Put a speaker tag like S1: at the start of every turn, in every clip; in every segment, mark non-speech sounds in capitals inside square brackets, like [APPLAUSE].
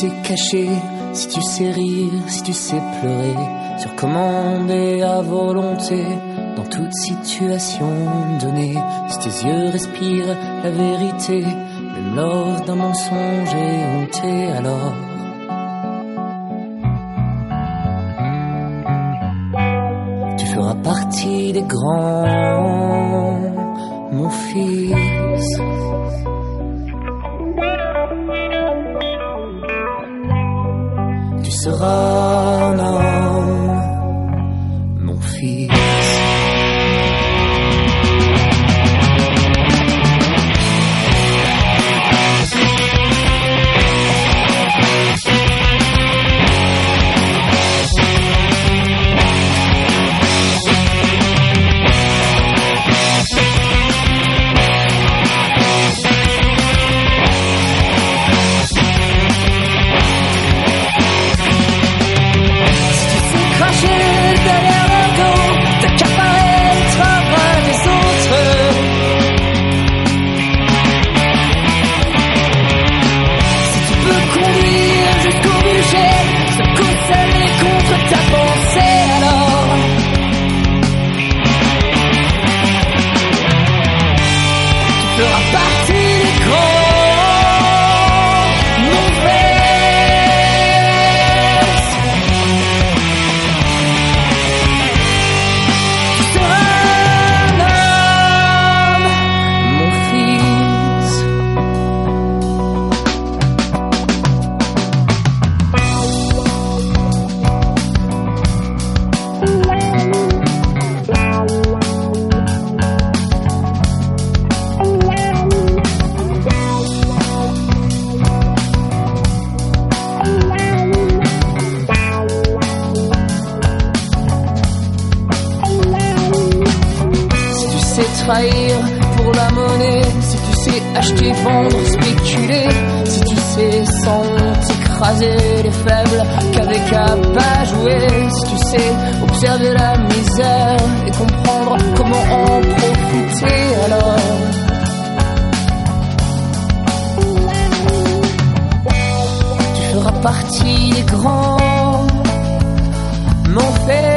S1: sais cacher, si tu sais rire, si tu sais pleurer, sur commande à volonté, dans toute situation donnée, si tes yeux respirent la vérité, même lors d'un mensonge et honté alors. Tu feras partie des grands, mon fils. sera Naomi. Vendre, spéculer, si tu sais sans écraser les faibles qu'avec un pas jouer, si tu sais observer la misère et comprendre comment en profiter alors. Partie des grands, mon fils.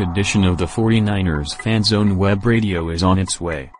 S2: edition of the 49ers Fan Zone Web Radio is on its way.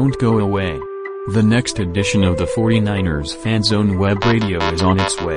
S2: Don't go away. The next edition of the 49ers Fan Zone Web Radio is on its way.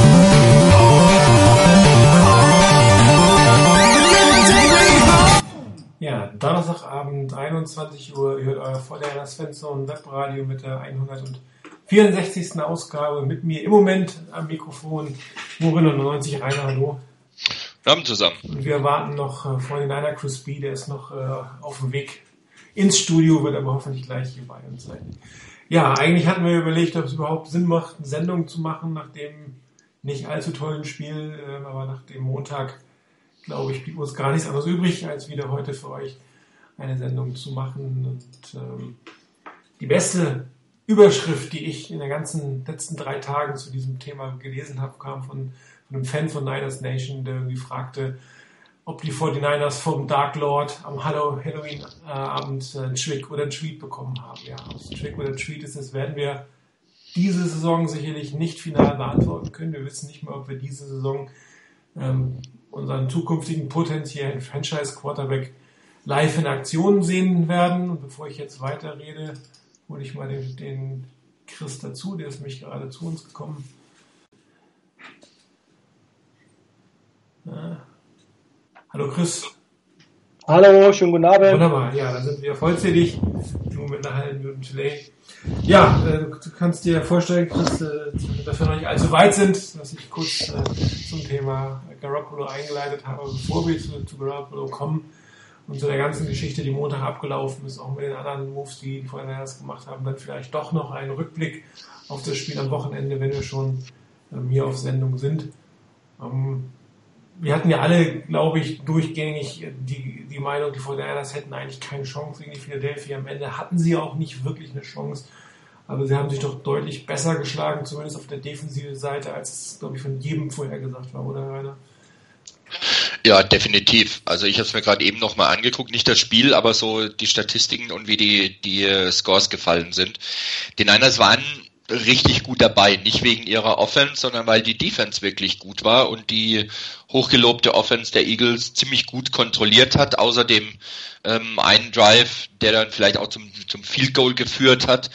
S3: 21 Uhr, ihr hört euer Vorderner Svensson Webradio mit der 164. Ausgabe. Mit mir im Moment am Mikrofon Morin99 Rainer, hallo.
S4: Guten Abend zusammen.
S3: Und wir warten noch äh, vor den Niner Chris B, der ist noch äh, auf dem Weg ins Studio, wird aber hoffentlich gleich hier bei uns sein. Ja, eigentlich hatten wir überlegt, ob es überhaupt Sinn macht, eine Sendung zu machen nach dem nicht allzu tollen Spiel, äh, aber nach dem Montag, glaube ich, blieb uns gar nichts anderes übrig, als wieder heute für euch eine Sendung zu machen. Und ähm, die beste Überschrift, die ich in den ganzen letzten drei Tagen zu diesem Thema gelesen habe, kam von, von einem Fan von Niners Nation, der irgendwie fragte, ob die 49ers vom Dark Lord am Hallo- Halloween-Abend einen Trick oder einen Tweet bekommen haben. Ja, ob es ein Trick oder ein Tweet ist, das werden wir diese Saison sicherlich nicht final beantworten können. Wir wissen nicht mehr, ob wir diese Saison ähm, unseren zukünftigen potenziellen Franchise-Quarterback live in Aktion sehen werden. Und bevor ich jetzt weiterrede, hole ich mal den, den Chris dazu, der ist nämlich gerade zu uns gekommen. Ja. Hallo Chris.
S5: Hallo, schönen guten Abend.
S3: Wunderbar, ja, dann sind wir vollzählig. Nur mit einer halben Minute Delay. Ja, äh, du kannst dir vorstellen, Chris, äh, dass wir noch nicht allzu weit sind, dass ich kurz äh, zum Thema Garoppolo eingeleitet habe, bevor wir zu, zu Garoppolo kommen und zu der ganzen Geschichte, die Montag abgelaufen ist, auch mit den anderen Moves, die die erst gemacht haben, dann vielleicht doch noch einen Rückblick auf das Spiel am Wochenende, wenn wir schon ähm, hier auf Sendung sind. Ähm, wir hatten ja alle, glaube ich, durchgängig die, die Meinung, die 49ers hätten eigentlich keine Chance gegen die Philadelphia. Am Ende hatten sie auch nicht wirklich eine Chance. Aber sie haben sich doch deutlich besser geschlagen, zumindest auf der defensiven Seite, als es, glaube ich, von jedem vorher gesagt war, oder Rainer?
S4: Ja, definitiv. Also ich habe es mir gerade eben nochmal angeguckt, nicht das Spiel, aber so die Statistiken und wie die, die äh, Scores gefallen sind. Die Niners waren richtig gut dabei, nicht wegen ihrer Offense, sondern weil die Defense wirklich gut war und die hochgelobte Offense der Eagles ziemlich gut kontrolliert hat. Außerdem ähm, einen Drive, der dann vielleicht auch zum, zum Field Goal geführt hat,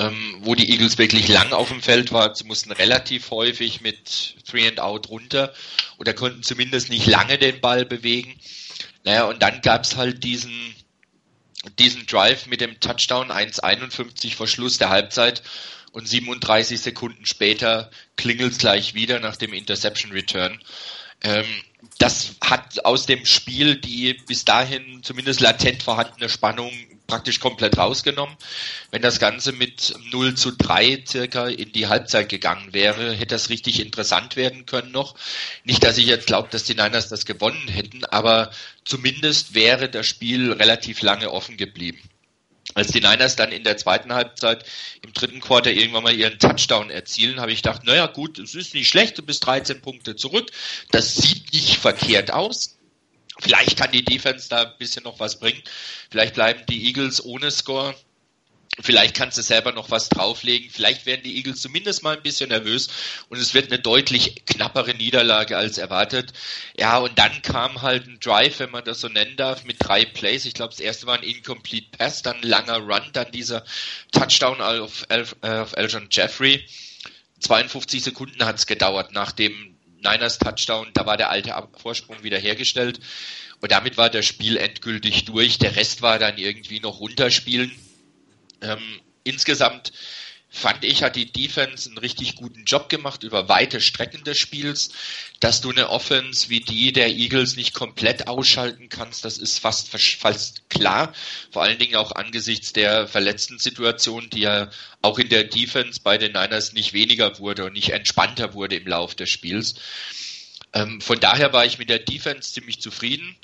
S4: ähm, wo die Eagles wirklich lang auf dem Feld waren. Sie mussten relativ häufig mit Three and Out runter oder konnten zumindest nicht lange den Ball bewegen. Naja, und dann gab's halt diesen diesen Drive mit dem Touchdown 1,51 vor Schluss der Halbzeit und 37 Sekunden später klingelt's gleich wieder nach dem Interception Return. Ähm, das hat aus dem Spiel die bis dahin zumindest latent vorhandene Spannung praktisch komplett rausgenommen. Wenn das Ganze mit 0 zu 3 circa in die Halbzeit gegangen wäre, hätte das richtig interessant werden können noch. Nicht, dass ich jetzt glaube, dass die Niners das gewonnen hätten, aber zumindest wäre das Spiel relativ lange offen geblieben. Als die Niners dann in der zweiten Halbzeit im dritten Quarter irgendwann mal ihren Touchdown erzielen, habe ich gedacht, naja gut, es ist nicht schlecht, du bist 13 Punkte zurück. Das sieht nicht verkehrt aus. Vielleicht kann die Defense da ein bisschen noch was bringen. Vielleicht bleiben die Eagles ohne Score. Vielleicht kannst du selber noch was drauflegen. Vielleicht werden die Eagles zumindest mal ein bisschen nervös und es wird eine deutlich knappere Niederlage als erwartet. Ja, und dann kam halt ein Drive, wenn man das so nennen darf, mit drei Plays. Ich glaube, das erste war ein Incomplete Pass, dann ein langer Run, dann dieser Touchdown auf, Elf, äh, auf Elgin Jeffrey. 52 Sekunden hat es gedauert nach dem Niners Touchdown. Da war der alte Vorsprung wieder hergestellt. Und damit war das Spiel endgültig durch. Der Rest war dann irgendwie noch runterspielen. Ähm, insgesamt fand ich, hat die Defense einen richtig guten Job gemacht über weite Strecken des Spiels. Dass du eine Offense wie die der Eagles nicht komplett ausschalten kannst, das ist fast, fast klar. Vor allen Dingen auch angesichts der verletzten Situation, die ja auch in der Defense bei den Niners nicht weniger wurde und nicht entspannter wurde im Lauf des Spiels. Ähm, von daher war ich mit der Defense ziemlich zufrieden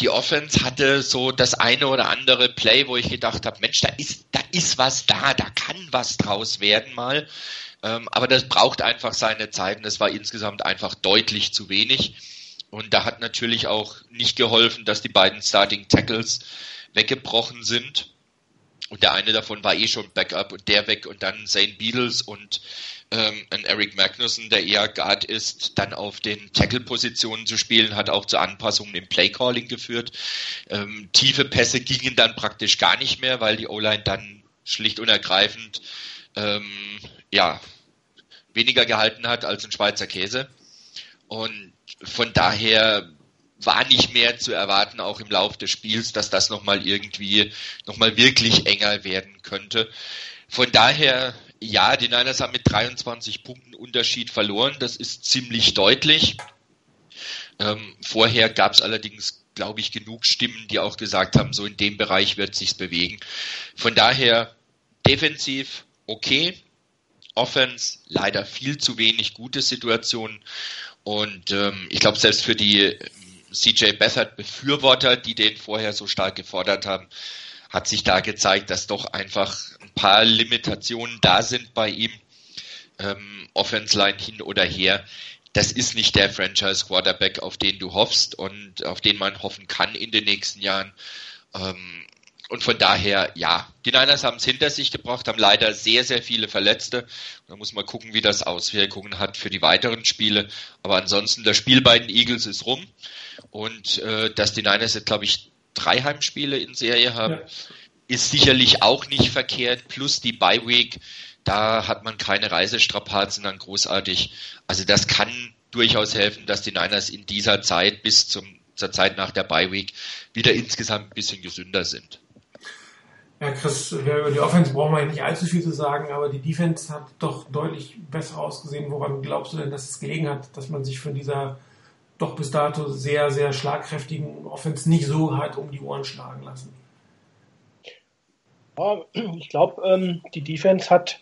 S4: die Offense hatte so das eine oder andere Play, wo ich gedacht habe, Mensch, da ist, da ist was da, da kann was draus werden mal. Ähm, aber das braucht einfach seine Zeit und es war insgesamt einfach deutlich zu wenig. Und da hat natürlich auch nicht geholfen, dass die beiden Starting Tackles weggebrochen sind. Und der eine davon war eh schon Backup und der weg und dann Zane Beatles und ähm, ein Eric Magnussen, der eher Guard ist, dann auf den Tackle-Positionen zu spielen, hat auch zu Anpassungen im Play-Calling geführt. Ähm, tiefe Pässe gingen dann praktisch gar nicht mehr, weil die O-Line dann schlicht und ergreifend ähm, ja, weniger gehalten hat als ein Schweizer Käse. Und von daher war nicht mehr zu erwarten, auch im Lauf des Spiels, dass das nochmal irgendwie, nochmal wirklich enger werden könnte. Von daher ja, die Niners haben mit 23 Punkten Unterschied verloren. Das ist ziemlich deutlich. Ähm, vorher gab es allerdings, glaube ich, genug Stimmen, die auch gesagt haben, so in dem Bereich wird sich's bewegen. Von daher defensiv okay, Offense leider viel zu wenig gute Situationen und ähm, ich glaube selbst für die CJ Beathard Befürworter, die den vorher so stark gefordert haben, hat sich da gezeigt, dass doch einfach ein paar Limitationen da sind bei ihm. Ähm, Offense Line hin oder her. Das ist nicht der Franchise Quarterback, auf den du hoffst und auf den man hoffen kann in den nächsten Jahren. Ähm, und von daher, ja, die Niners haben es hinter sich gebracht, haben leider sehr, sehr viele Verletzte. Da muss man gucken, wie das Auswirkungen hat für die weiteren Spiele. Aber ansonsten, das Spiel bei den Eagles ist rum. Und äh, dass die Niners jetzt, glaube ich, drei Heimspiele in Serie haben, ja. ist sicherlich auch nicht verkehrt. Plus die Bye Week, da hat man keine Reisestrapazen dann großartig. Also das kann durchaus helfen, dass die Niners in dieser Zeit bis zum, zur Zeit nach der Bye Week wieder insgesamt ein bisschen gesünder sind.
S3: Ja, Chris, über die Offense brauchen wir nicht allzu viel zu sagen, aber die Defense hat doch deutlich besser ausgesehen. Woran glaubst du denn, dass es gelegen hat, dass man sich von dieser doch bis dato sehr, sehr schlagkräftigen Offense nicht so hart um die Ohren schlagen lassen.
S5: Ja, ich glaube, ähm, die Defense hat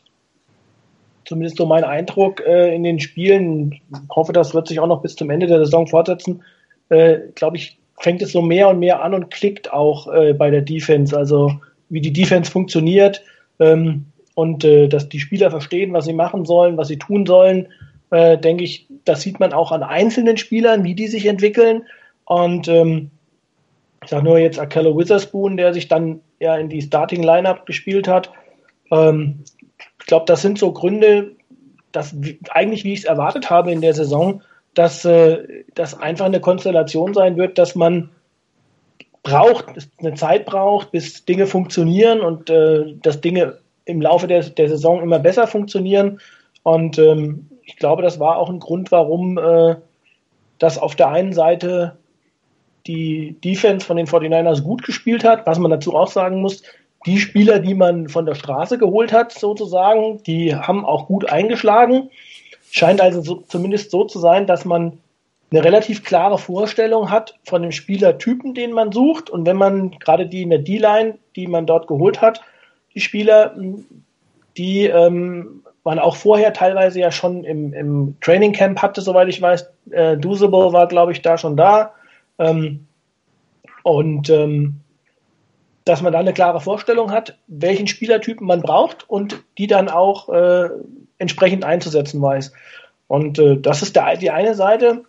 S5: zumindest so mein Eindruck äh, in den Spielen, ich hoffe, das wird sich auch noch bis zum Ende der Saison fortsetzen, äh, glaube ich, fängt es so mehr und mehr an und klickt auch äh, bei der Defense, also wie die Defense funktioniert ähm, und äh, dass die Spieler verstehen, was sie machen sollen, was sie tun sollen äh, denke ich, das sieht man auch an einzelnen Spielern, wie die sich entwickeln. Und ähm, ich sage nur jetzt Akello Witherspoon, der sich dann ja in die Starting Lineup gespielt hat. Ähm, ich glaube, das sind so Gründe, dass eigentlich, wie ich es erwartet habe in der Saison, dass äh, das einfach eine Konstellation sein wird, dass man braucht, eine Zeit braucht, bis Dinge funktionieren und äh, dass Dinge im Laufe der, der Saison immer besser funktionieren. Und ähm, ich glaube, das war auch ein Grund, warum äh, das auf der einen Seite die Defense von den 49ers gut gespielt hat, was man dazu auch sagen muss, die Spieler, die man von der Straße geholt hat, sozusagen, die haben auch gut eingeschlagen. Scheint also so, zumindest so zu sein, dass man eine relativ klare Vorstellung hat von dem Spielertypen, den man sucht. Und wenn man gerade die in der D-Line, die man dort geholt hat, die Spieler, die ähm, man auch vorher teilweise ja schon im, im Training Camp hatte, soweit ich weiß. Äh, Dusable war, glaube ich, da schon da. Ähm, und ähm, dass man da eine klare Vorstellung hat, welchen Spielertypen man braucht und die dann auch äh, entsprechend einzusetzen weiß. Und äh, das ist der, die eine Seite.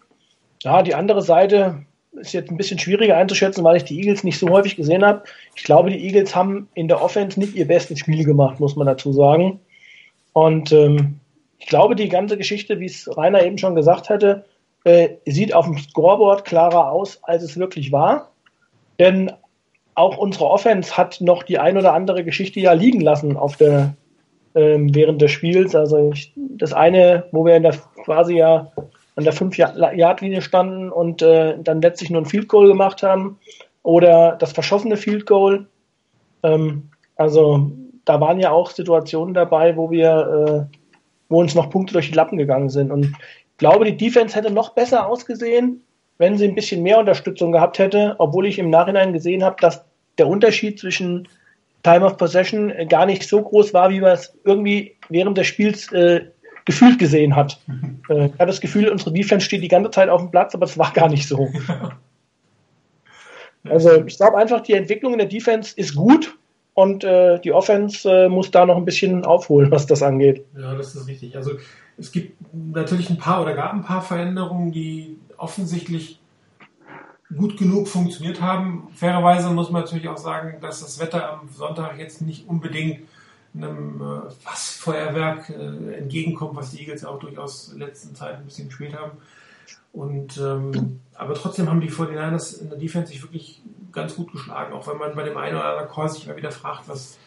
S5: Ja, die andere Seite ist jetzt ein bisschen schwieriger einzuschätzen, weil ich die Eagles nicht so häufig gesehen habe. Ich glaube, die Eagles haben in der Offense nicht ihr bestes Spiel gemacht, muss man dazu sagen. Und ähm, ich glaube, die ganze Geschichte, wie es Rainer eben schon gesagt hatte, äh, sieht auf dem Scoreboard klarer aus, als es wirklich war. Denn auch unsere Offense hat noch die ein oder andere Geschichte ja liegen lassen auf der, ähm, während des Spiels. Also ich, das eine, wo wir in der quasi ja an der 5-Yard-Linie standen und äh, dann letztlich nur ein Field Goal gemacht haben oder das verschossene Field Goal. Ähm, also da waren ja auch Situationen dabei, wo wir, äh, wo uns noch Punkte durch die Lappen gegangen sind. Und ich glaube, die Defense hätte noch besser ausgesehen, wenn sie ein bisschen mehr Unterstützung gehabt hätte, obwohl ich im Nachhinein gesehen habe, dass der Unterschied zwischen Time of Possession gar nicht so groß war, wie man es irgendwie während des Spiels äh, gefühlt gesehen hat. Äh, ich hatte das Gefühl, unsere Defense steht die ganze Zeit auf dem Platz, aber es war gar nicht so. [LAUGHS] Also ich glaube einfach, die Entwicklung in der Defense ist gut und äh, die Offense äh, muss da noch ein bisschen aufholen, was das angeht.
S3: Ja, das ist richtig. Also es gibt natürlich ein paar oder gab ein paar Veränderungen, die offensichtlich gut genug funktioniert haben. Fairerweise muss man natürlich auch sagen, dass das Wetter am Sonntag jetzt nicht unbedingt einem äh, Fassfeuerwerk äh, entgegenkommt, was die Eagles auch durchaus in letzten Zeit ein bisschen gespielt haben. Und ähm, aber trotzdem haben die 49ers in der Defense sich wirklich ganz gut geschlagen, auch wenn man bei dem einen oder anderen Call sich immer wieder fragt, was,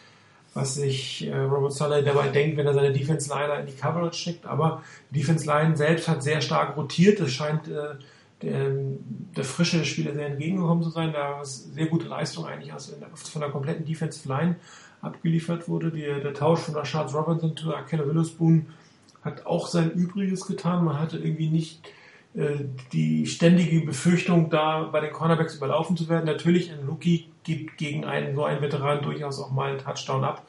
S3: was sich äh, Robert Sully dabei denkt, wenn er seine Defense Liner in die Coverage schickt. Aber die Defense Line selbst hat sehr stark rotiert. Es scheint äh, der, der Frische des Spielers sehr entgegengekommen zu sein. Da ist sehr gute Leistung eigentlich aus, von der kompletten Defensive Line abgeliefert wurde. Die, der Tausch von Rashad Robinson zu Akela Witherspoon hat auch sein Übriges getan. Man hatte irgendwie nicht die ständige Befürchtung, da bei den Cornerbacks überlaufen zu werden. Natürlich, ein Rookie gibt gegen einen so einen Veteran durchaus auch mal einen Touchdown ab.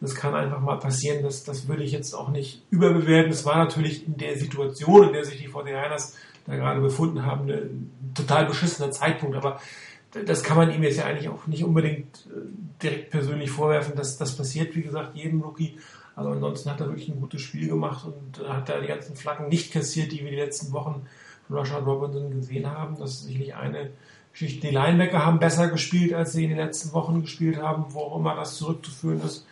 S3: Das kann einfach mal passieren. Das, das würde ich jetzt auch nicht überbewerten. Es war natürlich in der Situation, in der sich die 49ers da gerade befunden haben, ein total beschissener Zeitpunkt. Aber das kann man ihm jetzt ja eigentlich auch nicht unbedingt äh, direkt persönlich vorwerfen. Das, das passiert, wie gesagt, jedem Rookie. Also ansonsten hat er wirklich ein gutes Spiel gemacht und hat da die ganzen Flaggen nicht kassiert, die wir die letzten Wochen von Rashad Robinson gesehen haben. Das ist sicherlich eine Geschichte. Die Linebacker haben besser gespielt, als sie in den letzten Wochen gespielt haben, wo auch immer das zurückzuführen ist.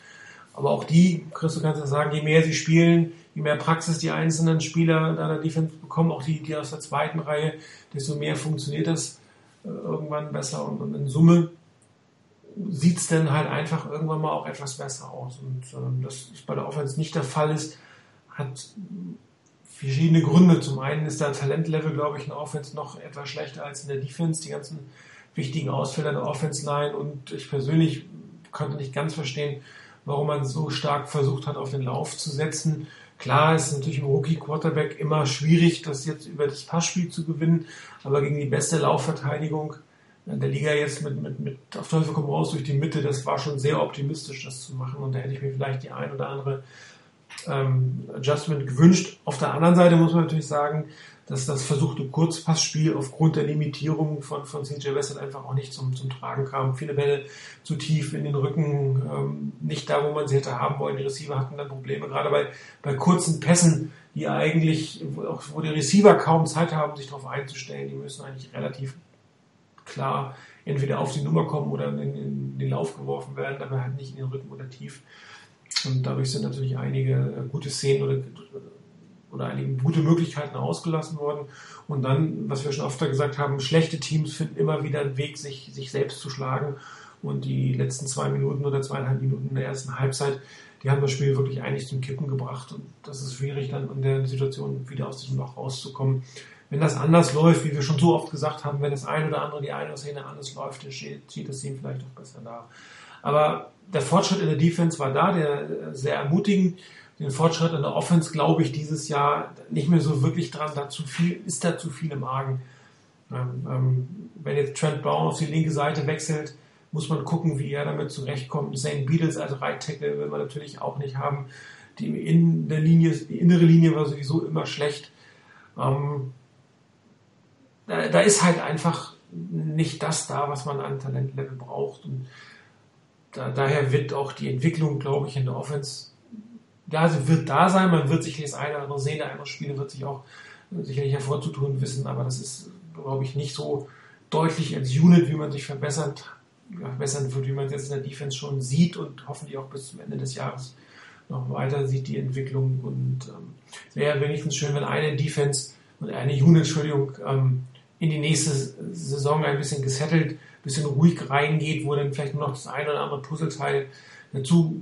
S3: Aber auch die, Chris, du kannst ja sagen, je mehr sie spielen, je mehr Praxis die einzelnen Spieler deiner Defense bekommen, auch die, die aus der zweiten Reihe, desto mehr funktioniert das äh, irgendwann besser und in Summe sieht es dann halt einfach irgendwann mal auch etwas besser aus. Und ähm, das ist bei der Offense nicht der Fall ist, hat verschiedene Gründe. Zum einen ist der Talentlevel, glaube ich, in der Offense noch etwas schlechter als in der Defense. Die ganzen wichtigen Ausfälle der Offense Line und ich persönlich konnte nicht ganz verstehen, warum man so stark versucht hat, auf den Lauf zu setzen. Klar ist natürlich im Rookie-Quarterback immer schwierig, das jetzt über das Passspiel zu gewinnen, aber gegen die beste Laufverteidigung der Liga jetzt mit, mit, mit auf Teufel komm raus durch die Mitte, das war schon sehr optimistisch, das zu machen und da hätte ich mir vielleicht die ein oder andere ähm, Adjustment gewünscht. Auf der anderen Seite muss man natürlich sagen, dass das versuchte Kurzpassspiel aufgrund der Limitierung von, von CJ Wessel einfach auch nicht zum, zum Tragen kam. Viele Bälle zu tief in den Rücken, ähm, nicht da, wo man sie hätte haben wollen. Die Receiver hatten dann Probleme, gerade bei, bei kurzen Pässen, die eigentlich, wo, auch, wo die Receiver kaum Zeit haben, sich darauf einzustellen. Die müssen eigentlich relativ klar entweder auf die Nummer kommen oder in, den Lauf geworfen werden, aber halt nicht in den Rücken oder tief. Und dadurch sind natürlich einige äh, gute Szenen oder oder einige gute Möglichkeiten ausgelassen worden. Und dann, was wir schon öfter gesagt haben, schlechte Teams finden immer wieder einen Weg, sich, sich selbst zu schlagen. Und die letzten zwei Minuten oder zweieinhalb Minuten in der ersten Halbzeit, die haben das Spiel wirklich eigentlich zum Kippen gebracht. Und das ist schwierig, dann in der Situation wieder aus diesem Loch rauszukommen. Wenn das anders läuft, wie wir schon so oft gesagt haben, wenn das ein oder andere, die eine Szene anders läuft, dann steht, das Team vielleicht auch besser da. Aber der Fortschritt in der Defense war da, der sehr ermutigend den Fortschritt in der Offense glaube ich dieses Jahr nicht mehr so wirklich dran. Da zu viel, ist da zu viel im Argen. Ähm, ähm, wenn jetzt Trent Brown auf die linke Seite wechselt, muss man gucken, wie er damit zurechtkommt. Zane Beatles als Right Tackle will man natürlich auch nicht haben. Die, in der Linie, die innere Linie war sowieso immer schlecht. Ähm, da, da, ist halt einfach nicht das da, was man an Talentlevel braucht. Und da, daher wird auch die Entwicklung, glaube ich, in der Offense ja, sie wird da sein, man wird sicherlich das eine oder andere sehen, der andere Spieler wird sich auch sicherlich hervorzutun wissen, aber das ist, glaube ich, nicht so deutlich als Unit, wie man sich verbessert, verbessern wird, wie man es jetzt in der Defense schon sieht und hoffentlich auch bis zum Ende des Jahres noch weiter sieht, die Entwicklung. Und ähm, wäre wenigstens schön, wenn eine Defense und eine Unit, Entschuldigung, ähm, in die nächste Saison ein bisschen gesettelt, ein bisschen ruhig reingeht, wo dann vielleicht noch das eine oder andere Puzzleteil dazu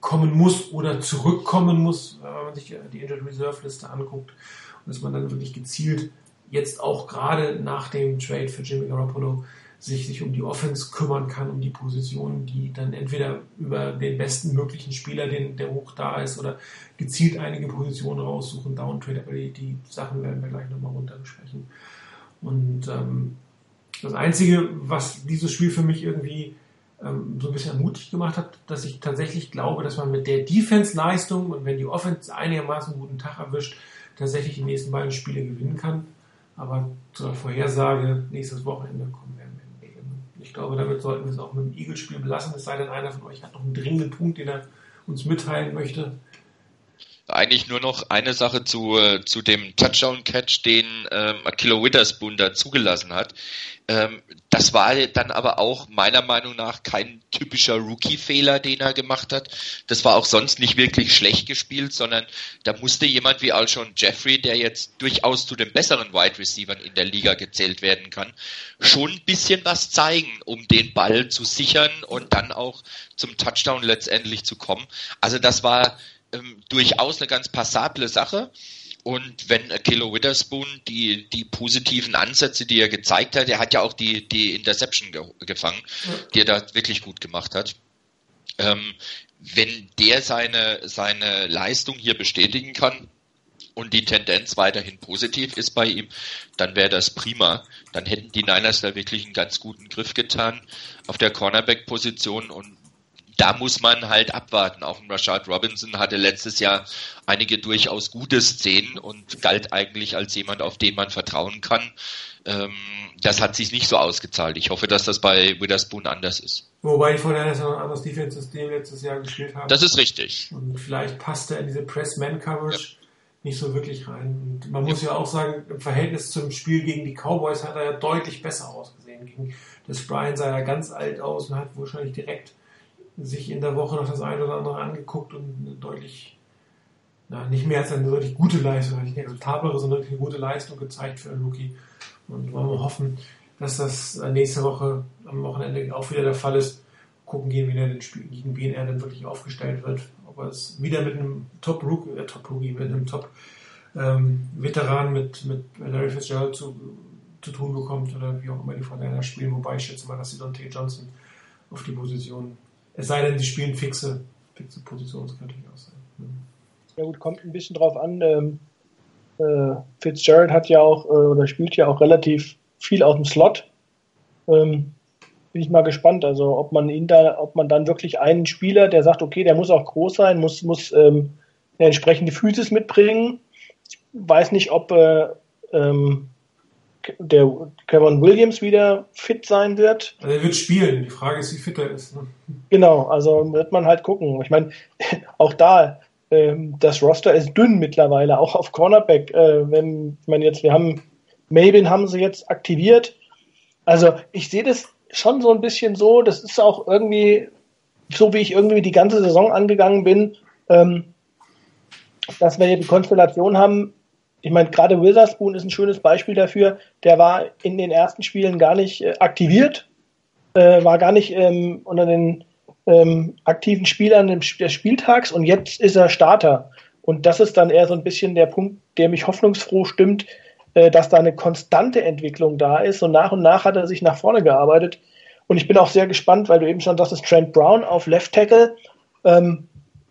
S3: kommen muss oder zurückkommen muss, wenn man sich die Injured Reserve Liste anguckt und dass man dann wirklich gezielt jetzt auch gerade nach dem Trade für Jimmy Garoppolo sich, sich um die Offense kümmern kann, um die Positionen, die dann entweder über den besten möglichen Spieler, den, der hoch da ist, oder gezielt einige Positionen raussuchen, Downtrade, aber die, die Sachen werden wir gleich nochmal runter besprechen. Und ähm, das Einzige, was dieses Spiel für mich irgendwie ähm, so ein bisschen ermutigt gemacht hat, dass ich tatsächlich glaube, dass man mit der Defense-Leistung und wenn die Offense einigermaßen guten Tag erwischt, tatsächlich die nächsten beiden Spiele gewinnen kann. Aber zur Vorhersage nächstes Wochenende kommen wir in Wege. Ich glaube, damit sollten wir es auch mit dem Eagles-Spiel belassen, es sei denn, einer von euch hat noch einen dringenden Punkt, den er uns mitteilen möchte.
S4: Eigentlich nur noch eine Sache zu, äh, zu dem Touchdown-Catch, den ähm, Akilo Witherspoon da zugelassen hat. Ähm, das war dann aber auch meiner Meinung nach kein typischer Rookie-Fehler, den er gemacht hat. Das war auch sonst nicht wirklich schlecht gespielt, sondern da musste jemand wie Alshon Jeffrey, der jetzt durchaus zu den besseren Wide Receivers in der Liga gezählt werden kann, schon ein bisschen was zeigen, um den Ball zu sichern und dann auch zum Touchdown letztendlich zu kommen. Also das war ähm, durchaus eine ganz passable Sache. Und wenn Kilo Witherspoon die, die positiven Ansätze, die er gezeigt hat, er hat ja auch die, die Interception ge gefangen, die er da wirklich gut gemacht hat. Ähm, wenn der seine, seine Leistung hier bestätigen kann und die Tendenz weiterhin positiv ist bei ihm, dann wäre das prima. Dann hätten die Niners da wirklich einen ganz guten Griff getan auf der Cornerback-Position und da muss man halt abwarten. Auch Rashad Robinson hatte letztes Jahr einige durchaus gute Szenen und galt eigentlich als jemand, auf den man vertrauen kann. Ähm, das hat sich nicht so ausgezahlt. Ich hoffe, dass das bei Witherspoon anders ist.
S3: Wobei die noch ein anderes Defense-System letztes Jahr gespielt haben.
S4: Das ist richtig.
S3: Und vielleicht passt er in diese Press-Man-Coverage ja. nicht so wirklich rein. Und man muss ja. ja auch sagen, im Verhältnis zum Spiel gegen die Cowboys hat er ja deutlich besser ausgesehen. Gegen das Brian sah ja ganz alt aus und hat wahrscheinlich direkt sich in der Woche noch das eine oder andere angeguckt und deutlich, na, nicht mehr als eine deutlich gute Leistung, nicht eine tablere, sondern eine gute Leistung gezeigt für einen Rookie. Und wollen wir hoffen, dass das nächste Woche am Wochenende auch wieder der Fall ist. Gucken gehen, wie er den Spiel, gegen er dann wirklich aufgestellt wird. Ob er es wieder mit einem Top-Rookie, äh, Top-Rookie, mit einem Top-Veteran, ähm, mit, mit Larry Fitzgerald zu, zu tun bekommt oder wie auch immer die von einer spielen. Wobei ich schätze mal, dass sie Dante Johnson auf die Position es sei denn, sie spielen fixe, fixe Positionen, das kann natürlich auch sein.
S5: Ja gut, kommt ein bisschen drauf an. Ähm, äh, Fitzgerald hat ja auch, äh, oder spielt ja auch relativ viel aus dem Slot. Ähm, bin ich mal gespannt, also ob man ihn da, ob man dann wirklich einen Spieler, der sagt, okay, der muss auch groß sein, muss, muss ähm, eine entsprechende Physis mitbringen. Ich weiß nicht, ob äh, ähm, der Kevin Williams wieder fit sein wird.
S3: Also er wird spielen. Die Frage ist, wie fit er ist. Ne?
S5: Genau, also wird man halt gucken. Ich meine, [LAUGHS] auch da, ähm, das Roster ist dünn mittlerweile, auch auf Cornerback. Äh, wenn man jetzt, wir haben Mabin haben sie jetzt aktiviert. Also ich sehe das schon so ein bisschen so. Das ist auch irgendwie so, wie ich irgendwie die ganze Saison angegangen bin, ähm, dass wir hier die Konstellation haben, ich meine, gerade Witherspoon ist ein schönes Beispiel dafür. Der war in den ersten Spielen gar nicht äh, aktiviert, äh, war gar nicht ähm, unter den ähm, aktiven Spielern des Spieltags und jetzt ist er Starter. Und das ist dann eher so ein bisschen der Punkt, der mich hoffnungsfroh stimmt, äh, dass da eine konstante Entwicklung da ist. Und nach und nach hat er sich nach vorne gearbeitet. Und ich bin auch sehr gespannt, weil du eben schon sagtest, Trent Brown auf Left Tackle. Ähm,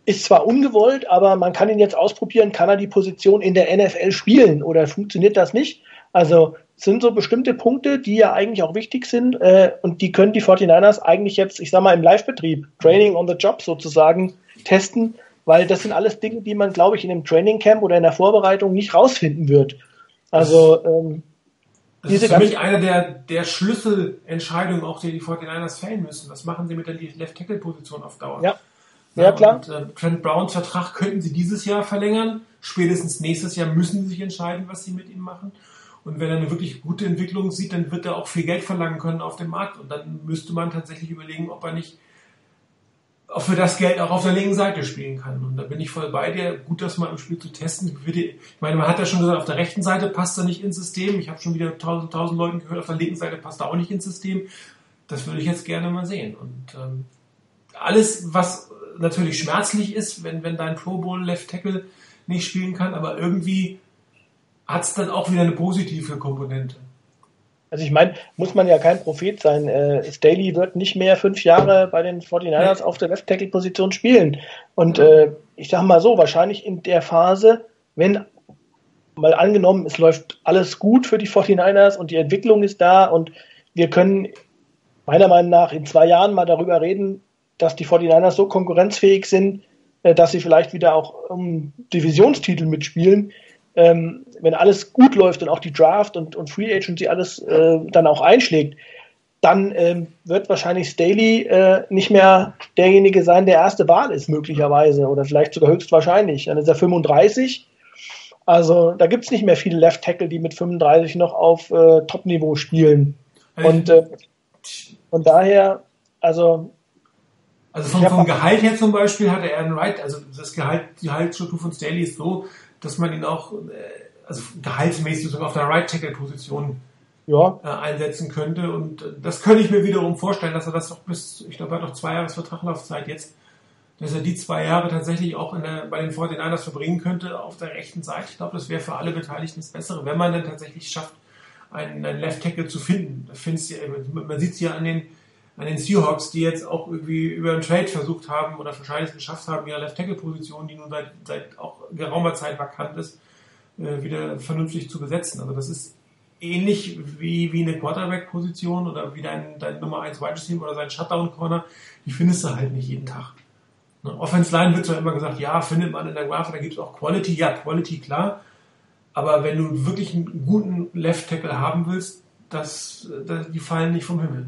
S5: ist zwar ungewollt, aber man kann ihn jetzt ausprobieren, kann er die Position in der NFL spielen oder funktioniert das nicht? Also sind so bestimmte Punkte, die ja eigentlich auch wichtig sind äh, und die können die 49ers eigentlich jetzt, ich sag mal, im Live-Betrieb, Training on the Job sozusagen testen, weil das sind alles Dinge, die man, glaube ich, in einem Training Camp oder in der Vorbereitung nicht rausfinden wird. Also ähm,
S3: das ist für mich eine der, der Schlüsselentscheidungen, auch die die 49ers fällen müssen. Was machen sie mit der Left-Tackle-Position auf Dauer?
S5: Ja. Ja, klar.
S3: Und, äh, Trent Browns Vertrag könnten sie dieses Jahr verlängern. Spätestens nächstes Jahr müssen sie sich entscheiden, was sie mit ihm machen. Und wenn er eine wirklich gute Entwicklung sieht, dann wird er auch viel Geld verlangen können auf dem Markt. Und dann müsste man tatsächlich überlegen, ob er nicht auch für das Geld auch auf der linken Seite spielen kann. Und da bin ich voll bei dir. Gut, das mal im Spiel zu testen. Ich meine, man hat ja schon gesagt, auf der rechten Seite passt er nicht ins System. Ich habe schon wieder tausend, tausend Leuten gehört, auf der linken Seite passt er auch nicht ins System. Das würde ich jetzt gerne mal sehen. Und ähm, alles, was natürlich schmerzlich ist, wenn, wenn dein Pro Bowl Left Tackle nicht spielen kann, aber irgendwie hat es dann auch wieder eine positive Komponente.
S5: Also ich meine, muss man ja kein Prophet sein. Äh, Staley wird nicht mehr fünf Jahre bei den 49ers auf der Left Tackle Position spielen. Und äh, ich sage mal so, wahrscheinlich in der Phase, wenn mal angenommen, es läuft alles gut für die 49ers und die Entwicklung ist da und wir können meiner Meinung nach in zwei Jahren mal darüber reden, dass die 49ers so konkurrenzfähig sind, äh, dass sie vielleicht wieder auch um Divisionstitel mitspielen. Ähm, wenn alles gut läuft und auch die Draft und, und Free Agency alles äh, dann auch einschlägt, dann ähm, wird wahrscheinlich Staley äh, nicht mehr derjenige sein, der erste Wahl ist, möglicherweise, oder vielleicht sogar höchstwahrscheinlich. Dann ist er 35. Also da gibt es nicht mehr viele Left Tackle, die mit 35 noch auf äh, Top-Niveau spielen. Und äh, von daher, also
S3: Also vom, vom Gehalt her zum Beispiel hatte er einen Right, also das Gehalt, die Gehaltsstruktur von Staley ist so, dass man ihn auch, äh, also gehaltsmäßig sogar auf der Right Tackle Position
S5: ja,
S3: äh, einsetzen könnte und das könnte ich mir wiederum vorstellen, dass er das noch bis, ich glaube, er hat noch zwei Jahre Vertraglaufzeit jetzt, dass er die zwei Jahre tatsächlich auch der, bei den 49ers verbringen könnte auf der rechten Seite. Ich glaube, das wäre für alle Beteiligten das Bessere, wenn man dann tatsächlich schafft, einen, einen Left Tackle zu finden. Man sieht es ja an den, an den Seahawks, die jetzt auch irgendwie über einen Trade versucht haben oder wahrscheinlich es geschafft haben, ihre Left Tackle Position, die nun seit, seit auch geraumer Zeit vakant ist, äh, wieder vernünftig zu besetzen. Also das ist ähnlich wie, wie eine Quarterback-Position oder wie dein, dein Nummer 1 Wide Receiver oder sein Shutdown-Corner, die findest du halt nicht jeden Tag. Ne? Offense Line wird zwar immer gesagt, ja, findet man in der Graph, da gibt es auch Quality, ja, Quality, klar. Aber wenn du wirklich einen guten Left Tackle haben willst, das, das, die fallen nicht vom Himmel.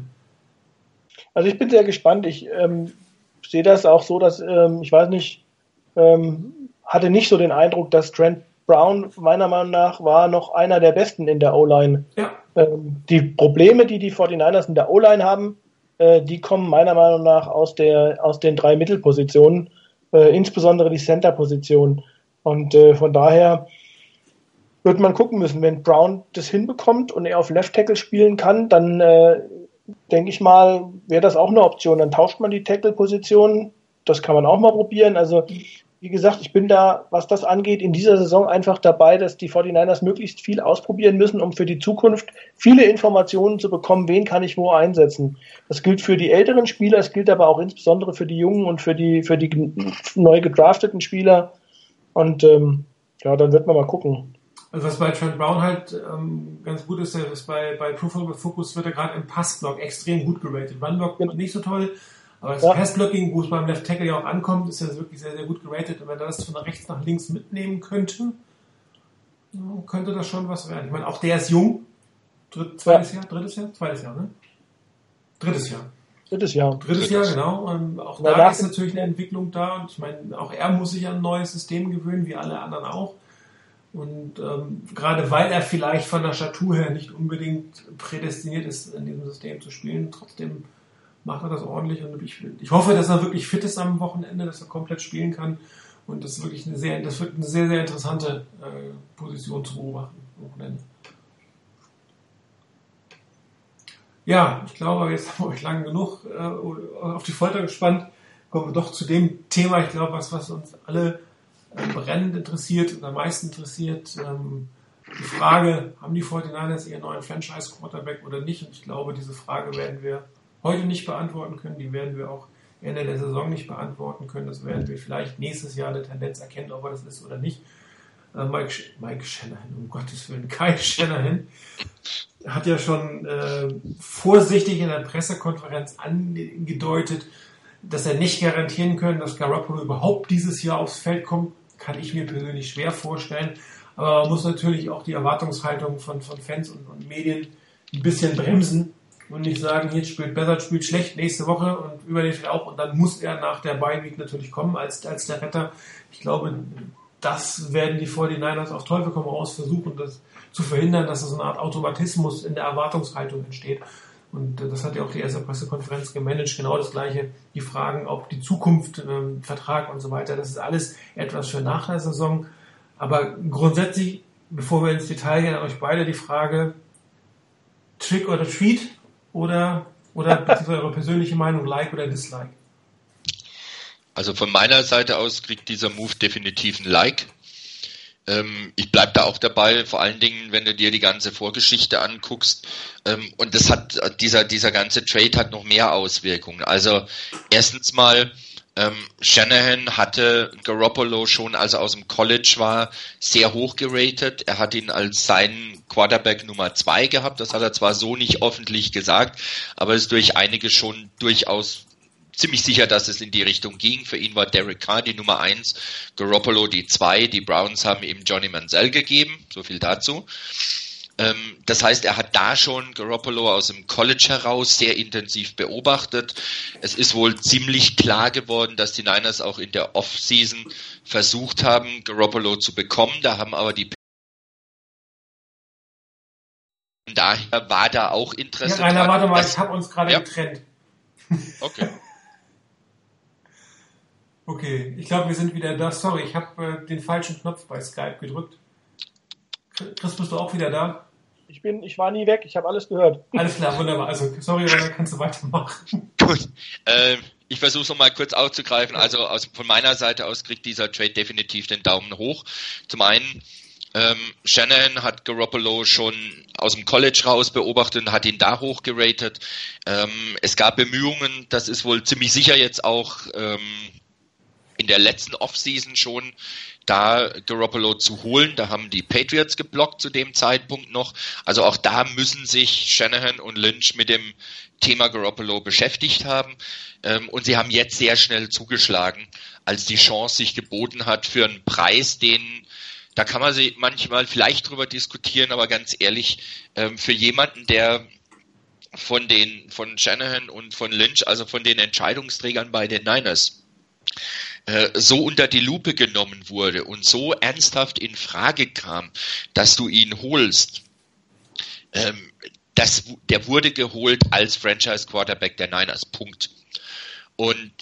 S5: Also ich bin sehr gespannt. Ich ähm, sehe das auch so, dass ähm, ich weiß nicht, ähm, hatte nicht so den Eindruck, dass Trent Brown meiner Meinung nach war noch einer der besten in der O-Line.
S3: Ja,
S5: Ähm, die Probleme, die die 49ers in der O-Line haben, äh, die kommen meiner Meinung nach aus der aus den drei Mittelpositionen, äh, insbesondere die Center-Position. Und äh, von daher wird man gucken müssen, wenn Brown das hinbekommt und er auf Left Tackle spielen kann, dann äh, denke ich mal, wäre das auch eine Option. Dann tauscht man die Tackle-Position. Das kann man auch mal probieren. Also, wie gesagt, ich bin da, was das angeht, in dieser Saison einfach dabei, dass die 49ers möglichst viel ausprobieren müssen, um für die Zukunft viele Informationen zu bekommen, wen kann ich wo einsetzen. Das gilt für die älteren Spieler, es gilt aber auch insbesondere für die jungen und für die, für die neu gedrafteten Spieler. Und ähm, ja, dann wird man mal gucken.
S3: Also was bei Trent Brown halt ähm, ganz gut ist, ist bei, bei Pro Football Focus wird er gerade im Passblock extrem gut geratet. Runblock
S5: Genau.
S3: nicht so toll, aber das
S5: Ja.
S3: Passblocking, wo es beim Left Tackle ja auch ankommt, ist ja wirklich sehr, sehr gut geratet. Und wenn er das von rechts nach links mitnehmen könnte, ja, könnte das schon was werden. Ich meine, auch der ist jung. Dritt, zweites Jahr? Drittes Jahr? Zweites Jahr, ne? Drittes Jahr.
S5: Drittes Jahr.
S3: Drittes Jahr, genau. Und auch
S5: Aber
S3: da ist natürlich eine Entwicklung da. Und ich meine, auch er muss sich an ein neues System gewöhnen, wie alle anderen auch. Und ähm, gerade weil er vielleicht von der Statur her nicht unbedingt prädestiniert ist, in diesem System zu spielen, trotzdem macht er das ordentlich. Und ich, ich hoffe, dass er wirklich fit ist am Wochenende, dass er komplett spielen kann. Und das ist wirklich eine sehr, das wird eine sehr, sehr interessante äh, Position zu beobachten am Wochenende. Ja, ich glaube, jetzt haben wir euch lang genug äh, auf die Folter gespannt. Kommen wir doch zu dem Thema, ich glaube, was, was uns alle brennend interessiert und am meisten interessiert. Ähm, die Frage, haben die 49ers ihren neuen Franchise-Quarterback oder nicht? Und ich glaube, diese Frage werden wir heute nicht beantworten können. Die werden wir auch Ende der Saison nicht beantworten können. Das werden wir vielleicht nächstes Jahr eine Tendenz erkennen, ob er das ist oder nicht. Äh, Mike, Sch- Mike Shanahan, um Gottes Willen, [LAUGHS] Kai Shanahan hat ja schon äh, vorsichtig in der Pressekonferenz angedeutet, dass er nicht garantieren können, dass Garoppolo überhaupt dieses Jahr aufs Feld kommt, kann ich mir persönlich schwer vorstellen. Aber man muss natürlich auch die Erwartungshaltung von, von Fans und, und Medien ein bisschen bremsen und nicht sagen, jetzt spielt besser, spielt schlecht nächste Woche und übernächste auch. Und dann muss er nach der Bye Week natürlich kommen als, als der Retter. Ich glaube, das werden die 49ers auf Teufel komm raus versuchen, das zu verhindern, dass es eine Art Automatismus in der Erwartungshaltung entsteht. Und das hat ja auch die erste Pressekonferenz gemanagt. Genau das Gleiche. Die Fragen, ob die Zukunft, ähm, Vertrag und so weiter. Das ist alles etwas für nach der Saison. Aber grundsätzlich, bevor wir ins Detail gehen, an euch beide die Frage, Trick oder Treat oder, oder [LAUGHS] beziehungsweise eure persönliche Meinung, Like oder Dislike?
S4: Also von meiner Seite aus kriegt dieser Move definitiv ein Like. Ähm, ich bleib da auch dabei, vor allen Dingen, wenn du dir die ganze Vorgeschichte anguckst. Ähm, und das hat, dieser, dieser ganze Trade hat noch mehr Auswirkungen. Also erstens mal, ähm, Shanahan hatte Garoppolo schon, als er aus dem College war, sehr hoch geratet. Er hat ihn als seinen Quarterback Nummer zwei gehabt. Das hat er zwar so nicht öffentlich gesagt, aber ist durch einige schon durchaus ziemlich sicher, dass es in die Richtung ging. Für ihn war Derek Carr die Nummer eins, Garoppolo die zwei. Die Browns haben ihm Johnny Manziel gegeben. So viel dazu. Ähm, das heißt, er hat da schon Garoppolo aus dem College heraus sehr intensiv beobachtet. Es ist wohl ziemlich klar geworden, dass die Niners auch in der Offseason versucht haben, Garoppolo zu bekommen. Da haben aber die Daher war da auch
S3: Ja,
S4: Interesse.
S3: Rainer,
S4: dran,
S3: warte mal, ich habe uns gerade
S4: Ja.
S3: getrennt.
S4: Okay.
S3: Okay, ich glaube, wir sind wieder da. Sorry, ich habe äh, den falschen Knopf bei Skype gedrückt. Chris, bist du auch wieder da?
S5: Ich bin, ich war nie weg, ich habe alles gehört.
S3: Alles klar, wunderbar. Also, sorry, Rainer, kannst du weitermachen. [LAUGHS]
S4: Gut. Ähm, ich versuche es nochmal kurz aufzugreifen. Also aus, von meiner Seite aus kriegt dieser Trade definitiv den Daumen hoch. Zum einen, ähm, Shannon hat Garoppolo schon aus dem College raus beobachtet und hat ihn da hoch geratet. Ähm, es gab Bemühungen, das ist wohl ziemlich sicher jetzt auch ähm, in der letzten Offseason schon, da Garoppolo zu holen. Da haben die Patriots geblockt zu dem Zeitpunkt noch. Also auch da müssen sich Shanahan und Lynch mit dem Thema Garoppolo beschäftigt haben. Ähm, und sie haben jetzt sehr schnell zugeschlagen, als die Chance sich geboten hat für einen Preis, den da kann man sich manchmal vielleicht drüber diskutieren, aber ganz ehrlich, ähm, für jemanden, der von den von Shanahan und von Lynch, also von den Entscheidungsträgern bei den Niners, äh, so unter die Lupe genommen wurde und so ernsthaft in Frage kam, dass du ihn holst, ähm, das, der wurde geholt als Franchise Quarterback der Niners. Punkt. Und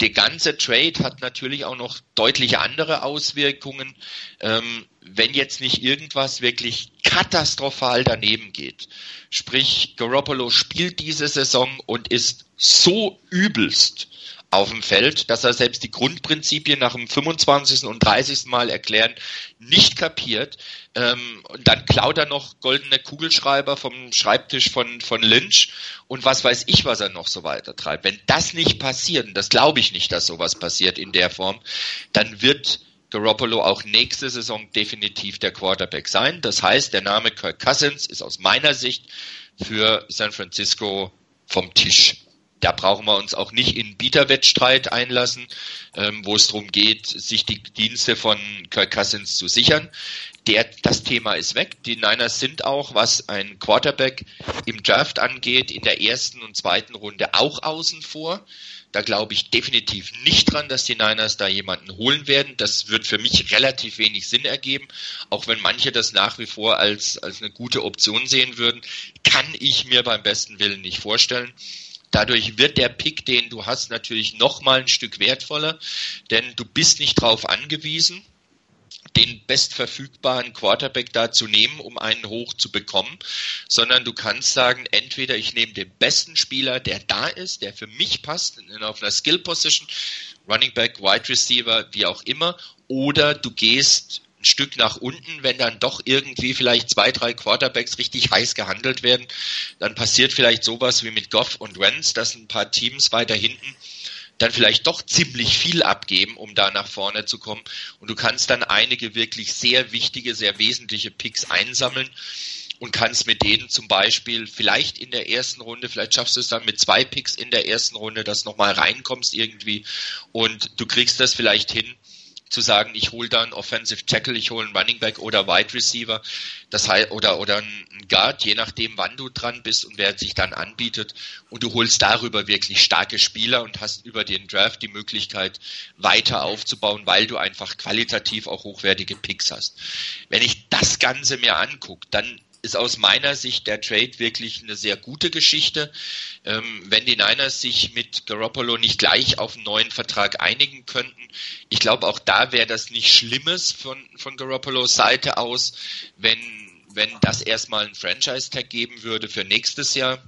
S4: der ganze Trade hat natürlich auch noch deutliche andere Auswirkungen. Ähm, wenn jetzt nicht irgendwas wirklich katastrophal daneben geht. Sprich, Garoppolo spielt diese Saison und ist so übelst auf dem Feld, dass er selbst die Grundprinzipien nach dem 25. und 30. Mal erklären nicht kapiert. Ähm, und dann klaut er noch goldene Kugelschreiber vom Schreibtisch von, von Lynch und was weiß ich, was er noch so weiter treibt. Wenn das nicht passiert, und das glaube ich nicht, dass sowas passiert in der Form, dann wird Garoppolo auch nächste Saison definitiv der Quarterback sein. Das heißt, der Name Kirk Cousins ist aus meiner Sicht für San Francisco vom Tisch. Da brauchen wir uns auch nicht in Bieterwettstreit einlassen, ähm, wo es darum geht, sich die Dienste von Kirk Cousins zu sichern. Der, das Thema ist weg. Die Niners sind auch, was ein Quarterback im Draft angeht, in der ersten und zweiten Runde auch außen vor. Da glaube ich definitiv nicht dran, dass die Niners da jemanden holen werden. Das wird für mich relativ wenig Sinn ergeben. Auch wenn manche das nach wie vor als, als eine gute Option sehen würden, kann ich mir beim besten Willen nicht vorstellen. Dadurch wird der Pick, den du hast, natürlich nochmal ein Stück wertvoller, denn du bist nicht darauf angewiesen, den bestverfügbaren Quarterback da zu nehmen, um einen hoch zu bekommen, sondern du kannst sagen, entweder ich nehme den besten Spieler, der da ist, der für mich passt, in, auf einer Skill Position, Running Back, Wide Receiver, wie auch immer, oder du gehst Stück nach unten, wenn dann doch irgendwie vielleicht zwei, drei Quarterbacks richtig heiß gehandelt werden, dann passiert vielleicht sowas wie mit Goff und Wentz, dass ein paar Teams weiter hinten dann vielleicht doch ziemlich viel abgeben, um da nach vorne zu kommen. Und du kannst dann einige wirklich sehr wichtige, sehr wesentliche Picks einsammeln und kannst mit denen zum Beispiel vielleicht in der ersten Runde, vielleicht schaffst du es dann mit zwei Picks in der ersten Runde, dass nochmal reinkommst irgendwie und du kriegst das vielleicht hin, zu sagen, ich hole da einen Offensive Tackle, ich hole einen Running Back oder Wide Receiver, das heißt, oder, oder einen Guard, je nachdem, wann du dran bist und wer sich dann anbietet. Und du holst darüber wirklich starke Spieler und hast über den Draft die Möglichkeit, weiter aufzubauen, weil du einfach qualitativ auch hochwertige Picks hast. Wenn ich das Ganze mir angucke, dann ist aus meiner Sicht der Trade wirklich eine sehr gute Geschichte. Ähm, wenn die Niners sich mit Garoppolo nicht gleich auf einen neuen Vertrag einigen könnten, ich glaube auch da wäre das nicht Schlimmes von, von Garoppolos Seite aus, wenn, wenn das erstmal ein Franchise-Tag geben würde für nächstes Jahr.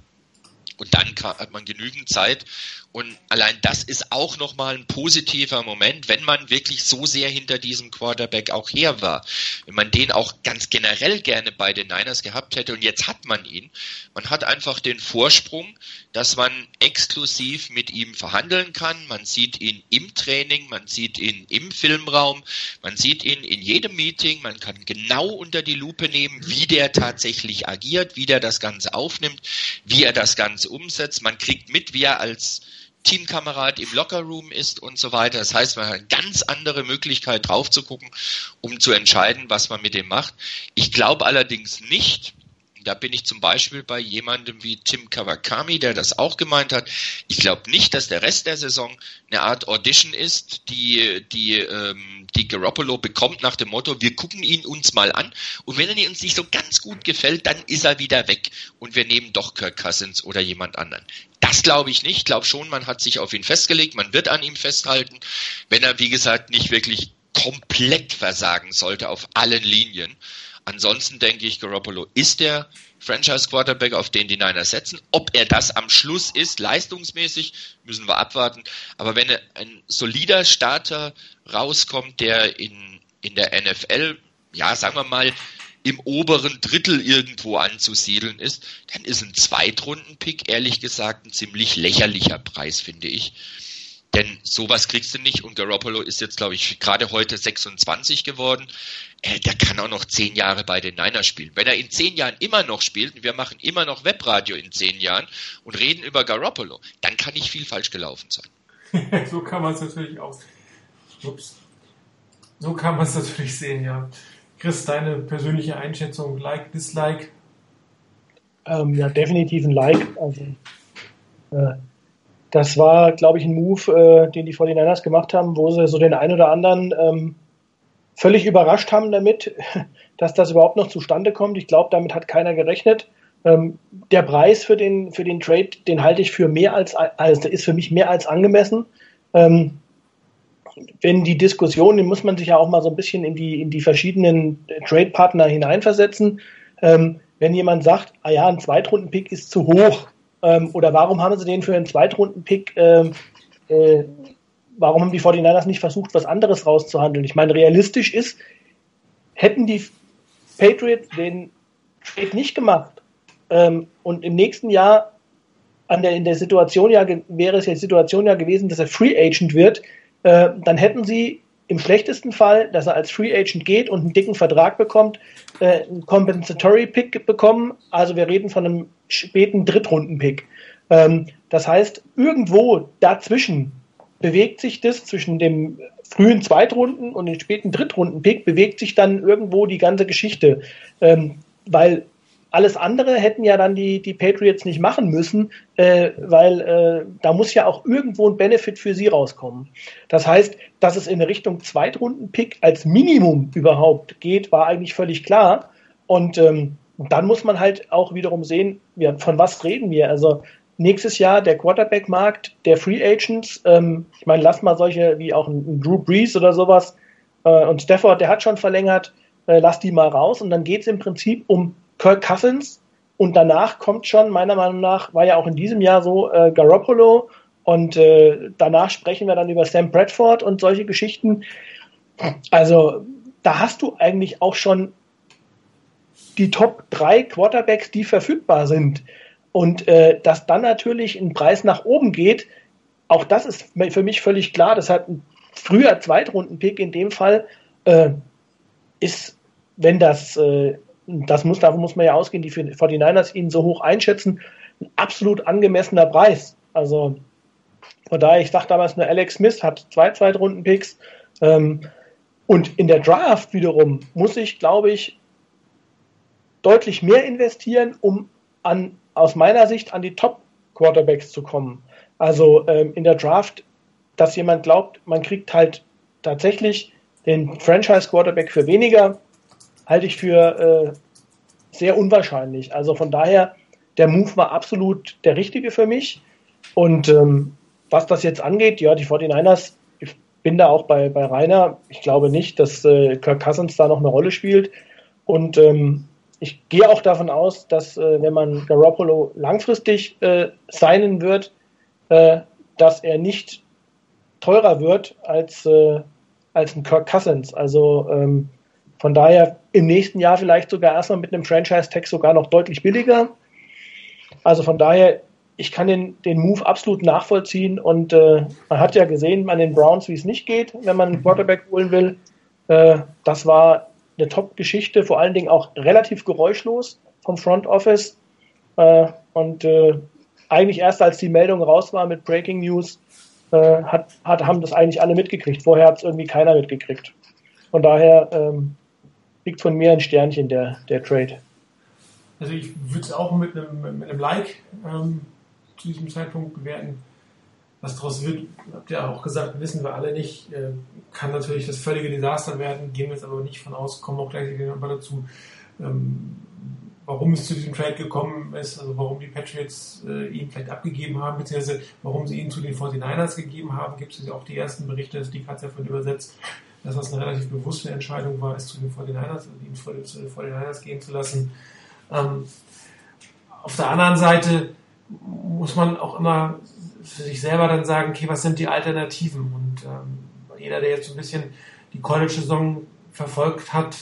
S4: Und dann hat man genügend Zeit, und allein das ist auch nochmal ein positiver Moment, wenn man wirklich so sehr hinter diesem Quarterback auch her war. Wenn man den auch ganz generell gerne bei den Niners gehabt hätte und jetzt hat man ihn. Man hat einfach den Vorsprung, dass man exklusiv mit ihm verhandeln kann. Man sieht ihn im Training, man sieht ihn im Filmraum, man sieht ihn in jedem Meeting. Man kann genau unter die Lupe nehmen, wie der tatsächlich agiert, wie der das Ganze aufnimmt, wie er das Ganze umsetzt. Man kriegt mit, wie er als Teamkamerad im Lockerroom ist und so weiter. Das heißt, man hat eine ganz andere Möglichkeit drauf zu gucken, um zu entscheiden, was man mit dem macht. Ich glaube allerdings nicht, da bin ich zum Beispiel bei jemandem wie Tim Kawakami, der das auch gemeint hat. Ich glaube nicht, dass der Rest der Saison eine Art Audition ist, die, die, ähm, die Garoppolo bekommt nach dem Motto, wir gucken ihn uns mal an und wenn er uns nicht so ganz gut gefällt, dann ist er wieder weg und wir nehmen doch Kirk Cousins oder jemand anderen. Das glaube ich nicht. Ich glaube schon, man hat sich auf ihn festgelegt, man wird an ihm festhalten, wenn er, wie gesagt, nicht wirklich komplett versagen sollte auf allen Linien. Ansonsten denke ich, Garoppolo ist der Franchise Quarterback, auf den die Niners setzen. Ob er das am Schluss ist, leistungsmäßig, müssen wir abwarten. Aber wenn ein solider Starter rauskommt, der in, in der NFL, ja, sagen wir mal, im oberen Drittel irgendwo anzusiedeln ist, dann ist ein Zweitrunden-Pick ehrlich gesagt ein ziemlich lächerlicher Preis, finde ich. Denn sowas kriegst du nicht und Garoppolo ist jetzt, glaube ich, gerade heute 26 geworden. Äh, der kann auch noch zehn Jahre bei den Niners spielen. Wenn er in zehn Jahren immer noch spielt und wir machen immer noch Webradio in zehn Jahren und reden über Garoppolo, dann kann nicht viel falsch gelaufen sein. [LAUGHS]
S3: so kann man es natürlich auch. Ups. So kann man es natürlich sehen, ja. Chris, deine persönliche Einschätzung, Like, Dislike?
S5: Ähm, ja, definitiv ein Like. Also, äh, das war, glaube ich, ein Move, äh, den die 49ers gemacht haben, wo sie so den einen oder anderen ähm, völlig überrascht haben damit, [LAUGHS] dass das überhaupt noch zustande kommt. Ich glaube, damit hat keiner gerechnet. Ähm, der Preis für den, für den Trade, den halte ich für mehr als, also ist für mich mehr als angemessen. Ähm, wenn die Diskussion, den muss man sich ja auch mal so ein bisschen in die, in die verschiedenen Trade-Partner hineinversetzen. Ähm, wenn jemand sagt, ah ja, ein Zweitrunden-Pick ist zu hoch, ähm, oder warum haben sie den für einen Zweitrunden-Pick, ähm, äh, warum haben die 49ers nicht versucht, was anderes rauszuhandeln? Ich meine, realistisch ist, hätten die Patriots den Trade nicht gemacht ähm, und im nächsten Jahr an der, in der Situation ja wäre es ja die Situation ja gewesen, dass er Free Agent wird, äh, dann hätten sie im schlechtesten Fall, dass er als Free Agent geht und einen dicken Vertrag bekommt, äh, einen Compensatory Pick bekommen. Also wir reden von einem späten Drittrunden-Pick. Ähm, das heißt, irgendwo dazwischen bewegt sich das zwischen dem frühen Zweitrunden und dem späten Drittrunden-Pick bewegt sich dann irgendwo die ganze Geschichte. Ähm, weil alles andere hätten ja dann die, die Patriots nicht machen müssen, äh, weil äh, da muss ja auch irgendwo ein Benefit für sie rauskommen. Das heißt, dass es in Richtung Zweitrunden-Pick als Minimum überhaupt geht, war eigentlich völlig klar. Und ähm, dann muss man halt auch wiederum sehen, ja, von was reden wir. Also nächstes Jahr der Quarterback-Markt, der Free Agents, ähm, ich meine, lass mal solche wie auch ein, Drew Brees oder sowas äh, und Stafford, der hat schon verlängert, äh, lass die mal raus und dann geht es im Prinzip um Kirk Cousins und danach kommt schon, meiner Meinung nach, war ja auch in diesem Jahr so äh, Garoppolo und äh, danach sprechen wir dann über Sam Bradford und solche Geschichten. Also da hast du eigentlich auch schon die Top 3 Quarterbacks, die verfügbar sind. Und äh, dass dann natürlich ein Preis nach oben geht, auch das ist für mich völlig klar. Das hat ein früher Zweitrunden-Pick in dem Fall, äh, ist, wenn das äh, das muss, davon muss man ja ausgehen, die 49ers ihn so hoch einschätzen, ein absolut angemessener Preis. Also von daher, ich sag damals nur Alex Smith hat zwei Zweitrunden-Picks. Ähm, Und in der Draft wiederum muss ich, glaube ich, deutlich mehr investieren, um an, aus meiner Sicht an die Top-Quarterbacks zu kommen. Also ähm, in der Draft, dass jemand glaubt, man kriegt halt tatsächlich den Franchise-Quarterback für weniger, halte ich für äh, sehr unwahrscheinlich. Also von daher, der Move war absolut der richtige für mich. Und ähm, was das jetzt angeht, ja, die 49ers, ich bin da auch bei, bei Rainer. Ich glaube nicht, dass äh, Kirk Cousins da noch eine Rolle spielt. Und ähm, ich gehe auch davon aus, dass äh, wenn man Garoppolo langfristig äh, signen wird, äh, dass er nicht teurer wird als, äh, als ein Kirk Cousins. Also ähm, von daher im nächsten Jahr vielleicht sogar erstmal mit einem Franchise-Tag sogar noch deutlich billiger. Also von daher, ich kann den, den Move absolut nachvollziehen und äh, man hat ja gesehen an den Browns, wie es nicht geht, wenn man einen Quarterback holen will. Äh, das war eine Top-Geschichte, vor allen Dingen auch relativ geräuschlos vom Front Office. Äh, und äh, eigentlich erst als die Meldung raus war mit Breaking News, äh, hat, hat, haben das eigentlich alle mitgekriegt. Vorher hat es irgendwie keiner mitgekriegt. Von daher ähm, liegt von mir ein Sternchen der, der Trade.
S3: Also ich würde es auch mit einem, mit einem Like ähm, zu diesem Zeitpunkt bewerten. Was daraus wird, habt ihr auch gesagt, wissen wir alle nicht. Äh, kann natürlich das völlige Desaster werden, gehen wir jetzt aber nicht von aus, kommen auch gleich nochmal dazu, ähm, warum es zu diesem Trade gekommen ist, also warum die Patriots äh, ihn vielleicht abgegeben haben, beziehungsweise warum sie ihn zu den 49ers gegeben haben, gibt es ja auch die ersten Berichte, die hat es ja von übersetzt, dass das eine relativ bewusste Entscheidung war, es zu den 49ers, also ihn zu den 49ers gehen zu lassen. Ähm, auf der anderen Seite muss man auch immer für sich selber dann sagen, okay, was sind die Alternativen? Und ähm, jeder, der jetzt so ein bisschen die College-Saison verfolgt hat,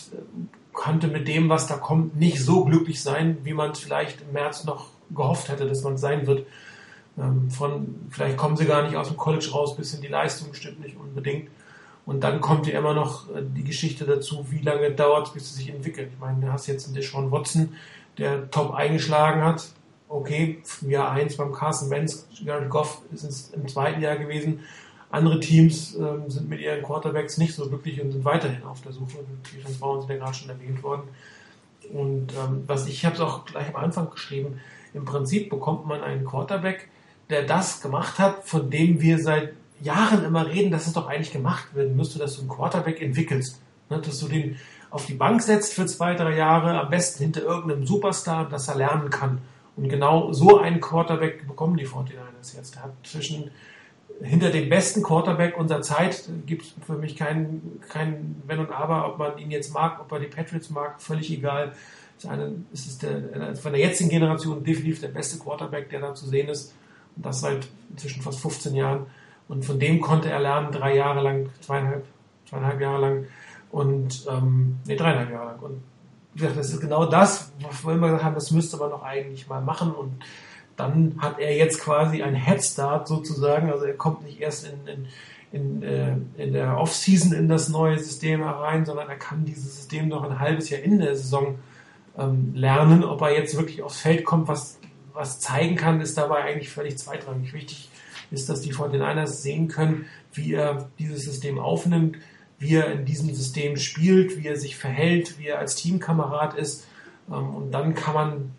S3: konnte mit dem, was da kommt, nicht so glücklich sein, wie man es vielleicht im März noch gehofft hätte, dass man es sein wird. Ähm, von, vielleicht kommen sie gar nicht aus dem College raus, bis in die Leistung stimmt nicht unbedingt. Und dann kommt ja immer noch äh, die Geschichte dazu, wie lange dauert es, bis es sich entwickelt. Ich meine, du hast jetzt einen Deshaun Watson, der top eingeschlagen hat. Okay, im Jahr 1 beim Carson Wentz, Jared Goff ist es im zweiten Jahr gewesen. Andere Teams ähm, sind mit ihren Quarterbacks nicht so glücklich und sind weiterhin auf der Suche. Die Brown sind ja gerade schon erwähnt worden. Und ähm, was ich habe es auch gleich am Anfang geschrieben, im Prinzip bekommt man einen Quarterback, der das gemacht hat, von dem wir seit Jahren immer reden, dass es doch eigentlich gemacht werden müsste, dass du einen Quarterback entwickelst. Ne? Dass du den auf die Bank setzt für zwei, drei Jahre, am besten hinter irgendeinem Superstar, dass er lernen kann. Und genau so einen Quarterback bekommen die 49ers jetzt. Der hat zwischen hinter dem besten Quarterback unserer Zeit gibt es für mich kein, kein Wenn und Aber, ob man ihn jetzt mag, ob er die Patriots mag, völlig egal. Es ist, eine, es ist der, von der jetzigen Generation definitiv der beste Quarterback, der da zu sehen ist. Und das seit inzwischen fast 15 Jahren. Und von dem konnte er lernen, drei Jahre lang, zweieinhalb, zweieinhalb Jahre lang. Und, ähm, nee, dreieinhalb Jahre lang. Und wie gesagt, das ist genau das, was wir immer gesagt haben, das müsste man doch eigentlich mal machen. Und dann hat er jetzt quasi ein Headstart sozusagen. Also er kommt nicht erst in, in, in, äh, in der Offseason in das neue System herein, sondern er kann dieses System noch ein halbes Jahr in der Saison ähm, lernen. Ob er jetzt wirklich aufs Feld kommt, was, was zeigen kann, ist dabei eigentlich völlig zweitrangig. Wichtig ist, dass die 49ers sehen können, wie er dieses System aufnimmt, wie er in diesem System spielt, wie er sich verhält, wie er als Teamkamerad ist. Ähm, und dann kann man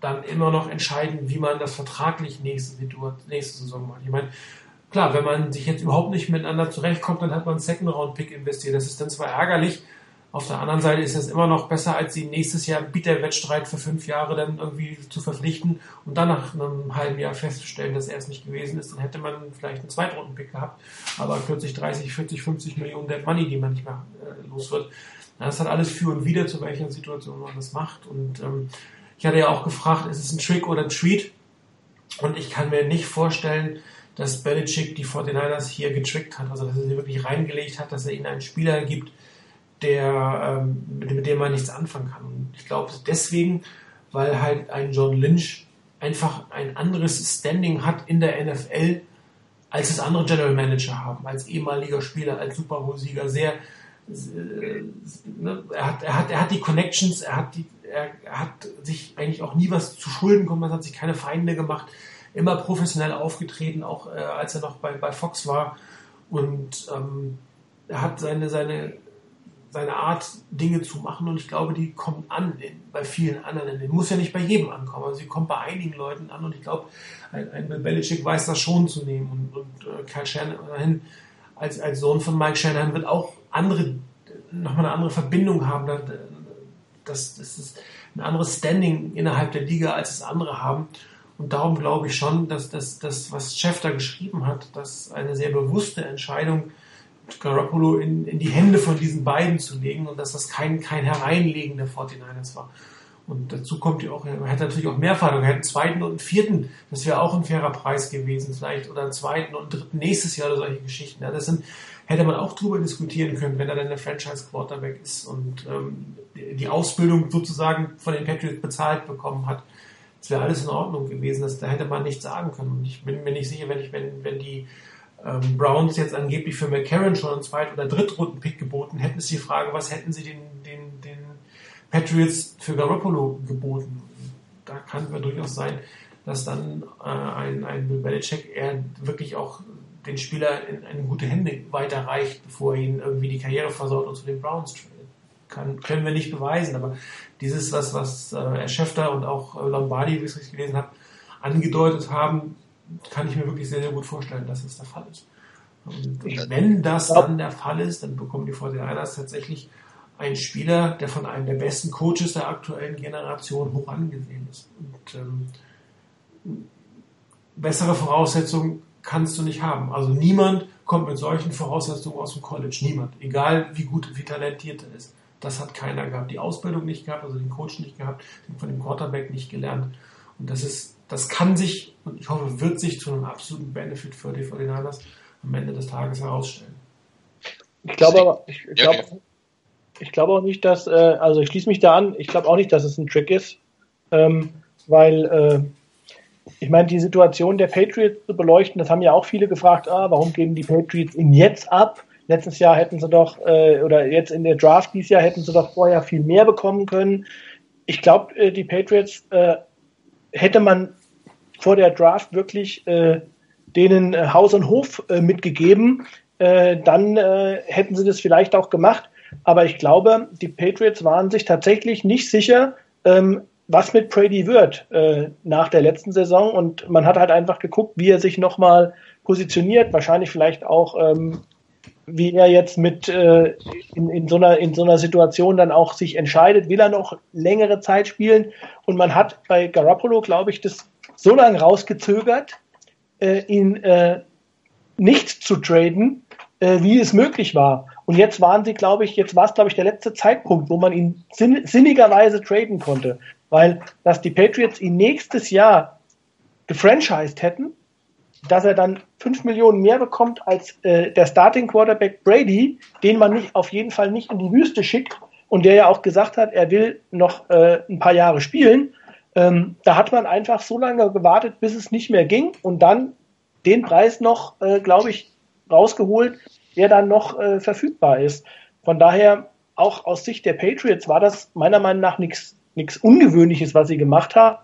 S3: dann immer noch entscheiden, wie man das vertraglich nächste, nächste Saison macht. Ich meine, klar, wenn man sich jetzt überhaupt nicht miteinander zurechtkommt, dann hat man einen Second-Round-Pick investiert. Das ist dann zwar ärgerlich, auf der anderen Seite ist es immer noch besser, als sie nächstes Jahr im Bieterwettstreit für fünf Jahre dann irgendwie zu verpflichten und dann nach einem halben Jahr festzustellen, dass er es nicht gewesen ist. Dann hätte man vielleicht einen Zweitrunden-Pick gehabt, aber plötzlich 30, 40, 50 Millionen Dead Money, die man nicht mehr äh, los wird. Das hat alles für und wieder, zu welcher Situation man das macht. Und ähm, ich hatte ja auch gefragt, ist es ein Trick oder ein Treat? Und ich kann mir nicht vorstellen, dass Belichick die 49ers hier getrickt hat, also dass er sie wirklich reingelegt hat, dass er ihnen einen Spieler gibt, der, ähm, mit, dem man nichts anfangen kann. Und ich glaube deswegen, weil halt ein John Lynch einfach ein anderes Standing hat in der NFL, als es andere General Manager haben, als ehemaliger Spieler, als Super Bowl-Sieger, sehr, äh, ne, er, hat, er, hat, er hat die Connections, er hat, die, er, er hat sich eigentlich auch nie was zu Schulden gekommen, hat sich keine Feinde gemacht, immer professionell aufgetreten, auch äh, als er noch bei, bei Fox war. Und ähm, er hat seine, seine, seine Art, Dinge zu machen und ich glaube, die kommt an in, bei vielen anderen. Die muss ja nicht bei jedem ankommen, aber sie kommt bei einigen Leuten an und ich glaube, ein, ein Belichick weiß das schon zu nehmen und, und äh, Kyle Shanahan als, als Sohn von Mike Shanahan wird auch andere, nochmal eine andere Verbindung haben. Da- Das, das ist ein anderes Standing innerhalb der Liga, als es andere haben. Und darum glaube ich schon, dass das, was da geschrieben hat, dass eine sehr bewusste Entscheidung, Garoppolo in, in die Hände von diesen beiden zu legen und dass das kein, kein Hereinlegen der 49ers war. Und dazu kommt ja auch, er hätte natürlich auch mehr Verhandlungen, er hätte einen zweiten und einen vierten, das wäre auch ein fairer Preis gewesen, vielleicht, oder einen zweiten und einen dritten nächstes Jahr oder solche Geschichten. Ja, das sind, hätte man auch drüber diskutieren können, wenn er dann der Franchise-Quarterback ist und ähm, die die Ausbildung sozusagen von den Patriots bezahlt bekommen hat. Das wäre alles in Ordnung gewesen, das, da hätte man nichts sagen können. Und ich bin mir nicht sicher, wenn, ich, wenn, wenn die ähm, Browns jetzt angeblich für McCarron schon einen Zweit- oder Drittrunden-Pick geboten hätten, ist die Frage, was hätten sie den, den, den Patriots für Garoppolo geboten? Da kann es durchaus sein, dass dann äh, ein, ein Bill Belichick eher wirklich auch den Spieler in, in gute Hände weiterreicht, bevor er ihn irgendwie die Karriere versaut und zu den Browns tradet. Kann, können wir nicht beweisen, aber dieses, was, was äh, Herr Schäfter und auch äh, Lombardi, wie ich es richtig gelesen habe, angedeutet haben, kann ich mir wirklich sehr, sehr gut vorstellen, dass es der Fall ist. Und wenn das dann der Fall ist, dann bekommen die 49ers tatsächlich einen Spieler, der von einem der besten Coaches der aktuellen Generation hoch angesehen ist. Und ähm, bessere Voraussetzungen kannst du nicht haben. Also niemand kommt mit solchen Voraussetzungen aus dem College. Niemand. Egal wie gut, wie talentiert er ist. Das hat keiner gehabt. Die Ausbildung nicht gehabt, also den Coach nicht gehabt, den von dem Quarterback nicht gelernt. Und das ist, das kann sich und ich hoffe, wird sich zu einem absoluten Benefit für die 49ers am Ende des Tages herausstellen.
S5: Ich glaube aber, ich, ich glaube, ich glaube auch nicht, dass, äh, also ich schließe mich da an, ich glaube auch nicht, dass es ein Trick ist, ähm, weil äh, ich meine, die Situation der Patriots zu beleuchten, das haben ja auch viele gefragt, ah, warum geben die Patriots ihn jetzt ab? Letztes Jahr hätten sie doch, äh, oder jetzt in der Draft dieses Jahr hätten sie doch vorher viel mehr bekommen können. Ich glaube, äh, die Patriots äh, hätte man vor der Draft wirklich äh, denen äh, Haus und Hof äh, mitgegeben, äh, dann äh, hätten sie das vielleicht auch gemacht. Aber ich glaube, die Patriots waren sich tatsächlich nicht sicher, ähm, was mit Brady wird äh, nach der letzten Saison. Und man hat halt einfach geguckt, wie er sich nochmal positioniert. Wahrscheinlich vielleicht auch, ähm, wie er jetzt mit äh, in, in, so einer, in so einer Situation dann auch sich entscheidet. Will er noch längere Zeit spielen? Und man hat bei Garoppolo, glaube ich, das so lange rausgezögert, äh, ihn äh, nicht zu traden, äh, wie es möglich war. Und jetzt waren sie, glaube ich, jetzt war es, glaube ich, der letzte Zeitpunkt, wo man ihn sinn sinnigerweise traden konnte. Weil, dass die Patriots ihn nächstes Jahr gefranchised hätten, dass er dann 5 Millionen mehr bekommt als äh, der Starting Quarterback Brady, den man nicht auf jeden Fall nicht in die Wüste schickt und der ja auch gesagt hat, er will noch äh, ein paar Jahre spielen. Ähm, da hat man einfach so lange gewartet, bis es nicht mehr ging und dann den Preis noch, äh, glaube ich, rausgeholt, der dann noch äh, verfügbar ist. Von daher, auch aus Sicht der Patriots war das meiner Meinung nach nichts nichts Ungewöhnliches, was sie gemacht haben,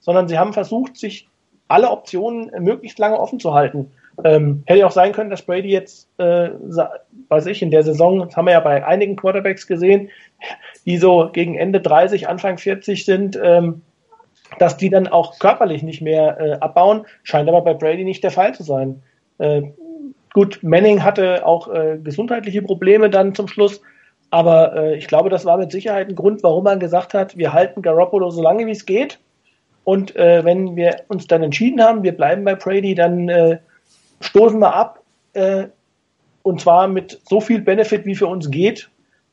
S5: sondern sie haben versucht, sich alle Optionen möglichst lange offen zu halten. Ähm, hätte auch sein können, dass Brady jetzt, äh, weiß ich, in der Saison, das haben wir ja bei einigen Quarterbacks gesehen, die so gegen Ende 30, Anfang 40 sind, ähm, dass die dann auch körperlich nicht mehr äh, abbauen. Scheint aber bei Brady nicht der Fall zu sein. Äh, gut, Manning hatte auch äh, gesundheitliche Probleme dann zum Schluss, aber äh, ich glaube, das war mit Sicherheit ein Grund, warum man gesagt hat, wir halten Garoppolo so lange wie es geht. Und äh, wenn wir uns dann entschieden haben, wir bleiben bei Brady, dann äh, stoßen wir ab. Äh, und zwar mit so viel Benefit, wie für uns geht.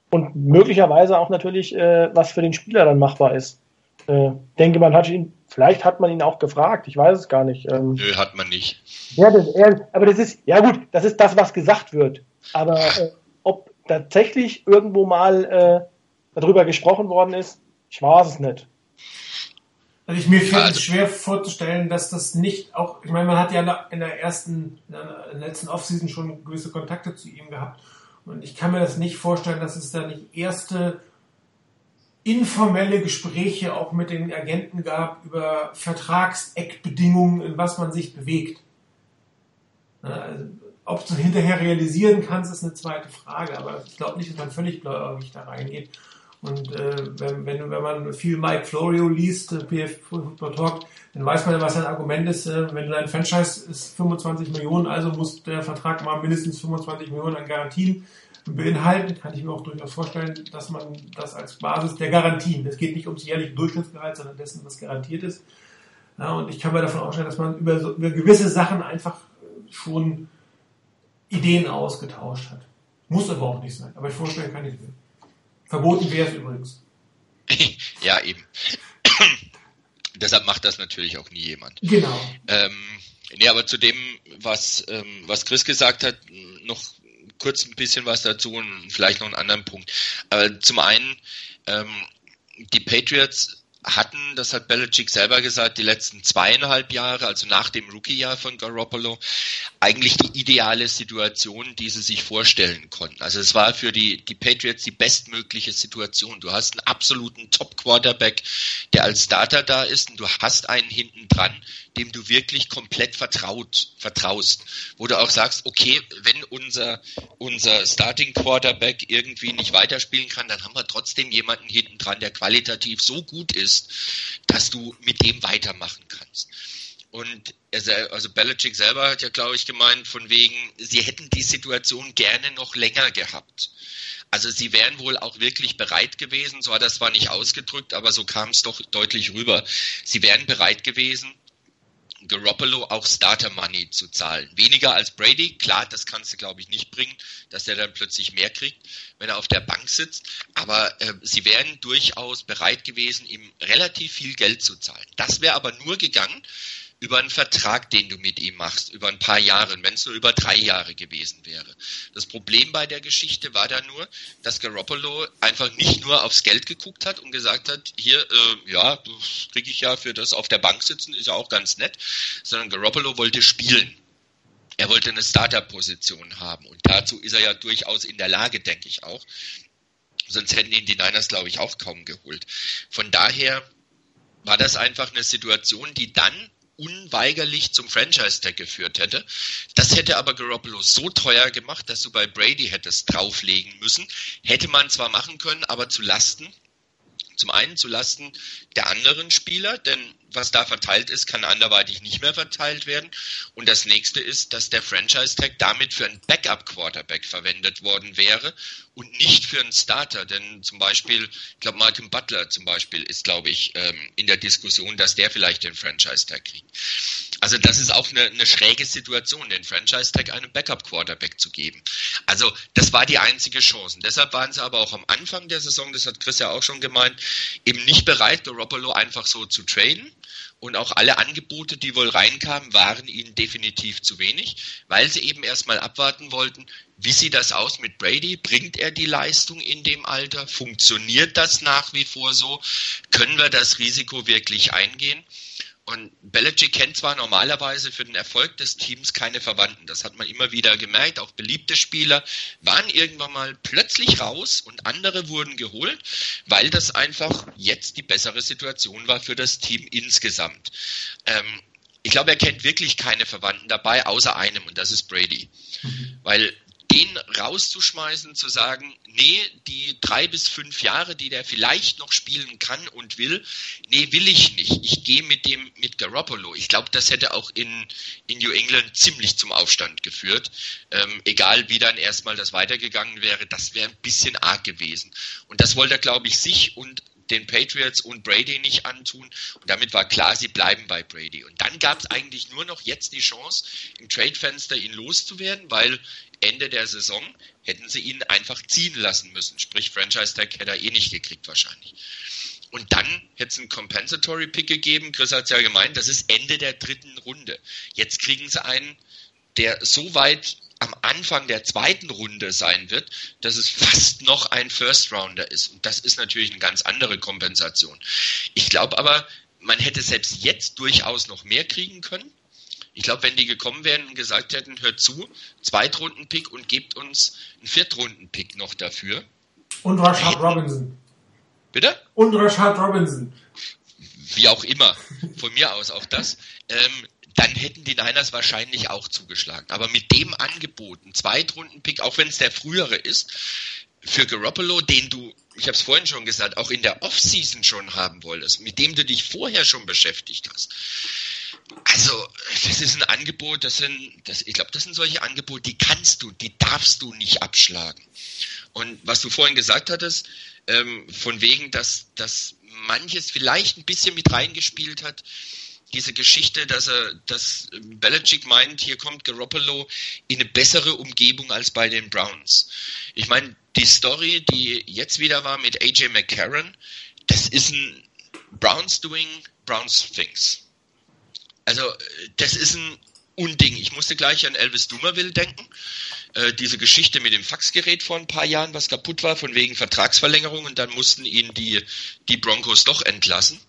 S5: Und möglicherweise auch natürlich, äh, was für den Spieler dann machbar ist. Äh, denke, man hat ihn, vielleicht hat man ihn auch gefragt, ich weiß es gar nicht. Ähm,
S4: Nö, hat man nicht.
S5: ja, das, er, aber das ist, ja gut, das ist das, was gesagt wird. Aber äh, ob tatsächlich irgendwo mal äh, darüber gesprochen worden ist, ich weiß es nicht.
S3: Also ich, mir fällt
S4: Also-
S3: es schwer vorzustellen, dass das nicht auch, ich meine, man hat ja in der- ersten, in der letzten Offseason schon gewisse Kontakte zu ihm gehabt. Und ich kann mir das nicht vorstellen, dass es da nicht erste informelle Gespräche auch mit den Agenten gab über Vertragseckbedingungen, in was man sich bewegt. Also ob du hinterher realisieren kannst, ist eine zweite Frage. Aber ich glaube nicht, dass man völlig blauäugig da reingeht. Und äh, wenn, wenn, wenn man viel Mike Florio liest, äh, PF Football Talk, dann weiß man, was sein Argument ist. Äh, wenn dein Franchise ist 25 Millionen, also muss der Vertrag mal mindestens 25 Millionen an Garantien beinhalten. Kann ich mir auch durchaus vorstellen, dass man das als Basis der Garantien, es geht nicht ums jährliche Durchschnittsgehalt, sondern dessen, was garantiert ist. Ja, und ich kann mir davon ausstellen, dass man über, so, über gewisse Sachen einfach schon Ideen ausgetauscht hat. Muss aber auch nicht sein. Aber ich vorstellen kann ich mir. Verboten wäre es übrigens. [LAUGHS]
S4: ja, eben. [COUGHS] Deshalb macht das natürlich auch nie jemand.
S3: Genau.
S4: Ähm, nee, aber zu dem, was, ähm, was Chris gesagt hat, noch kurz ein bisschen was dazu und vielleicht noch einen anderen Punkt. Äh, zum einen, ähm, die Patriots hatten, das hat Belichick selber gesagt, die letzten zweieinhalb Jahre, also nach dem Rookie-Jahr von Garoppolo, eigentlich die ideale Situation, die sie sich vorstellen konnten. Also es war für die, die Patriots die bestmögliche Situation. Du hast einen absoluten Top-Quarterback, der als Starter da ist und du hast einen hinten dran, dem du wirklich komplett vertraut, vertraust, wo du auch sagst, okay, wenn unser, unser Starting Quarterback irgendwie nicht weiterspielen kann, dann haben wir trotzdem jemanden hinten dran, der qualitativ so gut ist, dass du mit dem weitermachen kannst. Und er, also Belichick selber hat ja, glaube ich, gemeint, von wegen, sie hätten die Situation gerne noch länger gehabt. Also sie wären wohl auch wirklich bereit gewesen, so hat er es zwar nicht ausgedrückt, aber so kam es doch deutlich rüber. Sie wären bereit gewesen, Garoppolo auch Starter Money zu zahlen. Weniger als Brady, klar, das kannst du glaube ich nicht bringen, dass er dann plötzlich mehr kriegt, wenn er auf der Bank sitzt. Aber äh, sie wären durchaus bereit gewesen, ihm relativ viel Geld zu zahlen. Das wäre aber nur gegangen über einen Vertrag, den du mit ihm machst, über ein paar Jahre, wenn es nur über drei Jahre gewesen wäre. Das Problem bei der Geschichte war da nur, dass Garoppolo einfach nicht nur aufs Geld geguckt hat und gesagt hat, hier, äh, ja, kriege ich ja für das auf der Bank sitzen, ist ja auch ganz nett, sondern Garoppolo wollte spielen. Er wollte eine Starter-Position haben und dazu ist er ja durchaus in der Lage, denke ich auch. Sonst hätten ihn die Niners, glaube ich, auch kaum geholt. Von daher war das einfach eine Situation, die dann unweigerlich zum Franchise-Tag geführt hätte. Das hätte aber Garoppolo so teuer gemacht, dass du bei Brady hättest drauflegen müssen. Hätte man zwar machen können, aber zu Lasten zum einen zu Lasten der anderen Spieler, denn was da verteilt ist, kann anderweitig nicht mehr verteilt werden. Und das nächste ist, dass der Franchise-Tag damit für einen Backup-Quarterback verwendet worden wäre und nicht für einen Starter. Denn zum Beispiel, ich glaube, Malcolm Butler zum Beispiel ist, glaube ich, ähm, in der Diskussion, dass der vielleicht den Franchise-Tag kriegt. Also das ist auch eine, eine schräge Situation, den Franchise-Tag einem Backup-Quarterback zu geben. Also das war die einzige Chance. Deshalb waren sie aber auch am Anfang der Saison, das hat Chris ja auch schon gemeint, eben nicht bereit, Garoppolo einfach so zu traden. Und auch alle Angebote, die wohl reinkamen, waren ihnen definitiv zu wenig, weil sie eben erstmal abwarten wollten, wie sieht das aus mit Brady? Bringt er die Leistung in dem Alter? Funktioniert das nach wie vor so? Können wir das Risiko wirklich eingehen? Und Belichick kennt zwar normalerweise für den Erfolg des Teams keine Verwandten. Das hat man immer wieder gemerkt. Auch beliebte Spieler waren irgendwann mal plötzlich raus und andere wurden geholt, weil das einfach jetzt die bessere Situation war für das Team insgesamt. Ähm, ich glaube, er kennt wirklich keine Verwandten dabei, außer einem, und das ist Brady. Mhm. Weil den rauszuschmeißen, zu sagen, nee, die drei bis fünf Jahre, die der vielleicht noch spielen kann und will, nee, will ich nicht. Ich gehe mit dem, mit Garoppolo. Ich glaube, das hätte auch in, in New England ziemlich zum Aufstand geführt. Ähm, egal wie dann erstmal das weitergegangen wäre, das wäre ein bisschen arg gewesen. Und das wollte er, glaube ich, sich und den Patriots und Brady nicht antun. Und damit war klar, sie bleiben bei Brady. Und dann gab es eigentlich nur noch jetzt die Chance, im Trade-Fenster ihn loszuwerden, weil Ende der Saison hätten sie ihn einfach ziehen lassen müssen. Sprich, Franchise-Tag hätte er eh nicht gekriegt wahrscheinlich. Und dann hätte es einen Compensatory Pick gegeben. Chris hat es ja gemeint, das ist Ende der dritten Runde. Jetzt kriegen sie einen, der so weit am Anfang der zweiten Runde sein wird, dass es fast noch ein First Rounder ist. Und das ist natürlich eine ganz andere Kompensation. Ich glaube aber, man hätte selbst jetzt durchaus noch mehr kriegen können. Ich glaube, wenn die gekommen wären und gesagt hätten, hört zu, Zweitrunden-Pick und gebt uns einen Viertrunden-Pick noch dafür.
S3: Und Rashad Robinson.
S4: Bitte?
S3: Und Rashad Robinson.
S4: Wie auch immer. Von mir aus auch das. Ähm, dann hätten die Niners wahrscheinlich auch zugeschlagen. Aber mit dem Angebot, ein Zweitrunden-Pick, auch wenn es der frühere ist, für Garoppolo, den du, ich habe es vorhin schon gesagt, auch in der Offseason schon haben wolltest, mit dem du dich vorher schon beschäftigt hast. Also, das ist ein Angebot, das sind, das, ich glaube, das sind solche Angebote, die kannst du, die darfst du nicht abschlagen. Und was du vorhin gesagt hattest, ähm, von wegen, dass, dass manches vielleicht ein bisschen mit reingespielt hat, diese Geschichte, dass er, dass Belichick meint, hier kommt Garoppolo in eine bessere Umgebung als bei den Browns. Ich meine, die Story, die jetzt wieder war mit AJ McCarron, das ist ein Browns doing Browns things. Also, das ist ein Unding. Ich musste gleich an Elvis Dumerville denken. Äh, diese Geschichte mit dem Faxgerät vor ein paar Jahren, was kaputt war, von wegen Vertragsverlängerung und dann mussten ihn die, die Broncos doch entlassen.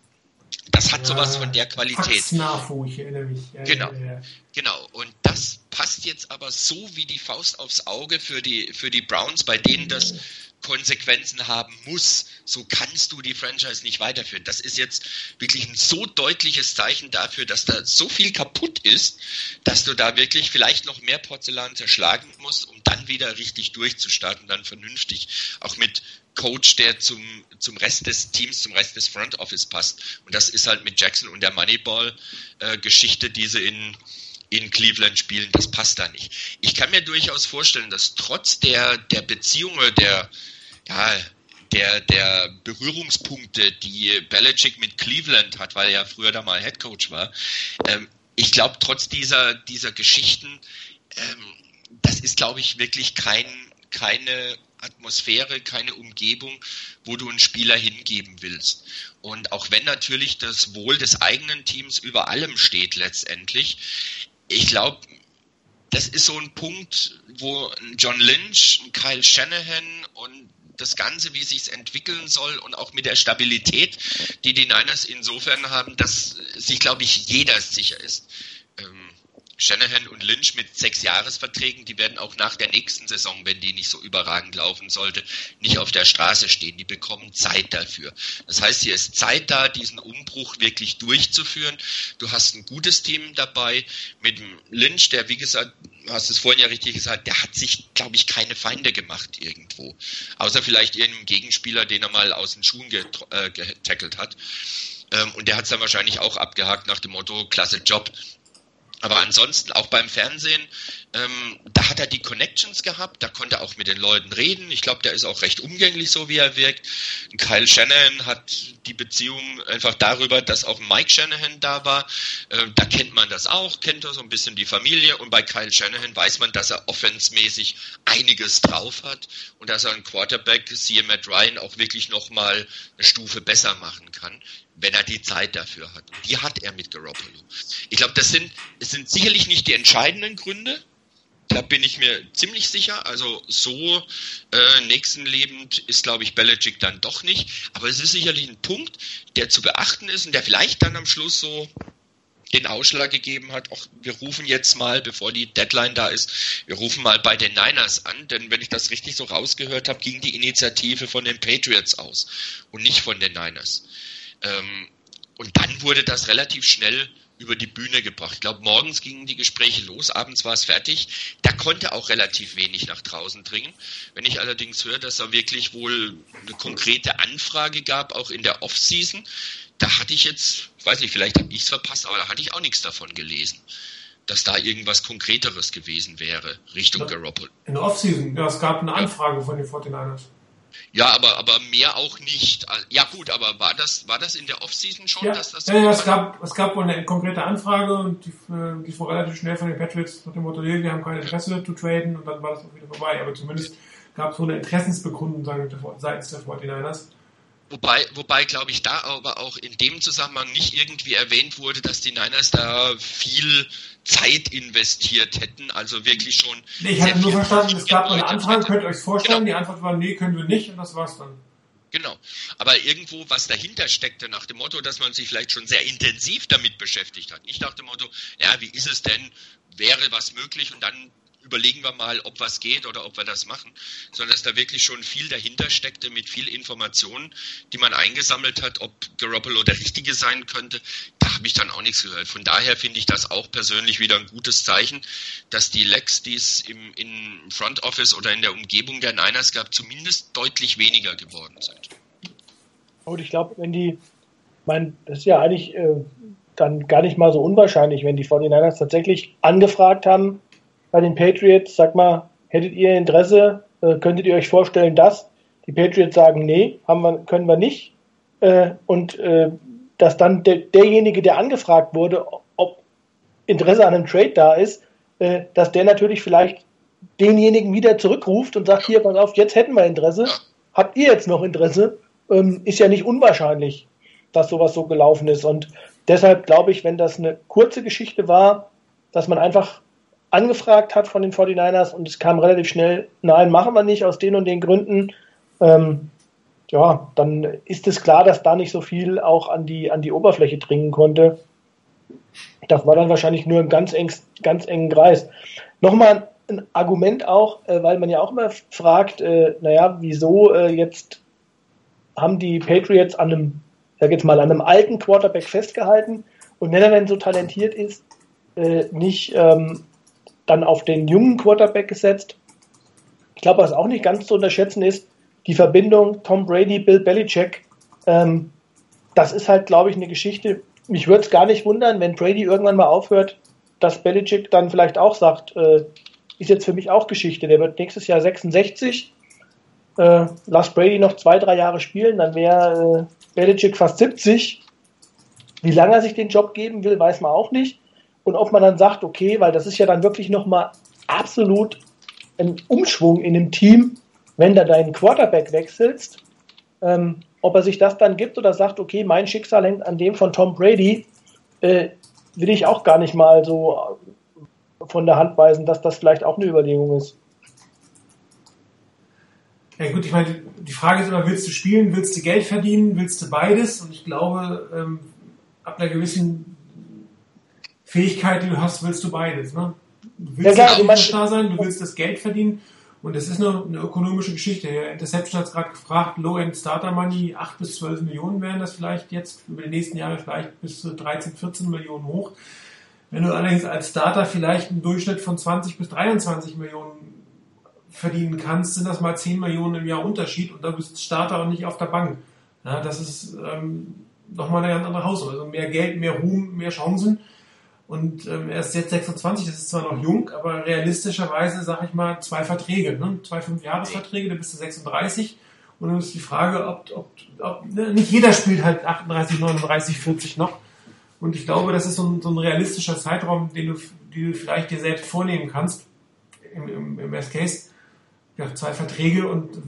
S4: Das hat sowas von der Qualität.
S3: Faxnafo, ich erinnere mich. Ja,
S4: Genau.
S3: ja, ja.
S4: Genau, und das passt jetzt aber so wie die Faust aufs Auge für die, für die Browns, bei denen das Konsequenzen haben muss. So kannst du die Franchise nicht weiterführen. Das ist jetzt wirklich ein so deutliches Zeichen dafür, dass da so viel kaputt ist, dass du da wirklich vielleicht noch mehr Porzellan zerschlagen musst, um dann wieder richtig durchzustarten, dann vernünftig. Auch mit Coach, der zum, zum Rest des Teams, zum Rest des Front Office passt. Und das ist halt mit Jackson und der Moneyball-Geschichte, die sie in, in Cleveland spielen, das passt da nicht. Ich kann mir durchaus vorstellen, dass trotz der, der Beziehungen, der, ja, der, der Berührungspunkte, die Belichick mit Cleveland hat, weil er ja früher da mal Head Coach war, ähm, ich glaube, trotz dieser, dieser Geschichten, ähm, das ist, glaube ich, wirklich kein, keine Atmosphäre, keine Umgebung, wo du einen Spieler hingeben willst. Und auch wenn natürlich das Wohl des eigenen Teams über allem steht letztendlich, ich glaube, das ist so ein Punkt, wo John Lynch, Kyle Shanahan und das Ganze, wie sich entwickeln soll und auch mit der Stabilität, die die Niners insofern haben, dass sich, glaube ich, jeder sicher ist. Ähm, Shanahan und Lynch mit sechs Jahresverträgen, die werden auch nach der nächsten Saison, wenn die nicht so überragend laufen sollte, nicht auf der Straße stehen. Die bekommen Zeit dafür. Das heißt, hier ist Zeit da, diesen Umbruch wirklich durchzuführen. Du hast ein gutes Team dabei mit dem Lynch, der, wie gesagt, hast es vorhin ja richtig gesagt, der hat sich, glaube ich, keine Feinde gemacht irgendwo. Außer vielleicht irgendeinem Gegenspieler, den er mal aus den Schuhen äh, getackelt hat. Ähm, und der hat es dann wahrscheinlich auch abgehakt nach dem Motto, klasse Job. Aber ansonsten auch beim Fernsehen, ähm, da hat er die Connections gehabt, da konnte er auch mit den Leuten reden. Ich glaube, der ist auch recht umgänglich, so wie er wirkt. Kyle Shanahan hat die Beziehung einfach darüber, dass auch Mike Shanahan da war. Ähm, da kennt man das auch, kennt er so ein bisschen die Familie. Und bei Kyle Shanahan weiß man, dass er offensmäßig einiges drauf hat und dass er einen Quarterback, siehe Matt Ryan, auch wirklich nochmal eine Stufe besser machen kann wenn er die Zeit dafür hat. Die hat er mit Garoppolo. Ich glaube, das sind, es sind sicherlich nicht die entscheidenden Gründe. Da bin ich mir ziemlich sicher. Also so äh, nächstenlebend ist, glaube ich, Belichick dann doch nicht. Aber es ist sicherlich ein Punkt, der zu beachten ist und der vielleicht dann am Schluss so den Ausschlag gegeben hat, auch wir rufen jetzt mal, bevor die Deadline da ist, wir rufen mal bei den Niners an, denn wenn ich das richtig so rausgehört habe, ging die Initiative von den Patriots aus und nicht von den Niners. Ähm, und dann wurde das relativ schnell über die Bühne gebracht. Ich glaube, morgens gingen die Gespräche los, abends war es fertig. Da konnte auch relativ wenig nach draußen dringen. Wenn ich allerdings höre, dass da wirklich wohl eine konkrete Anfrage gab, auch in der Off-Season, da hatte ich jetzt, ich weiß nicht, vielleicht habe ich es verpasst, aber da hatte ich auch nichts davon gelesen, dass da irgendwas Konkreteres gewesen wäre, Richtung
S3: Ja.
S4: Garoppolo.
S3: In der Offseason, ja, es gab eine Anfrage von den 49ers.
S4: Ja, aber, aber mehr auch nicht. Ja gut, aber war das, war das in der Offseason schon,
S3: Ja,
S4: dass das
S3: ja, ja, es gab, es gab wohl eine konkrete Anfrage und die, äh, die fuhr relativ schnell von den Patriots nach dem Motto, wir haben kein Interesse zu traden und dann war das auch wieder vorbei. Aber zumindest gab es wohl eine Interessensbekundung seitens der 49ers.
S4: Wobei, wobei glaube ich, da aber auch in dem Zusammenhang nicht irgendwie erwähnt wurde, dass die Niners da viel Zeit investiert hätten, also wirklich schon.
S3: Nee, ich hatte nur verstanden, es gab eine
S4: Leute
S3: Anfrage,
S4: hätten.
S3: könnt ihr euch vorstellen?
S4: Genau.
S3: Die Antwort war, nee, können wir nicht und das war's dann.
S4: Genau. Aber irgendwo, was dahinter steckte, nach dem Motto, dass man sich vielleicht schon sehr intensiv damit beschäftigt hat. Nicht nach dem Motto, ja, wie ist es denn, wäre was möglich und dann überlegen wir mal, ob was geht oder ob wir das machen, sondern dass da wirklich schon viel dahinter steckte mit viel Informationen, die man eingesammelt hat, ob Garoppolo der Richtige sein könnte. Da habe ich dann auch nichts gehört. Von daher finde ich das auch persönlich wieder ein gutes Zeichen, dass die Lecks, die es im, im Front Office oder in der Umgebung der Niners gab, zumindest deutlich weniger geworden sind.
S5: Und ich glaube, wenn die, mein, das ist ja eigentlich äh, dann gar nicht mal so unwahrscheinlich, wenn die 49ers tatsächlich angefragt haben bei den Patriots, sag mal, hättet ihr Interesse, äh, könntet ihr euch vorstellen, dass die Patriots sagen, nee, haben wir, können wir nicht. Äh, und äh, dass dann der, derjenige, der angefragt wurde, ob Interesse an einem Trade da ist, äh, dass der natürlich vielleicht denjenigen wieder zurückruft und sagt, hier, pass auf, jetzt hätten wir Interesse. Habt ihr jetzt noch Interesse? Ähm, ist ja nicht unwahrscheinlich, dass sowas so gelaufen ist. Und deshalb glaube ich, wenn das eine kurze Geschichte war, dass man einfach angefragt hat von den 49ers und es kam relativ schnell, nein, machen wir nicht aus den und den Gründen, ähm, ja, dann ist es klar, dass da nicht so viel auch an die, an die Oberfläche dringen konnte. Das war dann wahrscheinlich nur im ganz, eng, ganz engen Kreis. Nochmal ein Argument auch, äh, weil man ja auch immer fragt, äh, naja, wieso äh, jetzt haben die Patriots an einem, sag jetzt mal, an einem alten Quarterback festgehalten und wenn er dann so talentiert ist, äh, nicht ähm, dann auf den jungen Quarterback gesetzt. Ich glaube, was auch nicht ganz zu unterschätzen ist, die Verbindung Tom Brady, Bill Belichick, ähm, das ist halt, glaube ich, eine Geschichte. Mich würde es gar nicht wundern, wenn Brady irgendwann mal aufhört, dass Belichick dann vielleicht auch sagt, äh, ist jetzt für mich auch Geschichte. Der wird nächstes Jahr 66. Äh, lass Brady noch zwei, drei Jahre spielen, dann wäre äh, Belichick fast 70. Wie lange er sich den Job geben will, weiß man auch nicht. Und ob man dann sagt, okay, weil das ist ja dann wirklich nochmal absolut ein Umschwung in dem Team, wenn da deinen Quarterback wechselst, ähm, ob er sich das dann gibt oder sagt, okay, mein Schicksal hängt an dem von Tom Brady, äh, will ich auch gar nicht mal so von der Hand weisen, dass das vielleicht auch eine Überlegung ist.
S3: Ja gut, ich meine, die Frage ist immer, willst du spielen, willst du Geld verdienen, willst du beides? Und ich glaube, ähm, ab einer gewissen Fähigkeit, die du hast, willst du beides. Ne? Du willst
S5: Ja, klar, du
S3: Star sein, du willst das Geld verdienen. Und das ist eine, eine ökonomische Geschichte. Der Interception hat es gerade gefragt, Low-End Starter Money, 8 bis 12 Millionen wären das vielleicht jetzt über die nächsten Jahre vielleicht bis zu 13, 14 Millionen hoch. Wenn du allerdings als Starter vielleicht einen Durchschnitt von 20 bis 23 Millionen verdienen kannst, sind das mal 10 Millionen im Jahr Unterschied und da bist du Starter und nicht auf der Bank. Ja, das ist ähm, nochmal eine ganz andere Hausnummer. Also mehr Geld, mehr Ruhm, mehr Chancen. Und ähm, er ist jetzt 26, das ist zwar noch jung, aber realistischerweise, sage ich mal, zwei Verträge, ne? zwei Fünfjahresverträge, da bist du 36. Und dann ist die Frage, ob, ob, ob ne? nicht jeder spielt halt 38, 39, 40 noch. Und ich glaube, das ist so ein, so ein realistischer Zeitraum, den du, den du vielleicht dir selbst vornehmen kannst, im, im, im Best Case. Ja, zwei Verträge und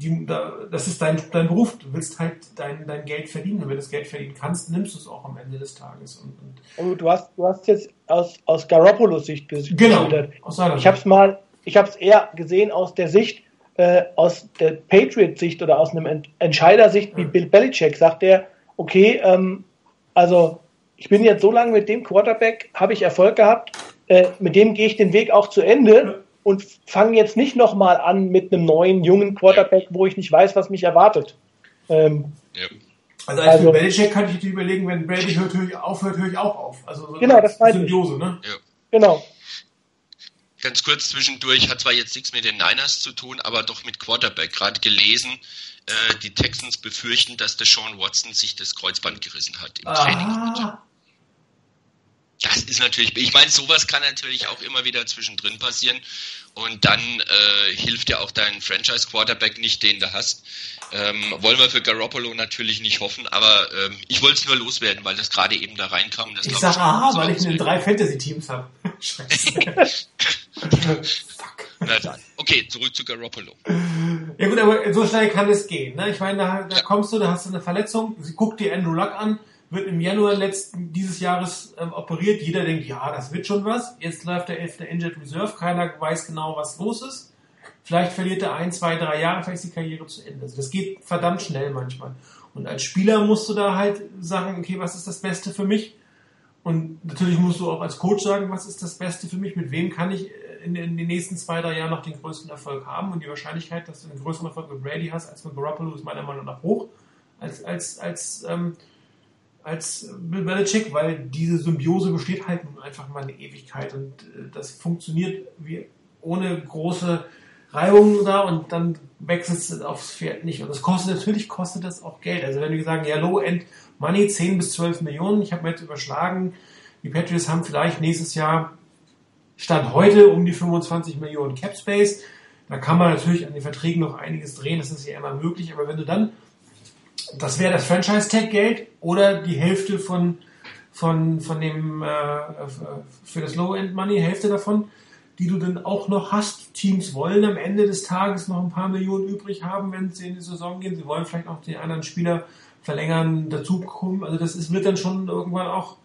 S3: die, da, das ist dein, dein Beruf. Du willst halt dein, dein Geld verdienen. Und wenn du das Geld verdienen kannst, nimmst du es auch am Ende des Tages. Und, und
S5: Ja, gut, Du hast, du hast jetzt aus, aus Garoppolos Sicht
S3: Genau, aus seiner
S5: Ich habe es mal, ich habe es eher gesehen aus der Sicht, äh, aus der Patriot-Sicht oder aus einem Ent Entscheidersicht wie Bill Belichick, sagt er, okay, ähm, also ich bin jetzt so lange mit dem Quarterback, habe ich Erfolg gehabt, äh, mit dem gehe ich den Weg auch zu Ende und fange jetzt nicht nochmal an mit einem neuen, jungen Quarterback, wo ich nicht weiß, was mich erwartet. Ähm,
S4: Ja.
S3: Also als
S5: Also-
S3: für Belichick kann ich natürlich überlegen, wenn Brady hört, höre ich aufhört, höre ich auch auf. Also so
S5: Genau, das meine ich.
S3: Symbiose, ne?
S4: Ja.
S5: genau.
S4: Ganz kurz zwischendurch, hat zwar jetzt nichts mit den Niners zu tun, aber doch mit Quarterback. Gerade gelesen, äh, die Texans befürchten, dass der Sean Watson sich das Kreuzband gerissen hat im Training.
S3: Ah,
S4: Das ist natürlich, ich meine, sowas kann natürlich auch immer wieder zwischendrin passieren. Und dann äh, hilft ja auch dein Franchise-Quarterback nicht, den du hast. Ähm, wollen wir für Garoppolo natürlich nicht hoffen, aber ähm, ich wollte es nur loswerden, weil das gerade eben da reinkam.
S3: Ich
S4: glaub
S3: sag aha, weil ich in drei Fantasy-Teams habe. Scheiße. [LAUGHS]
S4: Na dann. Okay, zurück zu Garoppolo.
S3: Ja gut, aber so schnell kann es gehen. Ne? Ich meine, da, da kommst du, da hast du eine Verletzung, sie guckt dir Andrew Luck an, wird im Januar letzten dieses Jahres ähm, operiert. Jeder denkt, ja, das wird schon was. Jetzt läuft der 11. Injured Reserve, keiner weiß genau, was los ist. Vielleicht verliert er ein, zwei, drei Jahre, vielleicht ist die Karriere zu Ende. Also das geht verdammt schnell manchmal. Und als Spieler musst du da halt sagen, okay, was ist das Beste für mich? Und natürlich musst du auch als Coach sagen, was ist das Beste für mich? Mit wem kann ich äh, in, in den nächsten zwei, drei Jahren noch den größten Erfolg haben und die Wahrscheinlichkeit, dass du einen größeren Erfolg mit Brady hast als mit Garoppolo, ist meiner Meinung nach hoch als, als, als, ähm, als Bill Belichick, weil diese Symbiose besteht halt nun einfach mal eine Ewigkeit und äh, das funktioniert wie ohne große Reibungen da und dann wechselt es aufs Pferd nicht. Und das kostet, natürlich kostet das auch Geld. Also wenn wir sagen, ja, Low-End Money 10 bis 12 Millionen, ich habe mir jetzt überschlagen, die Patriots haben vielleicht nächstes Jahr Stand heute um die 25 Millionen Cap Space. Da kann man natürlich an den Verträgen noch einiges drehen, das ist ja immer möglich, aber wenn du dann, das wäre das Franchise-Tag-Geld oder die Hälfte von, von, von dem, äh, für das Low-End-Money, Hälfte davon, die du dann auch noch hast. Teams wollen am Ende des Tages noch ein paar Millionen übrig haben, wenn sie in die Saison gehen. Sie wollen vielleicht auch den anderen Spieler verlängern, dazukommen. Also das ist, wird dann schon irgendwann auch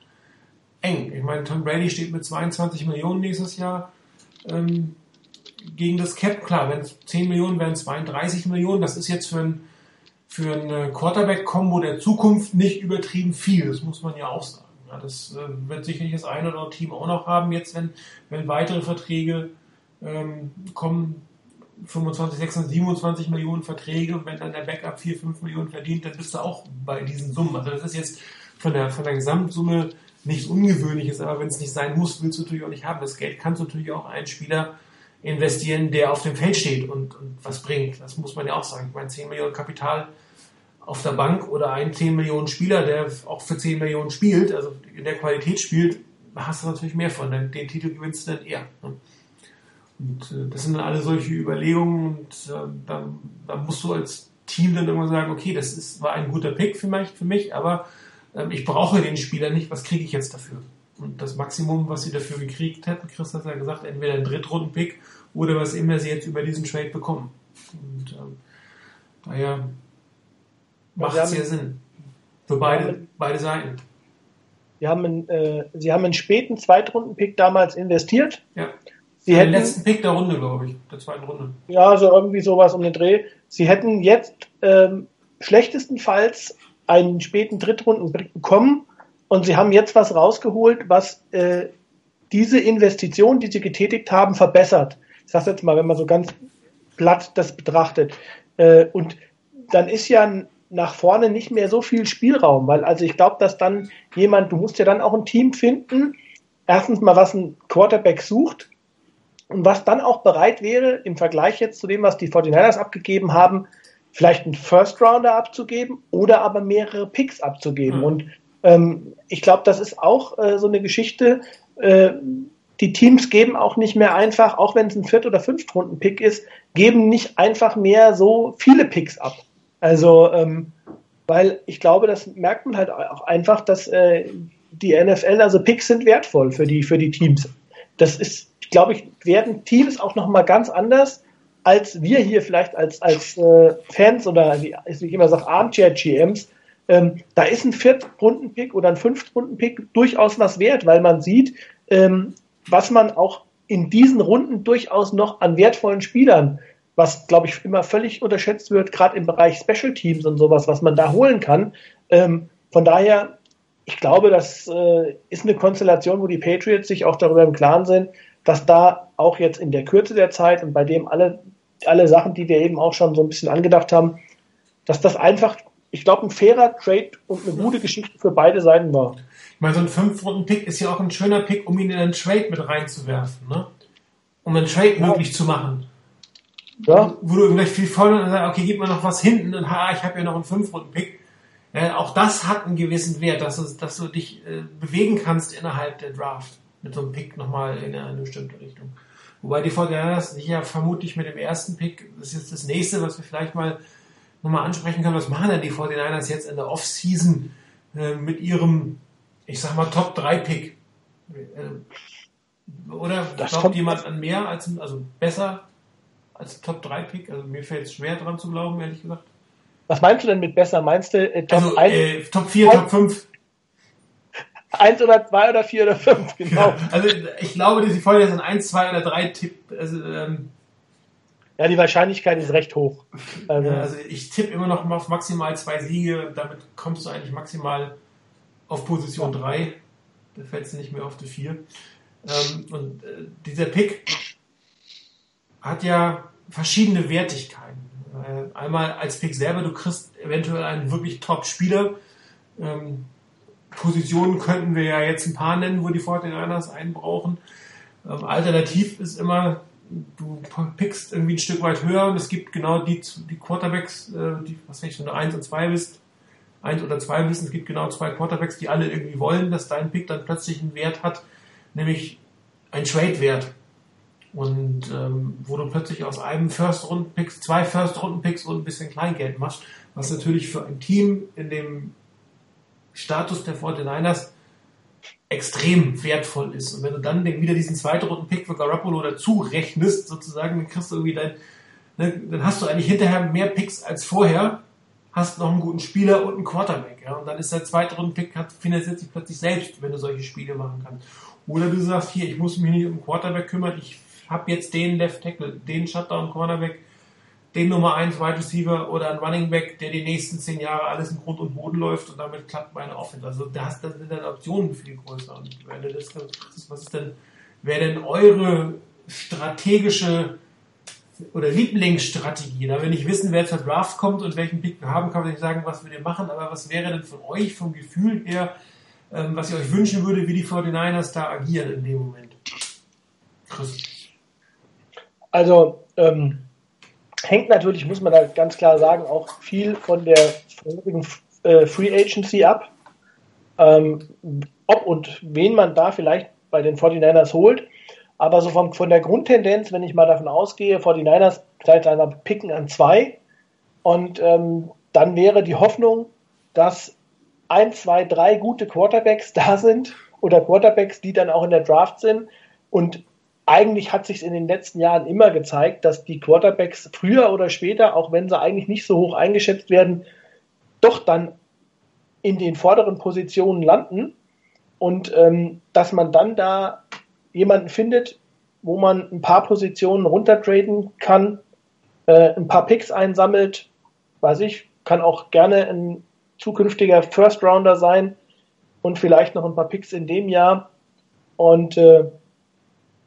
S3: eng. Ich meine, Tom Brady steht mit 22 Millionen nächstes Jahr ähm, gegen das Cap. Klar, wenn es 10 Millionen wären, 32 Millionen. Das ist jetzt für ein für eine Quarterback-Kombo der Zukunft nicht übertrieben viel. Das muss man ja auch sagen. Ja, das äh, wird sicherlich das eine oder andere Team auch noch haben, jetzt wenn, wenn weitere Verträge ähm, kommen. 25, 26, 27 Millionen Verträge und wenn dann der Backup 4, 5 Millionen verdient, dann bist du auch bei diesen Summen. Also das ist jetzt von der, von der Gesamtsumme nichts Ungewöhnliches, aber wenn es nicht sein muss, willst du natürlich auch nicht haben. Das Geld kannst du natürlich auch einen Spieler investieren, der auf dem Feld steht und, und was bringt. Das muss man ja auch sagen. Ich meine, 10 Millionen Kapital auf der Bank oder ein 10 Millionen Spieler, der auch für 10 Millionen spielt, also in der Qualität spielt, hast du natürlich mehr von. Den, den Titel gewinnst du dann eher. Ne? Und äh, das sind dann alle solche Überlegungen und äh, dann, dann musst du als Team dann immer sagen, okay, das ist, war ein guter Pick für mich, für mich aber ähm, ich brauche den Spieler nicht, was kriege ich jetzt dafür? Und das Maximum, was sie dafür gekriegt hätten, Chris hat ja gesagt, entweder ein Drittrunden-Pick oder was immer sie jetzt über diesen Trade bekommen. Und ähm, daher macht es
S5: haben-
S3: ja Sinn. Für beide, beide Seiten.
S5: Sie haben, einen, äh, sie haben einen späten Zweitrunden-Pick damals investiert.
S3: Ja.
S5: Sie
S3: Den
S5: hätten,
S3: letzten Pick der Runde, glaube ich, der zweiten Runde.
S5: ja, so irgendwie sowas um den Dreh. Sie hätten jetzt ähm, schlechtestenfalls einen späten Drittrunden-Pick bekommen und sie haben jetzt was rausgeholt, was äh, diese Investition, die sie getätigt haben, verbessert. Ich sage jetzt mal, wenn man so ganz platt das betrachtet. Äh, und dann ist ja nach vorne nicht mehr so viel Spielraum, weil also ich glaube, dass dann jemand, du musst ja dann auch ein Team finden, erstens mal, was ein Quarterback sucht und was dann auch bereit wäre, im Vergleich jetzt zu dem, was die 49ers abgegeben haben, vielleicht einen First Rounder abzugeben oder aber mehrere Picks abzugeben.
S3: Mhm.
S5: Und ähm, ich glaube, das ist auch äh, so eine Geschichte, äh, die Teams geben auch nicht mehr einfach, auch wenn es ein Viert- oder Fünftrunden-Pick ist, geben nicht einfach mehr so viele Picks ab. Also, ähm, weil ich glaube, das merkt man halt auch einfach, dass äh, die NFL, also Picks sind wertvoll für die, für die Teams. Das ist, glaube ich, werden Teams auch nochmal ganz anders, als wir hier vielleicht als, als äh, Fans oder wie ich immer sage, Armchair-GMs. Ähm, da ist ein Viertrunden-Pick oder ein Fünftrunden-Pick durchaus was wert, weil man sieht, ähm, was man auch in diesen Runden durchaus noch an wertvollen Spielern, was glaube ich immer völlig unterschätzt wird, gerade im Bereich Special Teams und sowas, was man da holen kann. Ähm, von daher, ich glaube, das äh, ist eine Konstellation, wo die Patriots sich auch darüber im Klaren sind, dass da auch jetzt in der Kürze der Zeit und bei dem alle, alle Sachen, die wir eben auch schon so ein bisschen angedacht haben, dass das einfach, ich glaube, ein fairer Trade und eine gute Geschichte für beide Seiten war.
S3: Ich meine, so ein Fünf-Runden-Pick ist ja auch ein schöner Pick, um ihn in einen Trade mit reinzuwerfen, ne? Um einen Trade
S5: Ja.
S3: möglich zu machen.
S5: Ja,
S3: Wo du vielleicht viel voll und sagst, okay, gib mir noch was hinten und ha, ich habe ja noch einen Fünf-Runden-Pick. Äh, auch das hat einen gewissen Wert, dass du, dass du dich äh, bewegen kannst innerhalb der Draft. Mit so einem Pick nochmal in eine bestimmte Richtung. Wobei die 49ers sich ja vermutlich mit dem ersten Pick, das ist jetzt das nächste, was wir vielleicht mal nochmal ansprechen können, was machen denn die 49ers jetzt in der Offseason äh, mit ihrem, ich sag mal, Top-3-Pick? Äh, oder
S5: Das
S3: glaubt jemand an mehr als, also besser als Top-3-Pick? Also mir fällt es schwer dran zu glauben, ehrlich gesagt.
S5: was meinst du denn mit besser? Meinst du äh, Top
S3: Also
S5: 1,
S3: äh, Top 4, Top 5.
S5: 1 [LAUGHS] oder 2 oder 4 oder 5? [LAUGHS] Genau.
S3: Ja, also ich glaube, dass die Folge sind 1, 2 oder 3 Tipp. Also, ähm,
S5: Ja, die Wahrscheinlichkeit ist recht hoch. [LAUGHS] Also,
S3: Ja, also ich tippe immer noch mal auf maximal zwei Siege. Damit kommst du eigentlich maximal auf Position 3. Da fällst du nicht mehr auf die 4. Ähm, und äh, dieser Pick, hat ja verschiedene Wertigkeiten. Äh, Einmal als Pick selber, du kriegst eventuell einen wirklich Top-Spieler. Ähm, Positionen könnten wir ja jetzt ein paar nennen, wo die 49ers einen brauchen. Ähm, alternativ ist immer, du pickst irgendwie ein Stück weit höher und es gibt genau die, die Quarterbacks, äh, die, was weiß ich, wenn du 1 und 2 bist, 1 oder 2 bist, es gibt genau zwei Quarterbacks, die alle irgendwie wollen, dass dein Pick dann plötzlich einen Wert hat, nämlich ein Trade-Wert. Und ähm, wo du plötzlich aus einem First-Runden-Picks, zwei First-Runden-Picks und ein bisschen Kleingeld machst, was natürlich für ein Team in dem Status der 49ers extrem wertvoll ist. Und wenn du dann wieder diesen zweiten Runden-Pick für Garoppolo dazu rechnest, sozusagen, dann kriegst du irgendwie dein, ne, dann hast du eigentlich hinterher mehr Picks als vorher, hast noch einen guten Spieler und einen Quarterback. Ja? Und dann ist der zweite Runden-Pick, hat, finanziert sich plötzlich selbst, wenn du solche Spiele machen kannst. Oder du sagst, hier, ich muss mich nicht um Quarterback kümmern, ich habe jetzt den Left Tackle, den Shutdown Cornerback, den Nummer 1 Wide Receiver oder einen Running Back, der die nächsten zehn Jahre alles in Grund und Boden läuft und damit klappt meine Offense. Also da sind deine Optionen viel größer. Und wenn du das, was ist denn, wäre denn eure strategische oder Lieblingsstrategie? Da will ich wissen, wer zur Draft kommt und welchen Pick wir haben, kann man nicht sagen, was wir denn machen, aber was wäre denn von euch vom Gefühl her, ähm, was ihr euch wünschen würde, wie die 49ers da agieren in dem Moment? Chris.
S5: Also ähm, hängt natürlich, muss man da ganz klar sagen, auch viel von der vorherigen äh, Free Agency ab. Ähm, ob und wen man da vielleicht bei den 49ers holt. Aber so vom, von der Grundtendenz, wenn ich mal davon ausgehe, 49ers vielleicht einer picken an zwei und ähm, dann wäre die Hoffnung, dass ein, zwei, drei gute Quarterbacks da sind oder Quarterbacks, die dann auch in der Draft sind und eigentlich hat sich in den letzten Jahren immer gezeigt, dass die Quarterbacks früher oder später, auch wenn sie eigentlich nicht so hoch eingeschätzt werden, doch dann in den vorderen Positionen landen. Und ähm, dass man dann da jemanden findet, wo man ein paar Positionen runtertraden kann, äh, ein paar Picks einsammelt, weiß ich, kann auch gerne ein zukünftiger First Rounder sein und vielleicht noch ein paar Picks in dem Jahr. Und äh,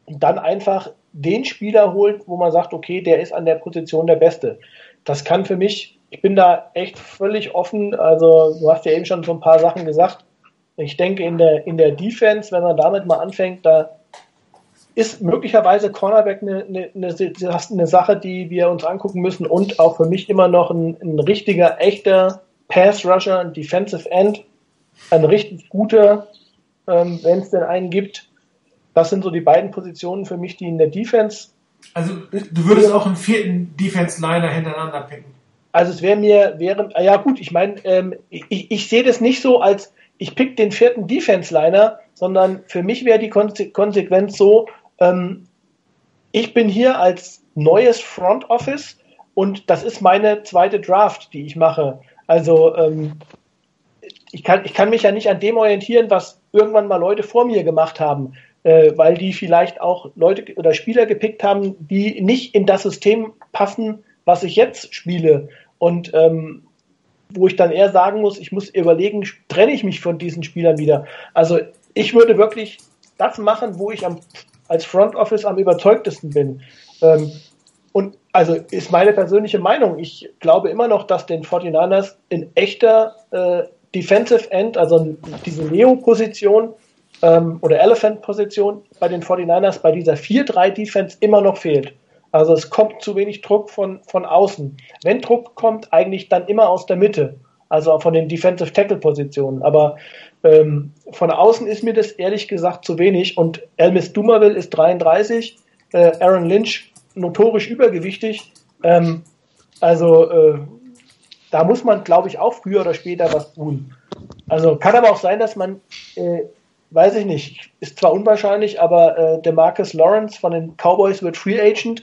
S5: dann einfach den Spieler holt, wo man sagt, okay, der ist an der Position der Beste. Das kann für mich, ich bin da echt völlig offen. Also du hast ja eben schon so ein paar Sachen gesagt. Ich denke in der in der Defense, wenn man damit mal anfängt, da ist möglicherweise Cornerback eine, eine, eine, eine Sache, die wir uns angucken müssen und auch für mich immer noch ein, ein richtiger, echter Pass Rusher, ein Defensive End, ein richtig guter, ähm, wenn es denn einen gibt. Das sind so die beiden Positionen für mich, die in der Defense.
S3: Also du würdest auch einen vierten Defense-Liner hintereinander picken.
S5: Also es wäre mir, wäre, ja gut, ich meine, ähm, ich, ich sehe das nicht so als, ich pick den vierten Defense-Liner, sondern für mich wäre die Konse Konsequenz so, ähm, ich bin hier als neues Front Office und das ist meine zweite Draft, die ich mache. Also ähm, ich, kann, ich kann mich ja nicht an dem orientieren, was irgendwann mal Leute vor mir gemacht haben, weil die vielleicht auch Leute oder Spieler gepickt haben, die nicht in das System passen, was ich jetzt spiele. Und ähm, wo ich dann eher sagen muss, ich muss überlegen, trenne ich mich von diesen Spielern wieder. Also ich würde wirklich das machen, wo ich am, als Front Office am überzeugtesten bin. Ähm, und also ist meine persönliche Meinung. Ich glaube immer noch, dass den 49ers in echter äh, Defensive End, also diese Neo-Position ähm, oder Elephant-Position bei den 49ers bei dieser 4-3-Defense immer noch fehlt. Also es kommt zu wenig Druck von, von außen. Wenn Druck kommt, eigentlich dann immer aus der Mitte, also von den Defensive Tackle Positionen. Aber ähm, von außen ist mir das ehrlich gesagt zu wenig. Und Elmis Dumerville ist 33, äh, Aaron Lynch notorisch übergewichtig. Ähm, also äh, da muss man, glaube ich, auch früher oder später was tun. Also kann aber auch sein, dass man äh, weiß ich nicht, ist zwar unwahrscheinlich, aber äh, der Marcus Lawrence von den Cowboys wird Free Agent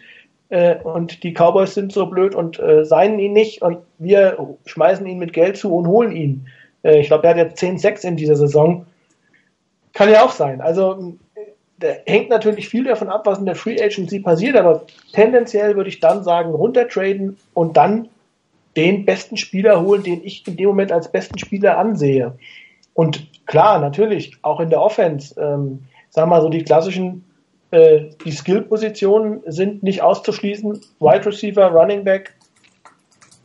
S5: äh, und die Cowboys sind so blöd und äh, seien ihn nicht und wir schmeißen ihn mit Geld zu und holen ihn. Äh, ich glaube, er hat jetzt 10-6 in dieser Saison. Kann ja auch sein. Also da hängt natürlich viel davon ab, was in der Free Agency passiert, aber tendenziell würde ich dann sagen, runtertraden und dann den besten Spieler holen, den ich in dem Moment als besten Spieler ansehe. Und klar, natürlich, auch in der Offense, ähm, sagen wir mal so die klassischen Äh, die Skill-Positionen sind nicht auszuschließen. Wide Receiver, Running Back,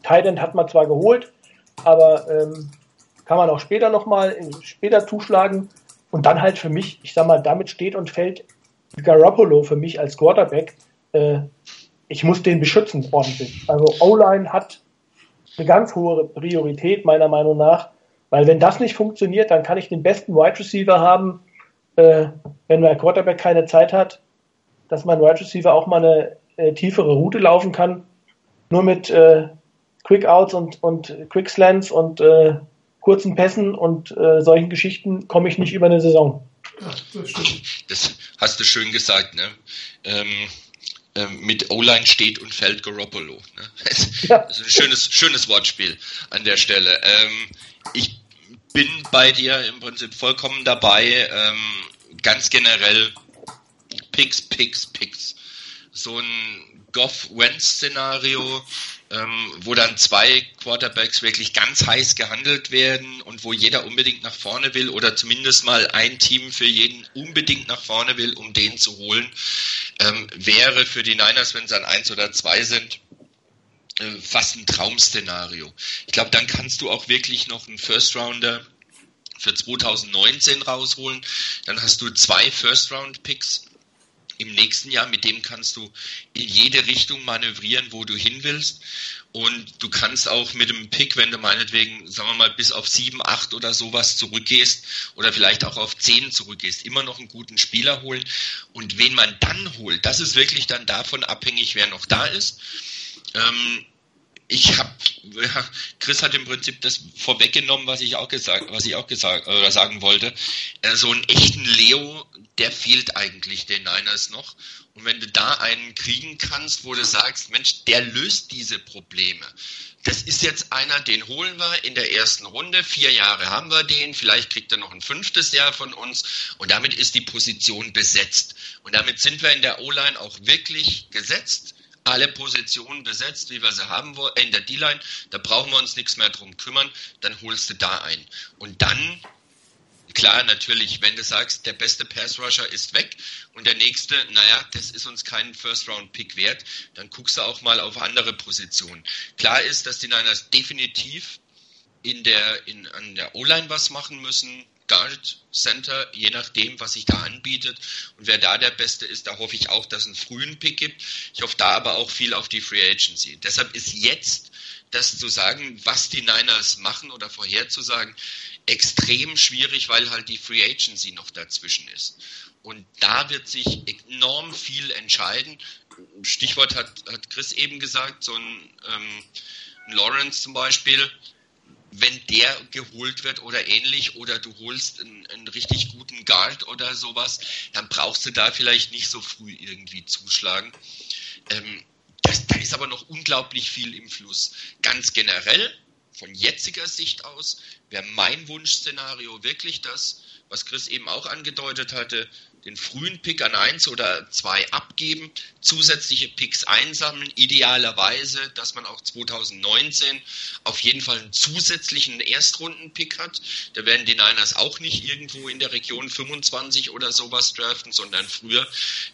S5: Tight End hat man zwar geholt, aber ähm, kann man auch später nochmal später zuschlagen. Und dann halt für mich, ich sag mal, damit steht und fällt Garoppolo für mich als Quarterback. Äh, ich muss den beschützen ordentlich. Also O-Line hat eine ganz hohe Priorität meiner Meinung nach, weil wenn das nicht funktioniert, dann kann ich den besten Wide Receiver haben, äh, wenn mein Quarterback keine Zeit hat, dass mein Wide Receiver auch mal eine äh, tiefere Route laufen kann. Nur mit äh, Quick Outs und, und Quick Slants und äh, kurzen Pässen und äh, solchen Geschichten komme ich nicht über eine Saison.
S3: Ja, das.
S4: Das hast du schön gesagt, ne? Ähm, ähm, mit O-Line steht und fällt Garoppolo. Ne? Das [LAUGHS]
S5: Ja.
S4: ist ein schönes, schönes Wortspiel an der Stelle. Ähm, ich bin bei dir im Prinzip vollkommen dabei. Ähm, ganz generell Picks, Picks, Picks. So ein Goff-Wentz-Szenario, ähm, wo dann zwei Quarterbacks wirklich ganz heiß gehandelt werden und wo jeder unbedingt nach vorne will oder zumindest mal ein Team für jeden unbedingt nach vorne will, um den zu holen, ähm, wäre für die Niners, wenn sie an eins oder zwei sind, äh, fast ein Traum-Szenario. Ich glaube, dann kannst du auch wirklich noch einen First-Rounder für 2019 rausholen. Dann hast du zwei First-Round-Picks im nächsten Jahr, mit dem kannst du in jede Richtung manövrieren, wo du hin willst. Und du kannst auch mit dem Pick, wenn du meinetwegen, sagen wir mal, bis auf 7, 8 oder sowas zurückgehst oder vielleicht auch auf 10 zurückgehst, immer noch einen guten Spieler holen. Und wen man dann holt, das ist wirklich dann davon abhängig, wer noch da ist. Ähm, ich habe, ja, Chris hat im Prinzip das vorweggenommen, was ich auch gesagt, was ich auch gesagt oder sagen wollte. Äh, so einen echten Leo, der fehlt eigentlich den Niners noch. Und wenn du da einen kriegen kannst, wo du sagst, Mensch, der löst diese Probleme. Das ist jetzt einer, den holen wir in der ersten Runde. Vier Jahre haben wir den. Vielleicht kriegt er noch ein fünftes Jahr von uns. Und damit ist die Position besetzt. Und damit sind wir in der O-Line auch wirklich gesetzt alle Positionen besetzt, wie wir sie haben wollen, in der D-Line, da brauchen wir uns nichts mehr drum kümmern, dann holst du da ein. Und dann, klar, natürlich, wenn du sagst, der beste Pass-Rusher ist weg und der nächste, naja, das ist uns kein First-Round-Pick wert, dann guckst du auch mal auf andere Positionen. Klar ist, dass die Niners definitiv in der, in, an der O-Line was machen müssen, Guard, Center, je nachdem, was sich da anbietet. Und wer da der Beste ist, da hoffe ich auch, dass es einen frühen Pick gibt. Ich hoffe da aber auch viel auf die Free Agency. Deshalb ist jetzt das zu sagen, was die Niners machen oder vorherzusagen, extrem schwierig, weil halt die Free Agency noch dazwischen ist. Und da wird sich enorm viel entscheiden. Stichwort hat, hat Chris eben gesagt, so ein, ähm, ein Lawrence zum Beispiel, wenn der geholt wird oder ähnlich oder du holst einen, einen, richtig guten Guard oder sowas, dann brauchst du da vielleicht nicht so früh irgendwie zuschlagen. Ähm, das, da ist aber noch unglaublich viel im Fluss. Ganz generell, von jetziger Sicht aus, wäre mein Wunschszenario wirklich das, was Chris eben auch angedeutet hatte, den frühen Pick an eins oder zwei abgeben, zusätzliche Picks einsammeln, idealerweise, dass man auch 2019 auf jeden Fall einen zusätzlichen Erstrunden-Pick hat. Da werden die Niners auch nicht irgendwo in der Region 25 oder sowas draften, sondern früher.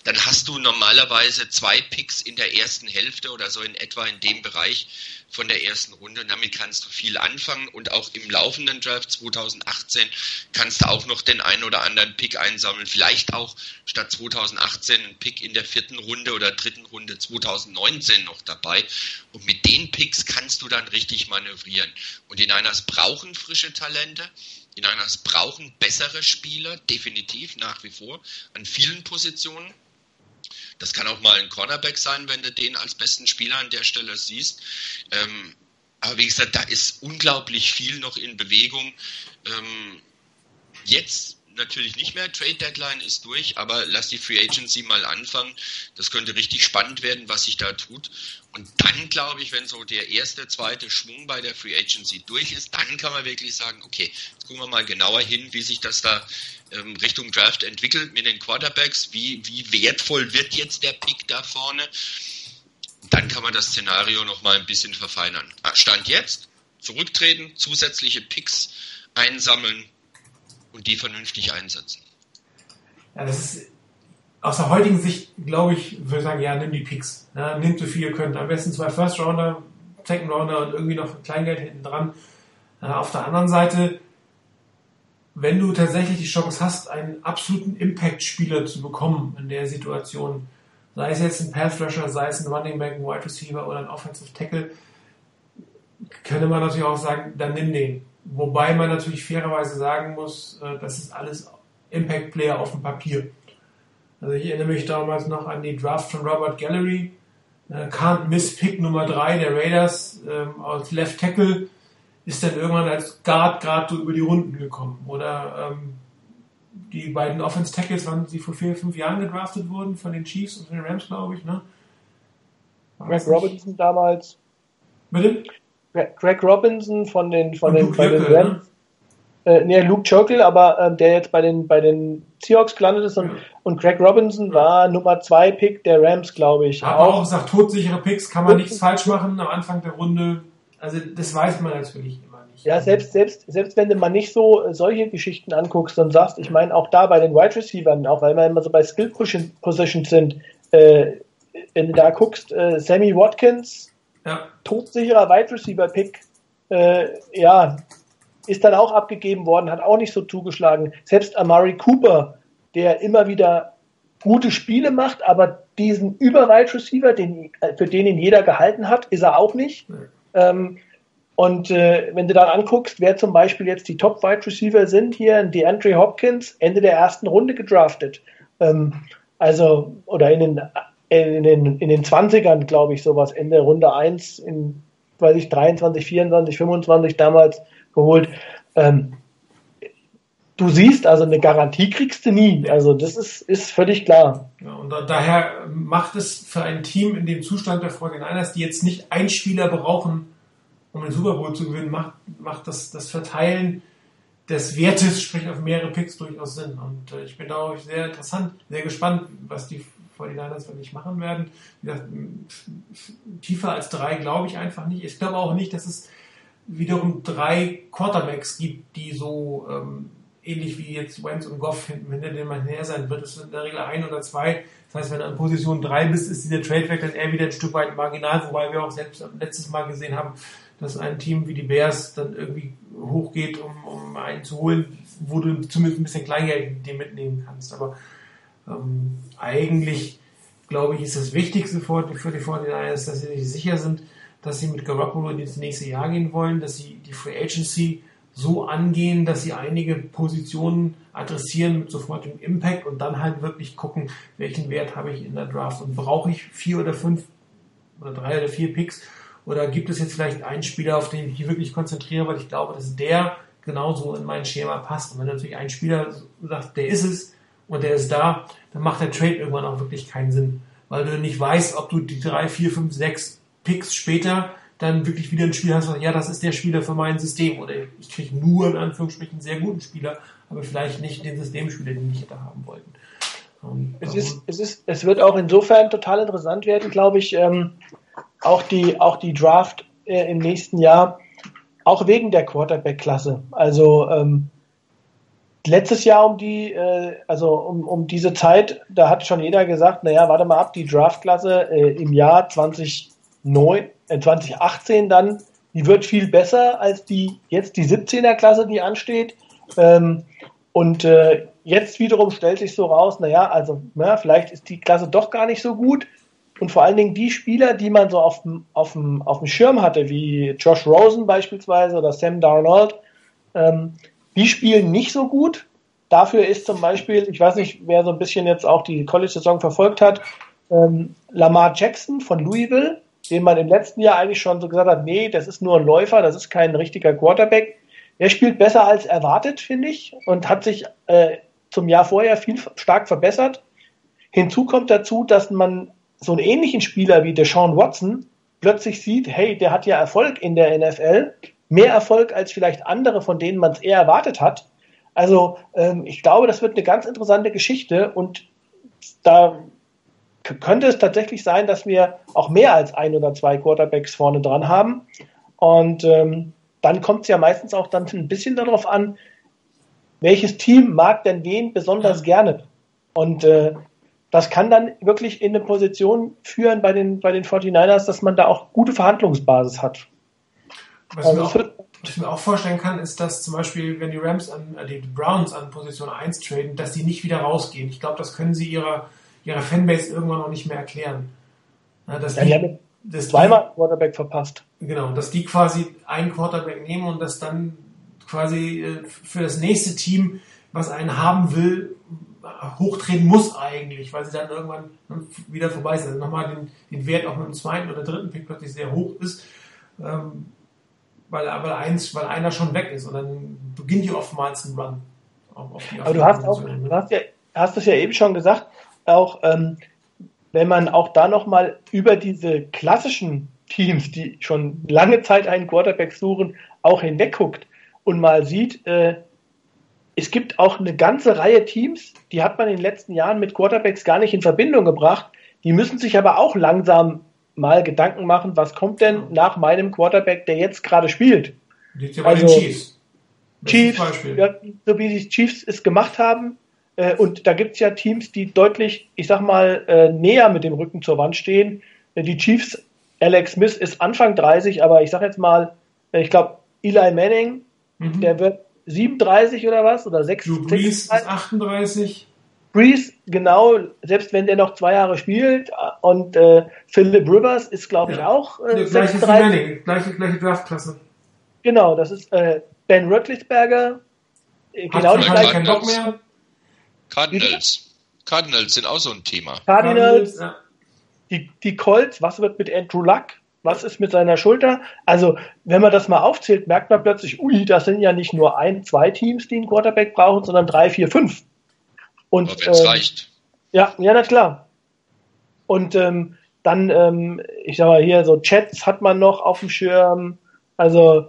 S4: Dann hast du normalerweise zwei Picks in der ersten Hälfte oder so in etwa in dem Bereich von der ersten Runde. Und damit kannst du viel anfangen und auch im laufenden Draft 2018 kannst du auch noch den einen oder anderen Pick einsammeln. Vielleicht auch statt 2018 einen Pick in der vierten Runde oder dritten Runde 2019 noch dabei. Und mit den Picks kannst du dann richtig manövrieren. Und die Niners brauchen frische Talente. Die Niners brauchen bessere Spieler, definitiv nach wie vor, an vielen Positionen. Das kann auch mal ein Cornerback sein, wenn du den als besten Spieler an der Stelle siehst. Ähm, aber wie gesagt, da ist unglaublich viel noch in Bewegung. Ähm, jetzt natürlich nicht mehr. Trade Deadline ist durch, aber lass die Free Agency mal anfangen. Das könnte richtig spannend werden, was sich da tut. Und dann glaube ich, wenn so der erste, zweite Schwung bei der Free Agency durch ist, dann kann man wirklich sagen, okay, jetzt gucken wir mal genauer hin, wie sich das da ähm, Richtung Draft entwickelt mit den Quarterbacks. Wie, wie wertvoll wird jetzt der Pick da vorne? Dann kann man das Szenario noch mal ein bisschen verfeinern. Stand jetzt, zurücktreten, zusätzliche Picks einsammeln und die vernünftig einsetzen.
S3: Ja, das ist aus der heutigen Sicht, glaube ich, würde ich sagen, ja, nimm die Picks. Ja, nimmt so viel ihr könnt. Am besten zwei First Rounder, Second Rounder und irgendwie noch Kleingeld hinten dran. Äh, auf der anderen Seite, wenn du tatsächlich die Chance hast, einen absoluten Impact-Spieler zu bekommen in der Situation, sei es jetzt ein Path Rusher, sei es ein Running Back, ein Wide Receiver oder ein Offensive Tackle, könnte man natürlich auch sagen, dann nimm den. Wobei man natürlich fairerweise sagen muss, äh, das ist alles Impact-Player auf dem Papier. Also ich erinnere mich damals noch an die Draft von Robert Gallery, äh, Can't Miss Pick Nummer 3 der Raiders ähm, als Left Tackle ist dann irgendwann als Guard gerade so über die Runden gekommen. Oder ähm, die beiden Offense Tackles waren sie vor vier, fünf Jahren gedraftet wurden von den Chiefs und von den Rams, glaube ich. Ne? War
S5: Greg
S3: nicht-
S5: Robinson damals.
S3: Bitte?
S5: Greg Robinson von den von den, bei den Rams. Äh, nee, Luke Jokel, aber ähm, der jetzt bei den bei den Seahawks gelandet ist und,
S3: Ja.
S5: und Greg Robinson war Nummer zwei Pick der Rams, glaube ich.
S3: Ich habe auch gesagt, todsichere Picks kann man nichts falsch machen am Anfang der Runde. Also das weiß man natürlich immer nicht.
S5: Ja, selbst, selbst, selbst wenn du mal nicht so äh, solche Geschichten anguckst und sagst, ich meine auch da bei den Wide Receivers, auch weil wir immer so bei Skill Position- Positions sind, äh, wenn du da guckst, äh, Sammy Watkins,
S3: Ja,
S5: todsicherer Wide Receiver Pick, äh, ja, ist dann auch abgegeben worden, hat auch nicht so zugeschlagen. Selbst Amari Cooper, der immer wieder gute Spiele macht, aber diesen Über-Wide Receiver, den, äh, für den ihn jeder gehalten hat, ist er auch nicht. Ähm, und äh, wenn du dann anguckst, wer zum Beispiel jetzt die Top-Wide Receiver sind, hier ein DeAndre Hopkins, Ende der ersten Runde gedraftet. Ähm, also, oder in den, in den, in den 20ern, glaube ich, sowas, Ende Runde 1 in, weiß ich, 23, 24, 25 damals geholt. Ähm, du siehst, also eine Garantie kriegst du nie. Also das ist, ist völlig klar.
S3: Ja, und da, daher macht es für ein Team in dem Zustand der 49ers, die jetzt nicht einen Spieler brauchen, um den Super Bowl zu gewinnen, macht, macht das, das Verteilen des Wertes, sprich auf mehrere Picks, durchaus Sinn. Und äh, ich bin da auch sehr interessant, sehr gespannt, was die 49ers wirklich machen werden. Wie gesagt, tiefer als drei glaube ich einfach nicht. Ich glaube auch nicht, dass es wiederum drei Quarterbacks gibt, die so ähm, ähnlich wie jetzt Wentz und Goff hinter dem man her sein wird. Es sind in der Regel ein oder zwei. Das heißt, wenn du an Position drei bist, ist dieser Trade-Wechsel eher wieder ein Stück weit marginal, wobei wir auch selbst letztes Mal gesehen haben, dass ein Team wie die Bears dann irgendwie hochgeht, um, um einen zu holen, wo du zumindest ein bisschen Kleingeld mit dir mitnehmen kannst. Aber ähm, eigentlich, glaube ich, ist das Wichtigste für für die 49ers, dass sie sich sicher sind, dass sie mit Garoppolo ins nächste Jahr gehen wollen, dass sie die Free Agency so angehen, dass sie einige Positionen adressieren mit sofortigem Impact und dann halt wirklich gucken, welchen Wert habe ich in der Draft und brauche ich vier oder fünf oder drei oder vier Picks oder gibt es jetzt vielleicht einen Spieler, auf den ich mich wirklich konzentriere, weil ich glaube, dass der genauso in mein Schema passt. Und wenn natürlich ein Spieler sagt, der ist es und der ist da, dann macht der Trade irgendwann auch wirklich keinen Sinn, weil du nicht weißt, ob du die drei, vier, fünf, sechs Picks später dann wirklich wieder ein Spieler hast, ja, das ist der Spieler für mein System oder ich kriege nur in Anführungsstrichen einen sehr guten Spieler, aber vielleicht nicht den Systemspieler, den ich hätte haben wollten. Und
S5: Es ist, es ist, es wird auch insofern total interessant werden, glaube ich, ähm, auch die, auch die Draft äh, im nächsten Jahr, auch wegen der Quarterback-Klasse. Also ähm, letztes Jahr um die, äh, also um, um diese Zeit, da hat schon jeder gesagt, naja, warte mal ab, die Draftklasse äh, im Jahr 2009, äh, 2018 dann, die wird viel besser als die jetzt die 17er Klasse, die ansteht. Ähm, und äh, jetzt wiederum stellt sich so raus, naja, also na, vielleicht ist die Klasse doch gar nicht so gut. Und vor allen Dingen die Spieler, die man so auf dem, auf dem, auf dem Schirm hatte, wie Josh Rosen beispielsweise oder Sam Darnold, ähm, die spielen nicht so gut. Dafür ist zum Beispiel, ich weiß nicht, wer so ein bisschen jetzt auch die College-Saison verfolgt hat, ähm, Lamar Jackson von Louisville, den man im letzten Jahr eigentlich schon so gesagt hat, nee, das ist nur ein Läufer, das ist kein richtiger Quarterback. Er spielt besser als erwartet, finde ich, und hat sich äh, zum Jahr vorher viel stark verbessert. Hinzu kommt dazu, dass man so einen ähnlichen Spieler wie Deshaun Watson plötzlich sieht, hey, der hat ja Erfolg in der NFL, mehr Erfolg als vielleicht andere, von denen man es eher erwartet hat. Also ähm, ich glaube, das wird eine ganz interessante Geschichte und da könnte es tatsächlich sein, dass wir auch mehr als ein oder zwei Quarterbacks vorne dran haben. Und ähm, dann kommt es ja meistens auch dann ein bisschen darauf an, welches Team mag denn wen besonders gerne. Und äh, das kann dann wirklich in eine Position führen bei den, bei den 49ers, dass man da auch gute Verhandlungsbasis hat.
S3: Was,
S5: Also
S3: mir
S5: es
S3: auch, was ich mir auch vorstellen kann, ist, dass zum Beispiel, wenn die Rams an äh, die Browns an Position 1 traden, dass die nicht wieder rausgehen. Ich glaube, das können sie ihrer, ihrer Fanbase irgendwann noch nicht mehr erklären. Ja, dass
S5: Ja, die haben
S3: dass die-
S5: zweimal Quarterback verpasst.
S3: Genau, dass die quasi einen Quarterback nehmen und das dann quasi äh, für das nächste Team, was einen haben will, hochtreten muss eigentlich, weil sie dann irgendwann wieder vorbei sind. Also nochmal den, den Wert auch mit dem zweiten oder dritten Pick plötzlich sehr hoch ist, ähm, weil, weil, eins, weil einer schon weg ist und dann beginnt hier oftmals ein Run. Auf, auf die,
S5: Aber
S3: die
S5: du hast auch,
S3: ne?
S5: du hast ja, hast es ja eben schon gesagt, auch ähm, wenn man auch da nochmal über diese klassischen Teams, die schon lange Zeit einen Quarterback suchen, auch hinwegguckt und mal sieht, äh, es gibt auch eine ganze Reihe Teams, die hat man in den letzten Jahren mit Quarterbacks gar nicht in Verbindung gebracht. Die müssen sich aber auch langsam mal Gedanken machen, was kommt denn nach meinem Quarterback, der jetzt gerade spielt.
S3: Liegt ja bei
S5: Also,
S3: den Chiefs. Bestes
S5: Chiefs,
S3: Beispiel.
S5: ja, so wie die Chiefs es gemacht haben. Äh, und da gibt es ja Teams, die deutlich, ich sag mal, äh, näher mit dem Rücken zur Wand stehen. Äh, die Chiefs, Alex Smith ist Anfang 30, aber ich sag jetzt mal, äh, ich glaube, Eli Manning,
S3: Mhm.
S5: der wird 37 oder was? Oder 6,
S3: Drew Brees ist
S5: 36.
S3: 38.
S5: Brees, genau, selbst wenn der noch zwei Jahre spielt. äh, Und äh, Philip Rivers ist, glaube ich,
S3: Ja.
S5: auch äh,
S3: gleiche wie
S5: 36.
S3: Manning, gleiche, gleiche Draftklasse.
S5: Genau, das ist äh, Ben Roethlisberger. Äh, Genau die gleiche
S3: keinen Bock mehr.
S4: Cardinals. Cardinals sind auch so ein Thema.
S5: Cardinals.
S3: Ja.
S5: die, die Colts, was wird mit Andrew Luck? Was ist mit seiner Schulter? Also, wenn man das mal aufzählt, merkt man plötzlich, ui, das sind ja nicht nur ein, zwei Teams, die einen Quarterback brauchen, sondern drei, vier, fünf. Und
S4: Aber wenn es
S5: ähm,
S4: reicht.
S5: ja, ja, na klar. Und ähm, dann, ähm, ich sag mal hier, so Chats hat man noch auf dem Schirm. Also,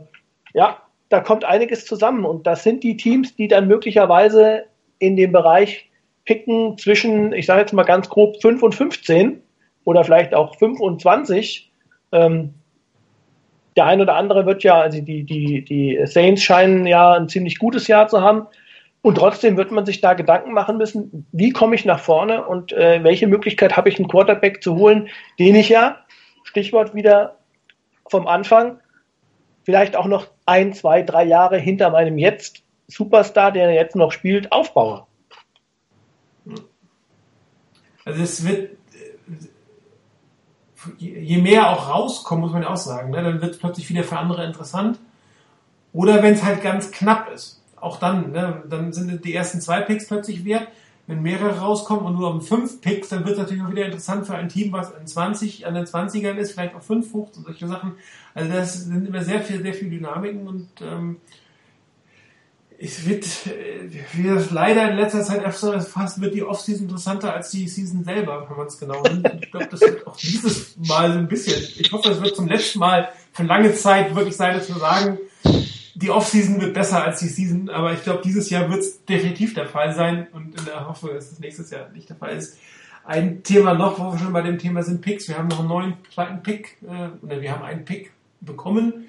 S5: ja, da kommt einiges zusammen. Und das sind die Teams, die dann möglicherweise in dem Bereich picken zwischen, ich sage jetzt mal ganz grob, 5 und 15 oder vielleicht auch 5 und 20. Ähm, der ein oder andere wird ja, also die, die, die Saints scheinen ja ein ziemlich gutes Jahr zu haben. Und trotzdem wird man sich da Gedanken machen müssen, wie komme ich nach vorne und äh, welche Möglichkeit habe ich, einen Quarterback zu holen, den ich ja, Stichwort wieder vom Anfang, vielleicht auch noch ein, zwei, drei Jahre hinter meinem jetzt Superstar, der jetzt noch spielt, aufbaue.
S3: Also es wird, je mehr auch rauskommt, muss man ja auch sagen, ne, dann wird es plötzlich wieder für andere interessant. Oder wenn es halt ganz knapp ist. Auch dann, ne, dann sind die ersten zwei Picks plötzlich wert. Wenn mehrere rauskommen und nur um fünf Picks, dann wird es natürlich auch wieder interessant für ein Team, was in 20, an den 20ern ist, vielleicht auch fünf hoch und solche Sachen. Also das sind immer sehr viel, sehr viel Dynamiken und ähm, es wird, äh, wie das leider in letzter Zeit öfter fast wird die Offseason interessanter als die Season selber, wenn man es genau nimmt. Ich glaube, das wird auch dieses Mal so ein bisschen. Ich hoffe, es wird zum letzten Mal für lange Zeit wirklich sein, dass wir sagen, die Offseason wird besser als die Season, aber ich glaube, dieses Jahr wird es definitiv der Fall sein und in der Hoffnung, dass es nächstes Jahr nicht der Fall ist. Ein Thema noch, wo wir schon bei dem Thema sind, Picks. Wir haben noch einen neuen zweiten Pick, äh, oder wir haben einen Pick bekommen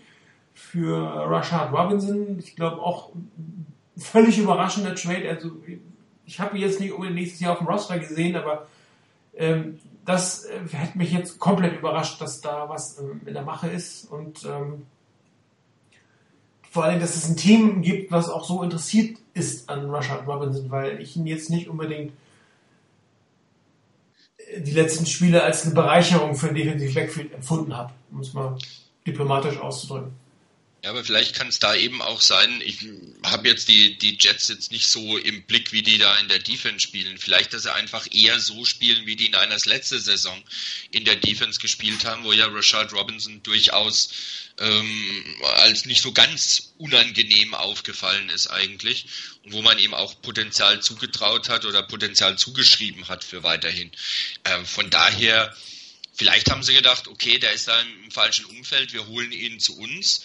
S3: für Rashad Robinson. Ich glaube auch völlig überraschender Trade. Also ich habe ihn jetzt nicht unbedingt nächstes Jahr auf dem Roster gesehen, aber ähm, das äh, hätte mich jetzt komplett überrascht, dass da was ähm, in der Mache ist und ähm, vor allem, dass es ein Team gibt, was auch so interessiert ist an Rashad Robinson, weil ich ihn jetzt nicht unbedingt äh, die letzten Spiele als eine Bereicherung für ein Defensive Backfield empfunden habe, um es mal diplomatisch auszudrücken.
S4: Ja, aber vielleicht kann es da eben auch sein, ich habe jetzt die, die Jets jetzt nicht so im Blick, wie die da in der Defense spielen. Vielleicht, dass sie einfach eher so spielen, wie die Niners letzte Saison in der Defense gespielt haben, wo ja Rashad Robinson durchaus ähm, als nicht so ganz unangenehm aufgefallen ist eigentlich und wo man ihm auch Potenzial zugetraut hat oder Potenzial zugeschrieben hat für weiterhin. Ähm, von daher, vielleicht haben sie gedacht, okay, der ist da im falschen Umfeld, wir holen ihn zu uns.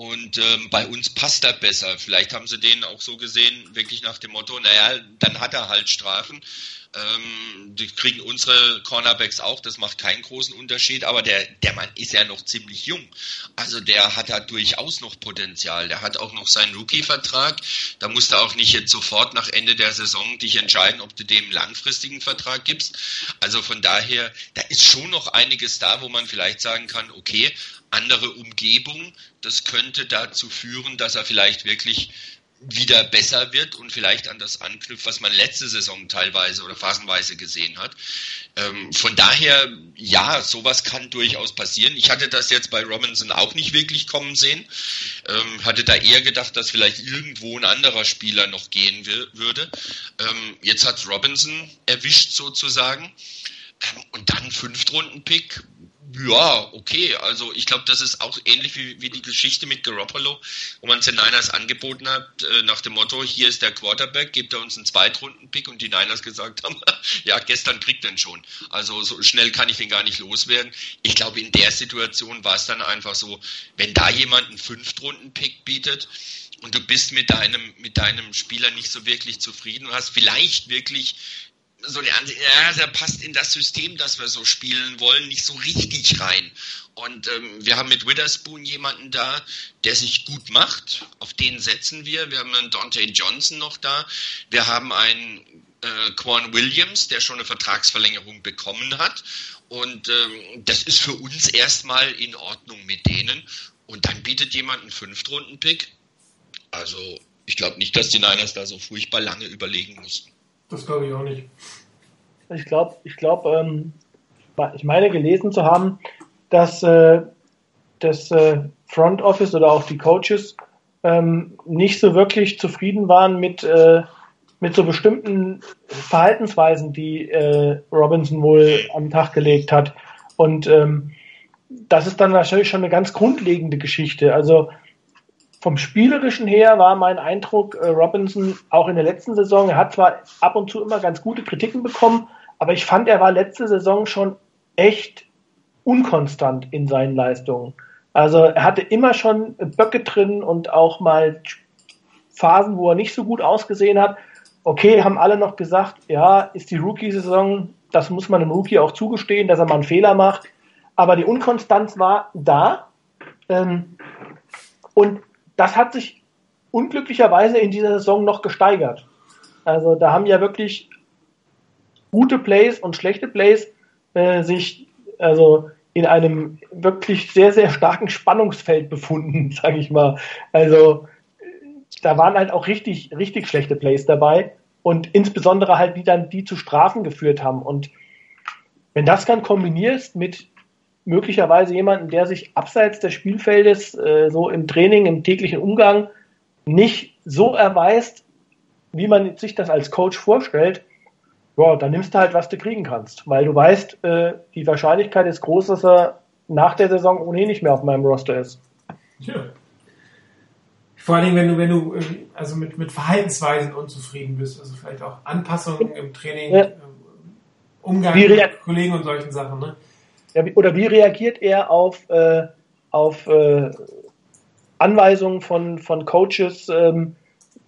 S4: Und ähm, bei uns passt er besser. Vielleicht haben sie den auch so gesehen, wirklich nach dem Motto, naja, dann hat er halt Strafen. Ähm, die kriegen unsere Cornerbacks auch, das macht keinen großen Unterschied, aber der, der Mann ist ja noch ziemlich jung. Also der hat da durchaus noch Potenzial. Der hat auch noch seinen Rookie-Vertrag. Da musst du auch nicht jetzt sofort nach Ende der Saison dich entscheiden, ob du dem einen langfristigen Vertrag gibst. Also von daher, da ist schon noch einiges da, wo man vielleicht sagen kann, okay, andere Umgebung, das könnte dazu führen, dass er vielleicht wirklich wieder besser wird und vielleicht an das anknüpft, was man letzte Saison teilweise oder phasenweise gesehen hat. Ähm, von daher, ja, sowas kann durchaus passieren. Ich hatte das jetzt bei Robinson auch nicht wirklich kommen sehen. Ähm, hatte da eher gedacht, dass vielleicht irgendwo ein anderer Spieler noch gehen würde. Ähm, jetzt hat Robinson erwischt sozusagen. Ähm, und dann Fünftrunden-Pick ja, okay. Also ich glaube, das ist auch ähnlich wie, wie die Geschichte mit Garoppolo, wo man den Niners angeboten hat, äh, nach dem Motto, hier ist der Quarterback, gebt er uns einen Zweitrunden-Pick und die Niners gesagt haben, [LAUGHS] ja, gestern kriegt er ihn schon. Also so schnell kann ich den gar nicht loswerden. Ich glaube, in der Situation war es dann einfach so, wenn da jemand einen Fünftrunden-Pick bietet, und du bist mit deinem, mit deinem Spieler nicht so wirklich zufrieden und hast vielleicht wirklich so der Ansicht, ja, der passt in das System, das wir so spielen wollen, nicht so richtig rein. Und ähm, wir haben mit Witherspoon jemanden da, der sich gut macht. Auf den setzen wir. Wir haben einen Dante Johnson noch da. Wir haben einen äh, Quan Williams, der schon eine Vertragsverlängerung bekommen hat. Und ähm, das ist für uns erstmal in Ordnung mit denen. Und dann bietet jemand einen Fünftrunden-Pick. Also ich glaube nicht, dass die Niners da so furchtbar lange überlegen mussten.
S3: Das glaube ich auch nicht.
S5: Ich glaube, ich glaube, ähm, ich meine gelesen zu haben, dass äh, das äh, Front Office oder auch die Coaches ähm, nicht so wirklich zufrieden waren mit, äh, mit so bestimmten Verhaltensweisen, die äh, Robinson wohl am Tag gelegt hat. Und ähm, das ist dann natürlich schon eine ganz grundlegende Geschichte. Also vom Spielerischen her war mein Eindruck, äh, Robinson auch in der letzten Saison, er hat zwar ab und zu immer ganz gute Kritiken bekommen, aber ich fand, er war letzte Saison schon echt unkonstant in seinen Leistungen. Also er hatte immer schon Böcke drin und auch mal Phasen, wo er nicht so gut ausgesehen hat. Okay, haben alle noch gesagt, ja, ist die Rookie-Saison, das muss man einem Rookie auch zugestehen, dass er mal einen Fehler macht. Aber die Unkonstanz war da. Ähm, und das hat sich unglücklicherweise in dieser Saison noch gesteigert. Also da haben ja wirklich gute Plays und schlechte Plays äh, sich also in einem wirklich sehr, sehr starken Spannungsfeld befunden, [LAUGHS] sage ich mal. Also da waren halt auch richtig, richtig schlechte Plays dabei und insbesondere halt die dann, die zu Strafen geführt haben. Und wenn das dann kombinierst mit möglicherweise jemanden, der sich abseits des Spielfeldes äh, so im Training, im täglichen Umgang nicht so erweist, wie man sich das als Coach vorstellt, ja, dann nimmst du halt, was du kriegen kannst, weil du weißt, äh, die Wahrscheinlichkeit ist groß, dass er nach der Saison ohnehin nicht mehr auf meinem Roster ist.
S3: Ja. Vor allen Dingen, wenn du, wenn du äh, also mit, mit Verhaltensweisen unzufrieden bist, also vielleicht auch Anpassungen im Training,
S5: Ja.
S3: äh, Umgang mit Kollegen und solchen Sachen, ne?
S5: Ja, oder wie reagiert er auf, äh, auf äh, Anweisungen von, von Coaches? Ähm,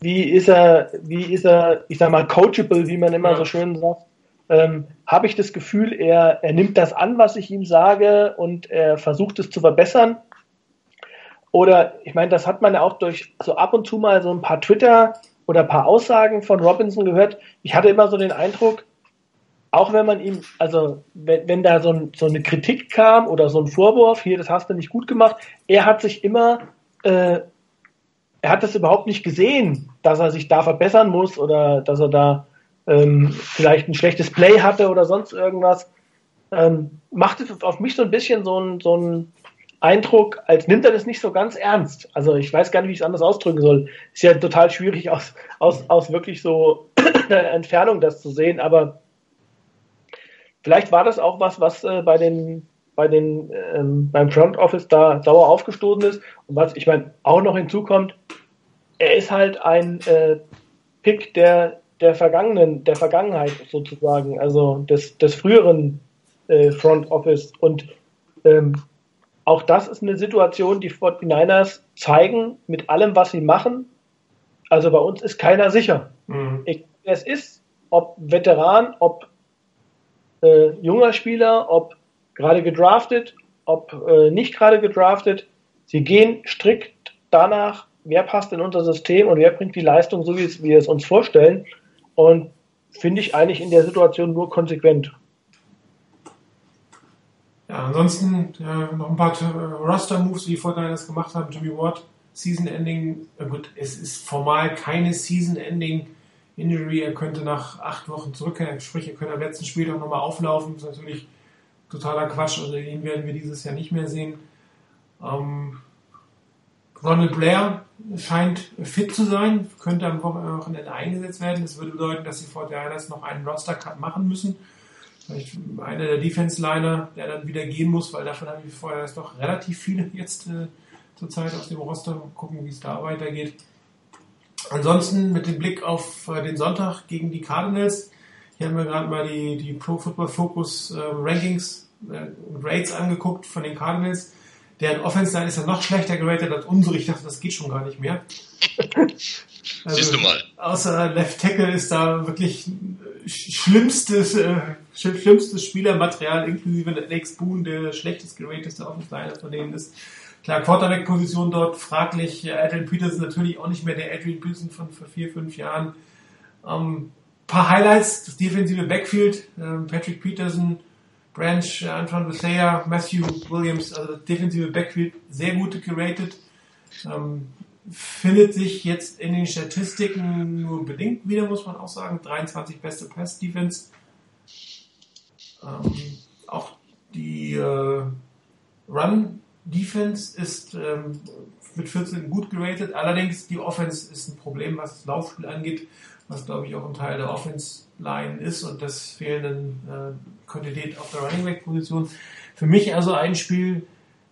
S5: wie ist er, wie ist er, ich sag mal, coachable, wie man immer
S3: Ja.
S5: so schön sagt? Ähm, Habe ich das Gefühl, er, er nimmt das an, was ich ihm sage und er versucht es zu verbessern? Oder ich meine, das hat man ja auch durch so ab und zu mal so ein paar Twitter oder ein paar Aussagen von Robinson gehört. Ich hatte immer so den Eindruck, auch wenn man ihm, also wenn, wenn da so, ein, so eine Kritik kam oder so ein Vorwurf, hier, das hast du nicht gut gemacht, er hat sich immer, äh, er hat das überhaupt nicht gesehen, dass er sich da verbessern muss oder dass er da ähm, vielleicht ein schlechtes Play hatte oder sonst irgendwas. Ähm, macht es auf mich so ein bisschen so ein, so ein Eindruck, als nimmt er das nicht so ganz ernst. Also ich weiß gar nicht, wie ich es anders ausdrücken soll. Ist ja total schwierig aus, aus, aus wirklich so [CLEARS THROAT] Entfernung das zu sehen, aber vielleicht war das auch was, was äh, bei den bei den ähm, beim Front Office da sauer aufgestoßen ist und was ich meine auch noch hinzukommt, er ist halt ein äh, Pick der der vergangenen der Vergangenheit sozusagen, also des des früheren äh, Front Office und ähm, auch das ist eine Situation, die 49ers zeigen mit allem, was sie machen. Also bei uns ist keiner sicher.
S3: Mhm.
S5: Egal wer es ist, ob Veteran, ob äh, junger Spieler, ob gerade gedraftet, ob äh, nicht gerade gedraftet. Sie gehen strikt danach, wer passt in unser System und wer bringt die Leistung, so wie wir es uns vorstellen. Und finde ich eigentlich in der Situation nur konsequent.
S3: Ja, ansonsten äh, noch ein paar äh, Roster-Moves, die die Fortinanders gemacht haben. Jimmy Watt, Season-Ending. Äh, gut, es ist formal keine Season-Ending-Injury. Er könnte nach acht Wochen zurückkehren. Sprich, er könnte am letzten Spiel auch nochmal auflaufen. Das ist natürlich totaler Quatsch. Also den werden wir dieses Jahr nicht mehr sehen. Ähm, Ronald Blair scheint fit zu sein, könnte am Wochenende eingesetzt werden. Das würde bedeuten, dass die Fortinanders noch einen Roster-Cut machen müssen. Vielleicht einer der Defense-Liner, der dann wieder gehen muss, weil davon haben vorher erst doch relativ viele jetzt äh, zurzeit auf dem Roster. Mal gucken, wie es da weitergeht. Ansonsten mit dem Blick auf äh, den Sonntag gegen die Cardinals. Hier haben wir gerade mal die, die Pro Football Focus äh, Rankings äh, Grades angeguckt von den Cardinals. Deren Offense Line ist ja noch schlechter geratet als unsere. Ich dachte, das geht schon gar nicht mehr. Also, [LAUGHS]
S4: Siehst du mal.
S3: Außer Left Tackle ist da wirklich sch- schlimmstes, äh, sch- schlimmstes Spielermaterial, inklusive Alex Boone, der schlechtest gerateste Offense-Liner von denen ist. Klar, Quarterback-Position dort fraglich. Adrian Peterson natürlich auch nicht mehr der Adrian Peterson von vor vier, fünf Jahren. Ähm, paar Highlights, das defensive Backfield, ähm, Patrick Peterson, Branch, äh, Antoine Bethea, Matthew Williams, also das defensive Backfield sehr gut geratet. Ähm, findet sich jetzt in den Statistiken nur bedingt wieder, muss man auch sagen. 23 beste Pass-Defense. Ähm, auch die äh, Run-Defense ist ähm, mit 14 gut geratet. Allerdings die Offense ist ein Problem, was das Laufspiel angeht, was glaube ich auch ein Teil der Offense-Line ist und das fehlenden äh, Quantität auf der Running Back-Position. Für mich also ein Spiel,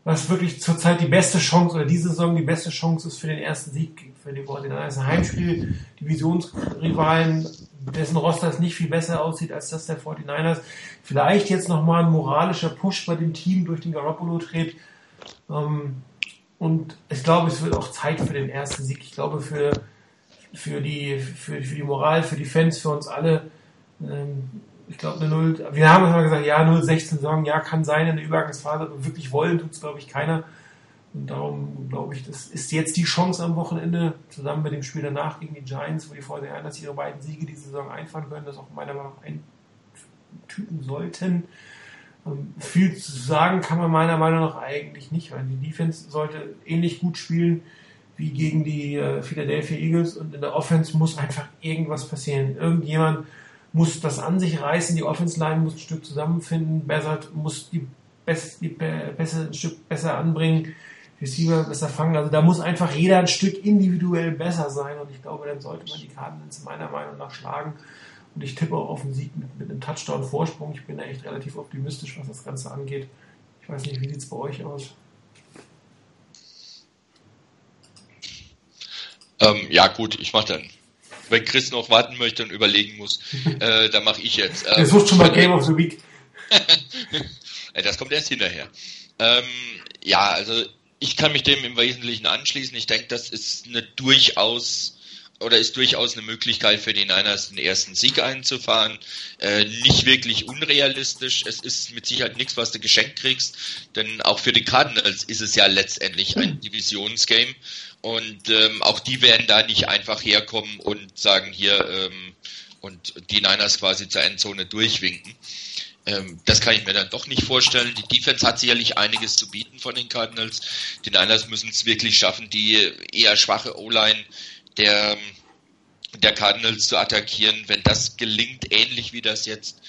S3: was wirklich zurzeit die beste Chance oder diese Saison die beste Chance ist für den ersten Sieg für die Fortinanders. Ein Heimspiel, Divisionsrivalen, dessen Roster es nicht viel besser aussieht als das der 49ers. Vielleicht jetzt nochmal ein moralischer Push bei dem Team durch den Garoppolo-Trade. Ähm, und ich glaube, es wird auch Zeit für den ersten Sieg. Ich glaube, für, für, die, für, für die Moral, für die Fans, für uns alle, ähm, ich glaube, eine 0, wir haben immer gesagt, ja, 0-16 Saison, ja, kann sein in der Übergangsphase, aber wirklich wollen tut es, glaube ich, keiner. Und darum glaube ich, das ist jetzt die Chance am Wochenende, zusammen mit dem Spiel danach gegen die Giants, wo die Fortinanders ihre beiden Siege diese Saison einfahren können, das auch meiner Meinung nach eintüten sollten. Ähm, viel zu sagen kann man meiner Meinung nach eigentlich nicht, weil die Defense sollte ähnlich gut spielen wie gegen die äh, Philadelphia Eagles und in der Offense muss einfach irgendwas passieren. Irgendjemand muss das an sich reißen, die Offense Line muss ein Stück zusammenfinden, Bessert muss die, best, die be- ein Stück besser anbringen, Receiver besser fangen. Also da muss einfach jeder ein Stück individuell besser sein und ich glaube, dann sollte man die Cardinals meiner Meinung nach schlagen. Und ich tippe auch auf einen Sieg mit, mit einem Touchdown-Vorsprung. Ich bin da echt relativ optimistisch, was das Ganze angeht. Ich weiß nicht, wie sieht es bei euch aus?
S4: Ähm, ja, gut, ich mach dann. Wenn Chris noch warten möchte und überlegen muss, [LAUGHS] äh, dann mache ich jetzt. Ähm,
S3: Ihr sucht schon mal Game of the Week. [LAUGHS]
S4: Das kommt erst hinterher. Ähm, ja, also ich kann mich dem im Wesentlichen anschließen. Ich denke, das ist eine durchaus oder ist durchaus eine Möglichkeit für die Niners, den ersten Sieg einzufahren. Äh, nicht wirklich unrealistisch. Es ist mit Sicherheit nichts, was du geschenkt kriegst, denn auch für die Cardinals ist es ja letztendlich ein Divisionsgame und ähm, auch die werden da nicht einfach herkommen und sagen hier ähm, und die Niners quasi zur Endzone durchwinken. Ähm, das kann ich mir dann doch nicht vorstellen. Die Defense hat sicherlich einiges zu bieten von den Cardinals. Die Niners müssen es wirklich schaffen, die eher schwache O-Line der, der Cardinals zu attackieren. Wenn das gelingt, ähnlich wie das jetzt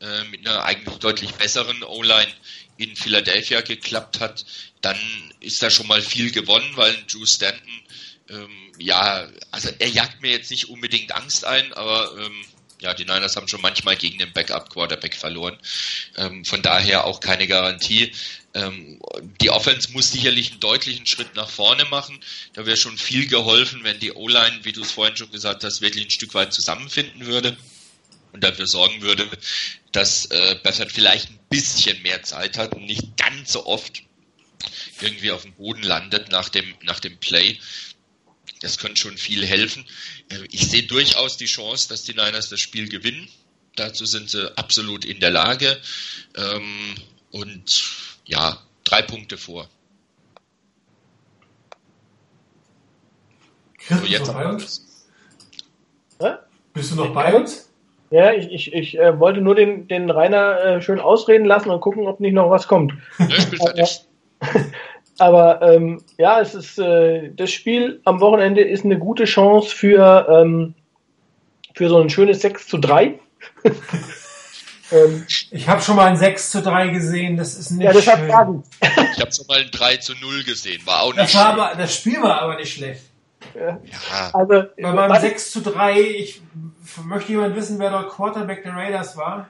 S4: äh, mit einer eigentlich deutlich besseren O-Line in Philadelphia geklappt hat, dann ist da schon mal viel gewonnen, weil Drew Stanton, ähm, ja, also er jagt mir jetzt nicht unbedingt Angst ein, aber ähm, ja, die Niners haben schon manchmal gegen den Backup-Quarterback verloren. Ähm, von daher auch keine Garantie. Ähm, die Offense muss sicherlich einen deutlichen Schritt nach vorne machen. Da wäre schon viel geholfen, wenn die O-Line, wie du es vorhin schon gesagt hast, wirklich ein Stück weit zusammenfinden würde und dafür sorgen würde, dass äh, Bessert vielleicht ein bisschen mehr Zeit hat und nicht ganz so oft irgendwie auf dem Boden landet nach dem, nach dem Play. Das könnte schon viel helfen. Äh, Ich sehe durchaus die Chance, dass die Niners das Spiel gewinnen. Dazu sind sie absolut in der Lage. Ähm, und ja, drei Punkte vor.
S3: Chris,
S4: So,
S3: bist du
S4: jetzt
S3: noch bei uns?
S5: Hä?
S3: Bist du noch bei uns?
S5: Ja, ich, ich, ich äh, wollte nur den, den Rainer äh, schön ausreden lassen und gucken, ob nicht noch was kommt.
S4: Fertig. [LAUGHS]
S5: Aber ähm, ja, es ist äh, das Spiel am Wochenende ist eine gute Chance für, ähm, für so ein schönes 6 zu 3. [LAUGHS] ähm,
S3: Ich habe schon mal ein 6 zu 3 gesehen, das ist nicht
S5: ja, deshalb
S3: schön.
S4: Ich habe schon mal ein 3 zu 0 gesehen, war auch nicht
S3: Das, war
S4: schön.
S3: aber, das Spiel war aber nicht schlecht.
S4: Ja,
S5: Also,
S3: Bei meinem
S5: was-
S3: 6 zu 3, ich möchte jemand wissen, wer dort Quarterback der Raiders war?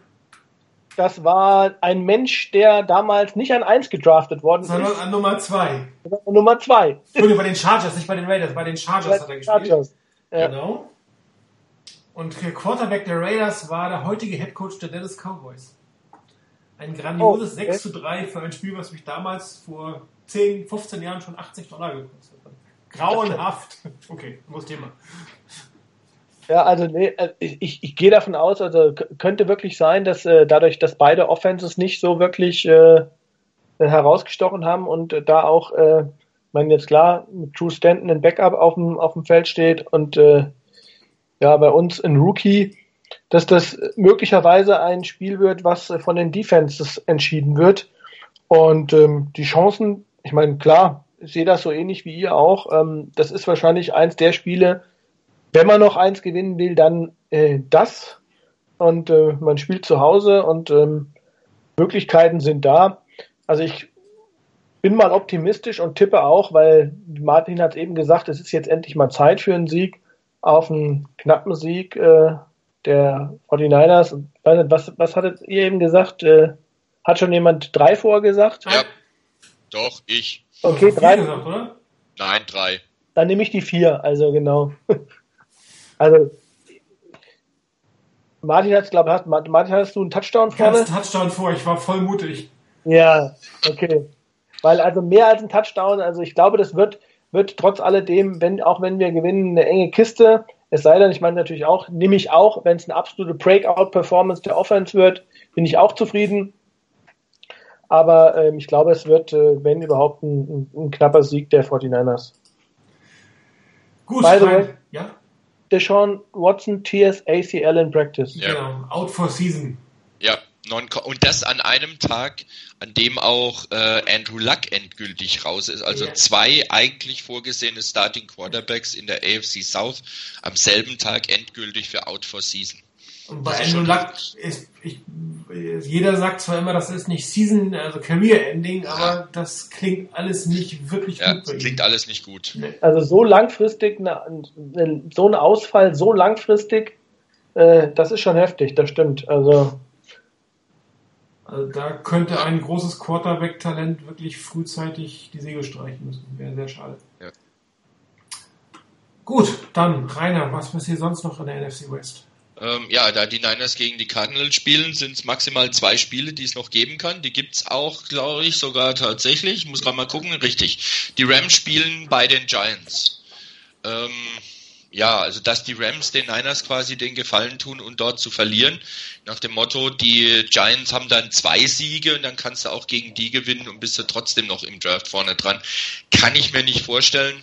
S5: das war ein Mensch, der damals nicht an 1 gedraftet worden
S3: Sondern
S5: ist,
S3: an Nummer 2.
S5: sondern an Nummer 2.
S3: Entschuldigung, bei den Chargers, nicht bei den Raiders, bei den Chargers hat er gespielt.
S5: Chargers. Ja.
S3: Genau. Und der Quarterback der Raiders war der heutige Head Coach der Dallas Cowboys. Ein grandioses
S5: Oh, okay.
S3: 6 zu 3 für ein Spiel, was mich damals vor 10, 15 Jahren schon 80 Dollar gekostet hat. Grauenhaft. [LAUGHS] Okay, anderes Thema.
S5: Ja, also nee, äh, ich, ich, ich gehe davon aus, also könnte wirklich sein, dass äh, dadurch, dass beide Offenses nicht so wirklich äh, herausgestochen haben und äh, da auch, äh, ich meine jetzt klar, mit Drew Stanton ein Backup auf dem, auf dem Feld steht und äh, ja, bei uns ein Rookie, dass das möglicherweise ein Spiel wird, was von den Defenses entschieden wird. Und ähm, die Chancen, ich meine, klar, ich sehe das so ähnlich wie ihr auch. Ähm, das ist wahrscheinlich eins der Spiele, wenn man noch eins gewinnen will, dann äh, das. Und äh, man spielt zu Hause und ähm, Möglichkeiten sind da. Also ich bin mal optimistisch und tippe auch, weil Martin hat eben gesagt, es ist jetzt endlich mal Zeit für einen Sieg, auf einen knappen Sieg äh, der 49ers. Und ich weiß nicht, Was, was hattet ihr eben gesagt? Äh, hat schon jemand drei vorgesagt?
S4: ja. Doch, ich.
S5: Okay, drei.
S3: gesagt, oder?
S4: Nein, drei.
S5: Dann nehme ich die vier, also genau. [LAUGHS] Also Martin hat, glaube ich, Martin, hattest du einen Touchdown vorne?
S3: Ganz Touchdown vor, ich war voll mutig.
S5: Ja, okay. Weil also mehr als ein Touchdown, also ich glaube, das wird, wird trotz alledem, wenn, auch wenn wir gewinnen, eine enge Kiste. Es sei denn, ich meine natürlich auch, nehme ich auch, wenn es eine absolute Breakout-Performance der Offense wird, bin ich auch zufrieden. Aber ähm, ich glaube, es wird, äh, wenn überhaupt, ein, ein, ein knapper Sieg der 49ers.
S3: Gut,
S5: By the way-
S3: ja,
S5: Deshaun Watson, TS, ACL in Practice.
S4: Ja.
S3: genau. Out for season.
S4: Ja, non und das an einem Tag, an dem auch äh, Andrew Luck endgültig raus ist. Also
S3: Ja.
S4: zwei eigentlich vorgesehene Starting Quarterbacks in der AFC South am selben Tag endgültig für Out for Season.
S3: Und bei
S4: Das
S3: Andrew Luck ist, ich, jeder sagt zwar immer, das ist nicht Season, also Career Ending, aber das klingt alles nicht wirklich
S4: Ja,
S3: gut bei ihm.
S4: klingt alles nicht gut.
S5: Also so langfristig, so ein Ausfall, so langfristig, äh, das ist schon heftig, das stimmt. Also
S3: Also da könnte ein großes Quarterback-Talent wirklich frühzeitig die Segel streichen müssen. Wäre sehr schade.
S4: Ja.
S3: Gut, dann Rainer, was passiert sonst noch in der NFC West?
S4: Ähm, ja, da die Niners gegen die Cardinals spielen, sind es maximal zwei Spiele, die es noch geben kann. Die gibt's auch, glaube ich, sogar tatsächlich. Ich muss gerade mal gucken. Richtig. Die Rams spielen bei den Giants. Ähm, ja, also dass die Rams den Niners quasi den Gefallen tun und dort zu verlieren. Nach dem Motto, die Giants haben dann zwei Siege und dann kannst du auch gegen die gewinnen und bist du trotzdem noch im Draft vorne dran. Kann ich mir nicht vorstellen.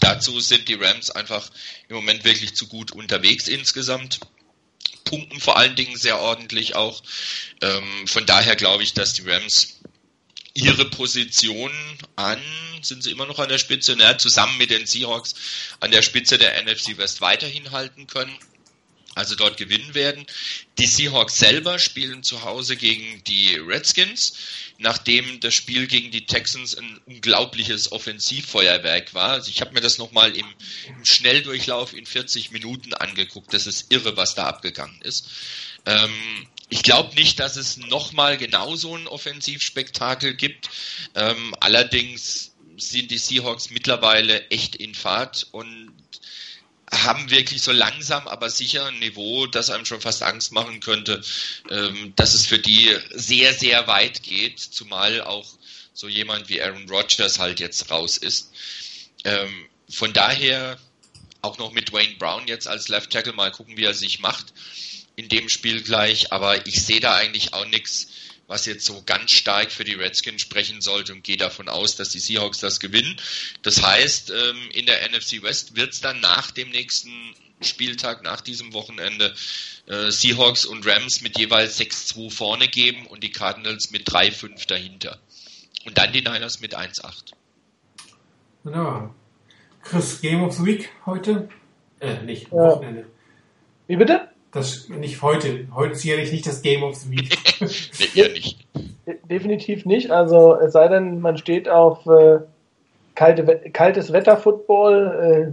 S4: Dazu sind die Rams einfach im Moment wirklich zu gut unterwegs insgesamt. Punkten vor allen Dingen sehr ordentlich auch. Ähm, von daher glaube ich, dass die Rams ihre Position an, sind sie immer noch an der Spitze, ne, zusammen mit den Seahawks an der Spitze der NFC West weiterhin halten können. Also dort gewinnen werden. Die Seahawks selber spielen zu Hause gegen die Redskins, nachdem das Spiel gegen die Texans ein unglaubliches Offensivfeuerwerk war. Also ich habe mir das nochmal im, im Schnelldurchlauf in 40 Minuten angeguckt. Das ist irre, was da abgegangen ist. Ähm, ich glaube nicht, dass es nochmal genauso ein Offensivspektakel gibt. Ähm, allerdings sind die Seahawks mittlerweile echt in Fahrt und haben wirklich so langsam, aber sicher ein Niveau, das einem schon fast Angst machen könnte, ähm, dass es für die sehr, sehr weit geht, zumal auch so jemand wie Aaron Rodgers halt jetzt raus ist. Ähm, von daher auch noch mit Dwayne Brown jetzt als Left Tackle mal gucken, wie er sich macht in dem Spiel gleich. Aber ich sehe da eigentlich auch nichts, was jetzt so ganz stark für die Redskins sprechen sollte und gehe davon aus, dass die Seahawks das gewinnen. Das heißt, ähm, in der NFC West wird es dann nach dem nächsten Spieltag, nach diesem Wochenende, äh, Seahawks und Rams mit jeweils 6-2 vorne geben und die Cardinals mit 3-5 dahinter. Und dann die Niners mit 1-8.
S3: Wunderbar. Chris, Game of the Week heute? Äh, nicht,
S5: Ja.
S3: Wochenende.
S5: Wie bitte?
S3: Das, nicht heute. Heute ist sicherlich nicht das Game of the Week. [LAUGHS]
S4: Nee, eher nicht.
S5: De- Definitiv nicht. Also es sei denn, man steht auf äh, kalte, kaltes Wetter-Football, äh,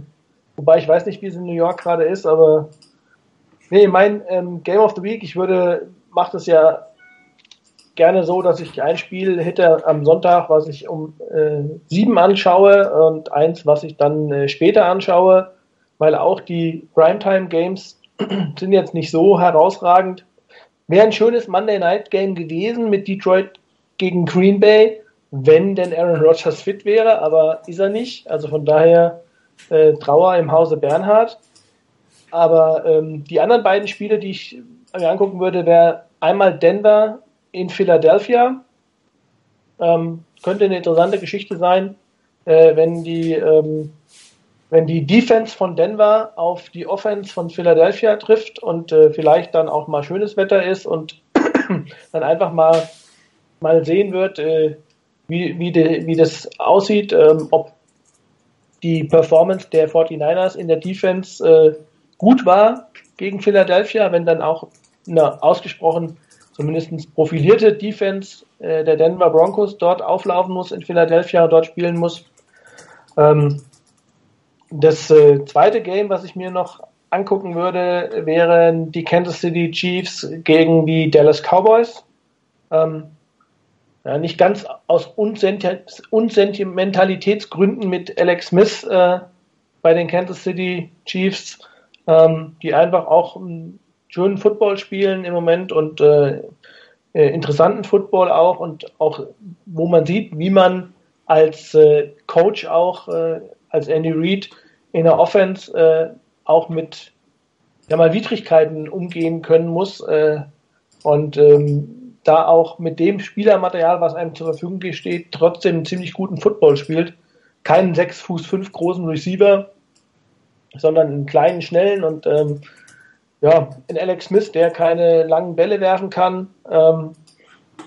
S5: wobei ich weiß nicht, wie es in New York gerade ist, aber nee, mein ähm, Game of the Week, ich würde, mache das ja gerne so, dass ich ein Spiel hätte am Sonntag, was ich um äh, sieben anschaue und eins, was ich dann äh, später anschaue, weil auch die Primetime-Games [CLEARS THROAT] sind jetzt nicht so herausragend. Wäre ein schönes Monday Night Game gewesen mit Detroit gegen Green Bay, wenn denn Aaron Rodgers fit wäre, aber ist er nicht. Also von daher äh, Trauer im Hause Bernhard. Aber ähm, die anderen beiden Spiele, die ich mir angucken würde, wäre einmal Denver in Philadelphia. Ähm, könnte eine interessante Geschichte sein, äh, wenn die ähm, wenn die Defense von Denver auf die Offense von Philadelphia trifft und äh, vielleicht dann auch mal schönes Wetter ist und [CLEARS THROAT] dann einfach mal mal sehen wird, äh, wie, wie, de, wie das aussieht, ähm, ob die Performance der 49ers in der Defense äh, gut war gegen Philadelphia, wenn dann auch eine ausgesprochen zumindest profilierte Defense äh, der Denver Broncos dort auflaufen muss in Philadelphia und dort spielen muss. Ähm, das äh, zweite Game, was ich mir noch angucken würde, wären die Kansas City Chiefs gegen die Dallas Cowboys. Ähm, ja, nicht ganz aus Unsenti Unsentimentalitätsgründen mit Alex Smith äh, bei den Kansas City Chiefs, ähm, die einfach auch einen schönen Football spielen im Moment und äh, äh, interessanten Football auch und auch, wo man sieht, wie man als äh, Coach auch, äh, als Andy Reid in der Offense äh, auch mit ja mal Widrigkeiten umgehen können muss äh, und ähm, da auch mit dem Spielermaterial, was einem zur Verfügung steht, trotzdem einen ziemlich guten Football spielt. Keinen 6 Fuß 5 großen Receiver, sondern einen kleinen, schnellen und ähm, ja, in Alex Smith, der keine langen Bälle werfen kann. Ähm,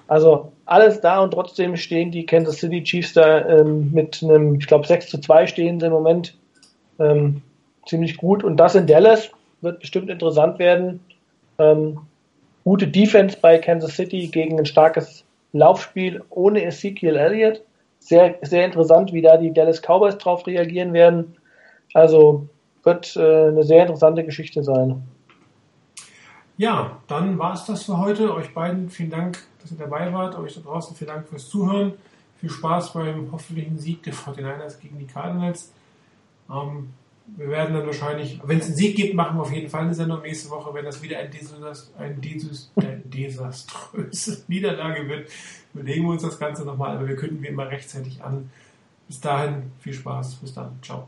S5: also alles da und trotzdem stehen die Kansas City Chiefs da ähm, mit einem, ich glaube 6 zu 2 stehen sie im Moment ähm, ziemlich gut. Und das in Dallas wird bestimmt interessant werden. Ähm, gute Defense bei Kansas City gegen ein starkes Laufspiel ohne Ezekiel Elliott. Sehr, sehr interessant, wie da die Dallas Cowboys drauf reagieren werden. Also wird äh, eine sehr interessante Geschichte sein.
S3: Ja, dann war es das für heute. Euch beiden vielen Dank, dass ihr dabei wart. Euch da draußen vielen Dank fürs Zuhören. Viel Spaß beim hoffentlichen Sieg der 49ers gegen die Cardinals. Ähm, wir werden dann wahrscheinlich, wenn es einen Sieg gibt, machen wir auf jeden Fall eine Sendung nächste Woche. Wenn das wieder ein, Desast, ein Desast, äh, desaströse [LAUGHS] Niederlage wird, überlegen wir uns das Ganze nochmal. Aber wir künden wie immer rechtzeitig an. Bis dahin viel Spaß. Bis dann. Ciao.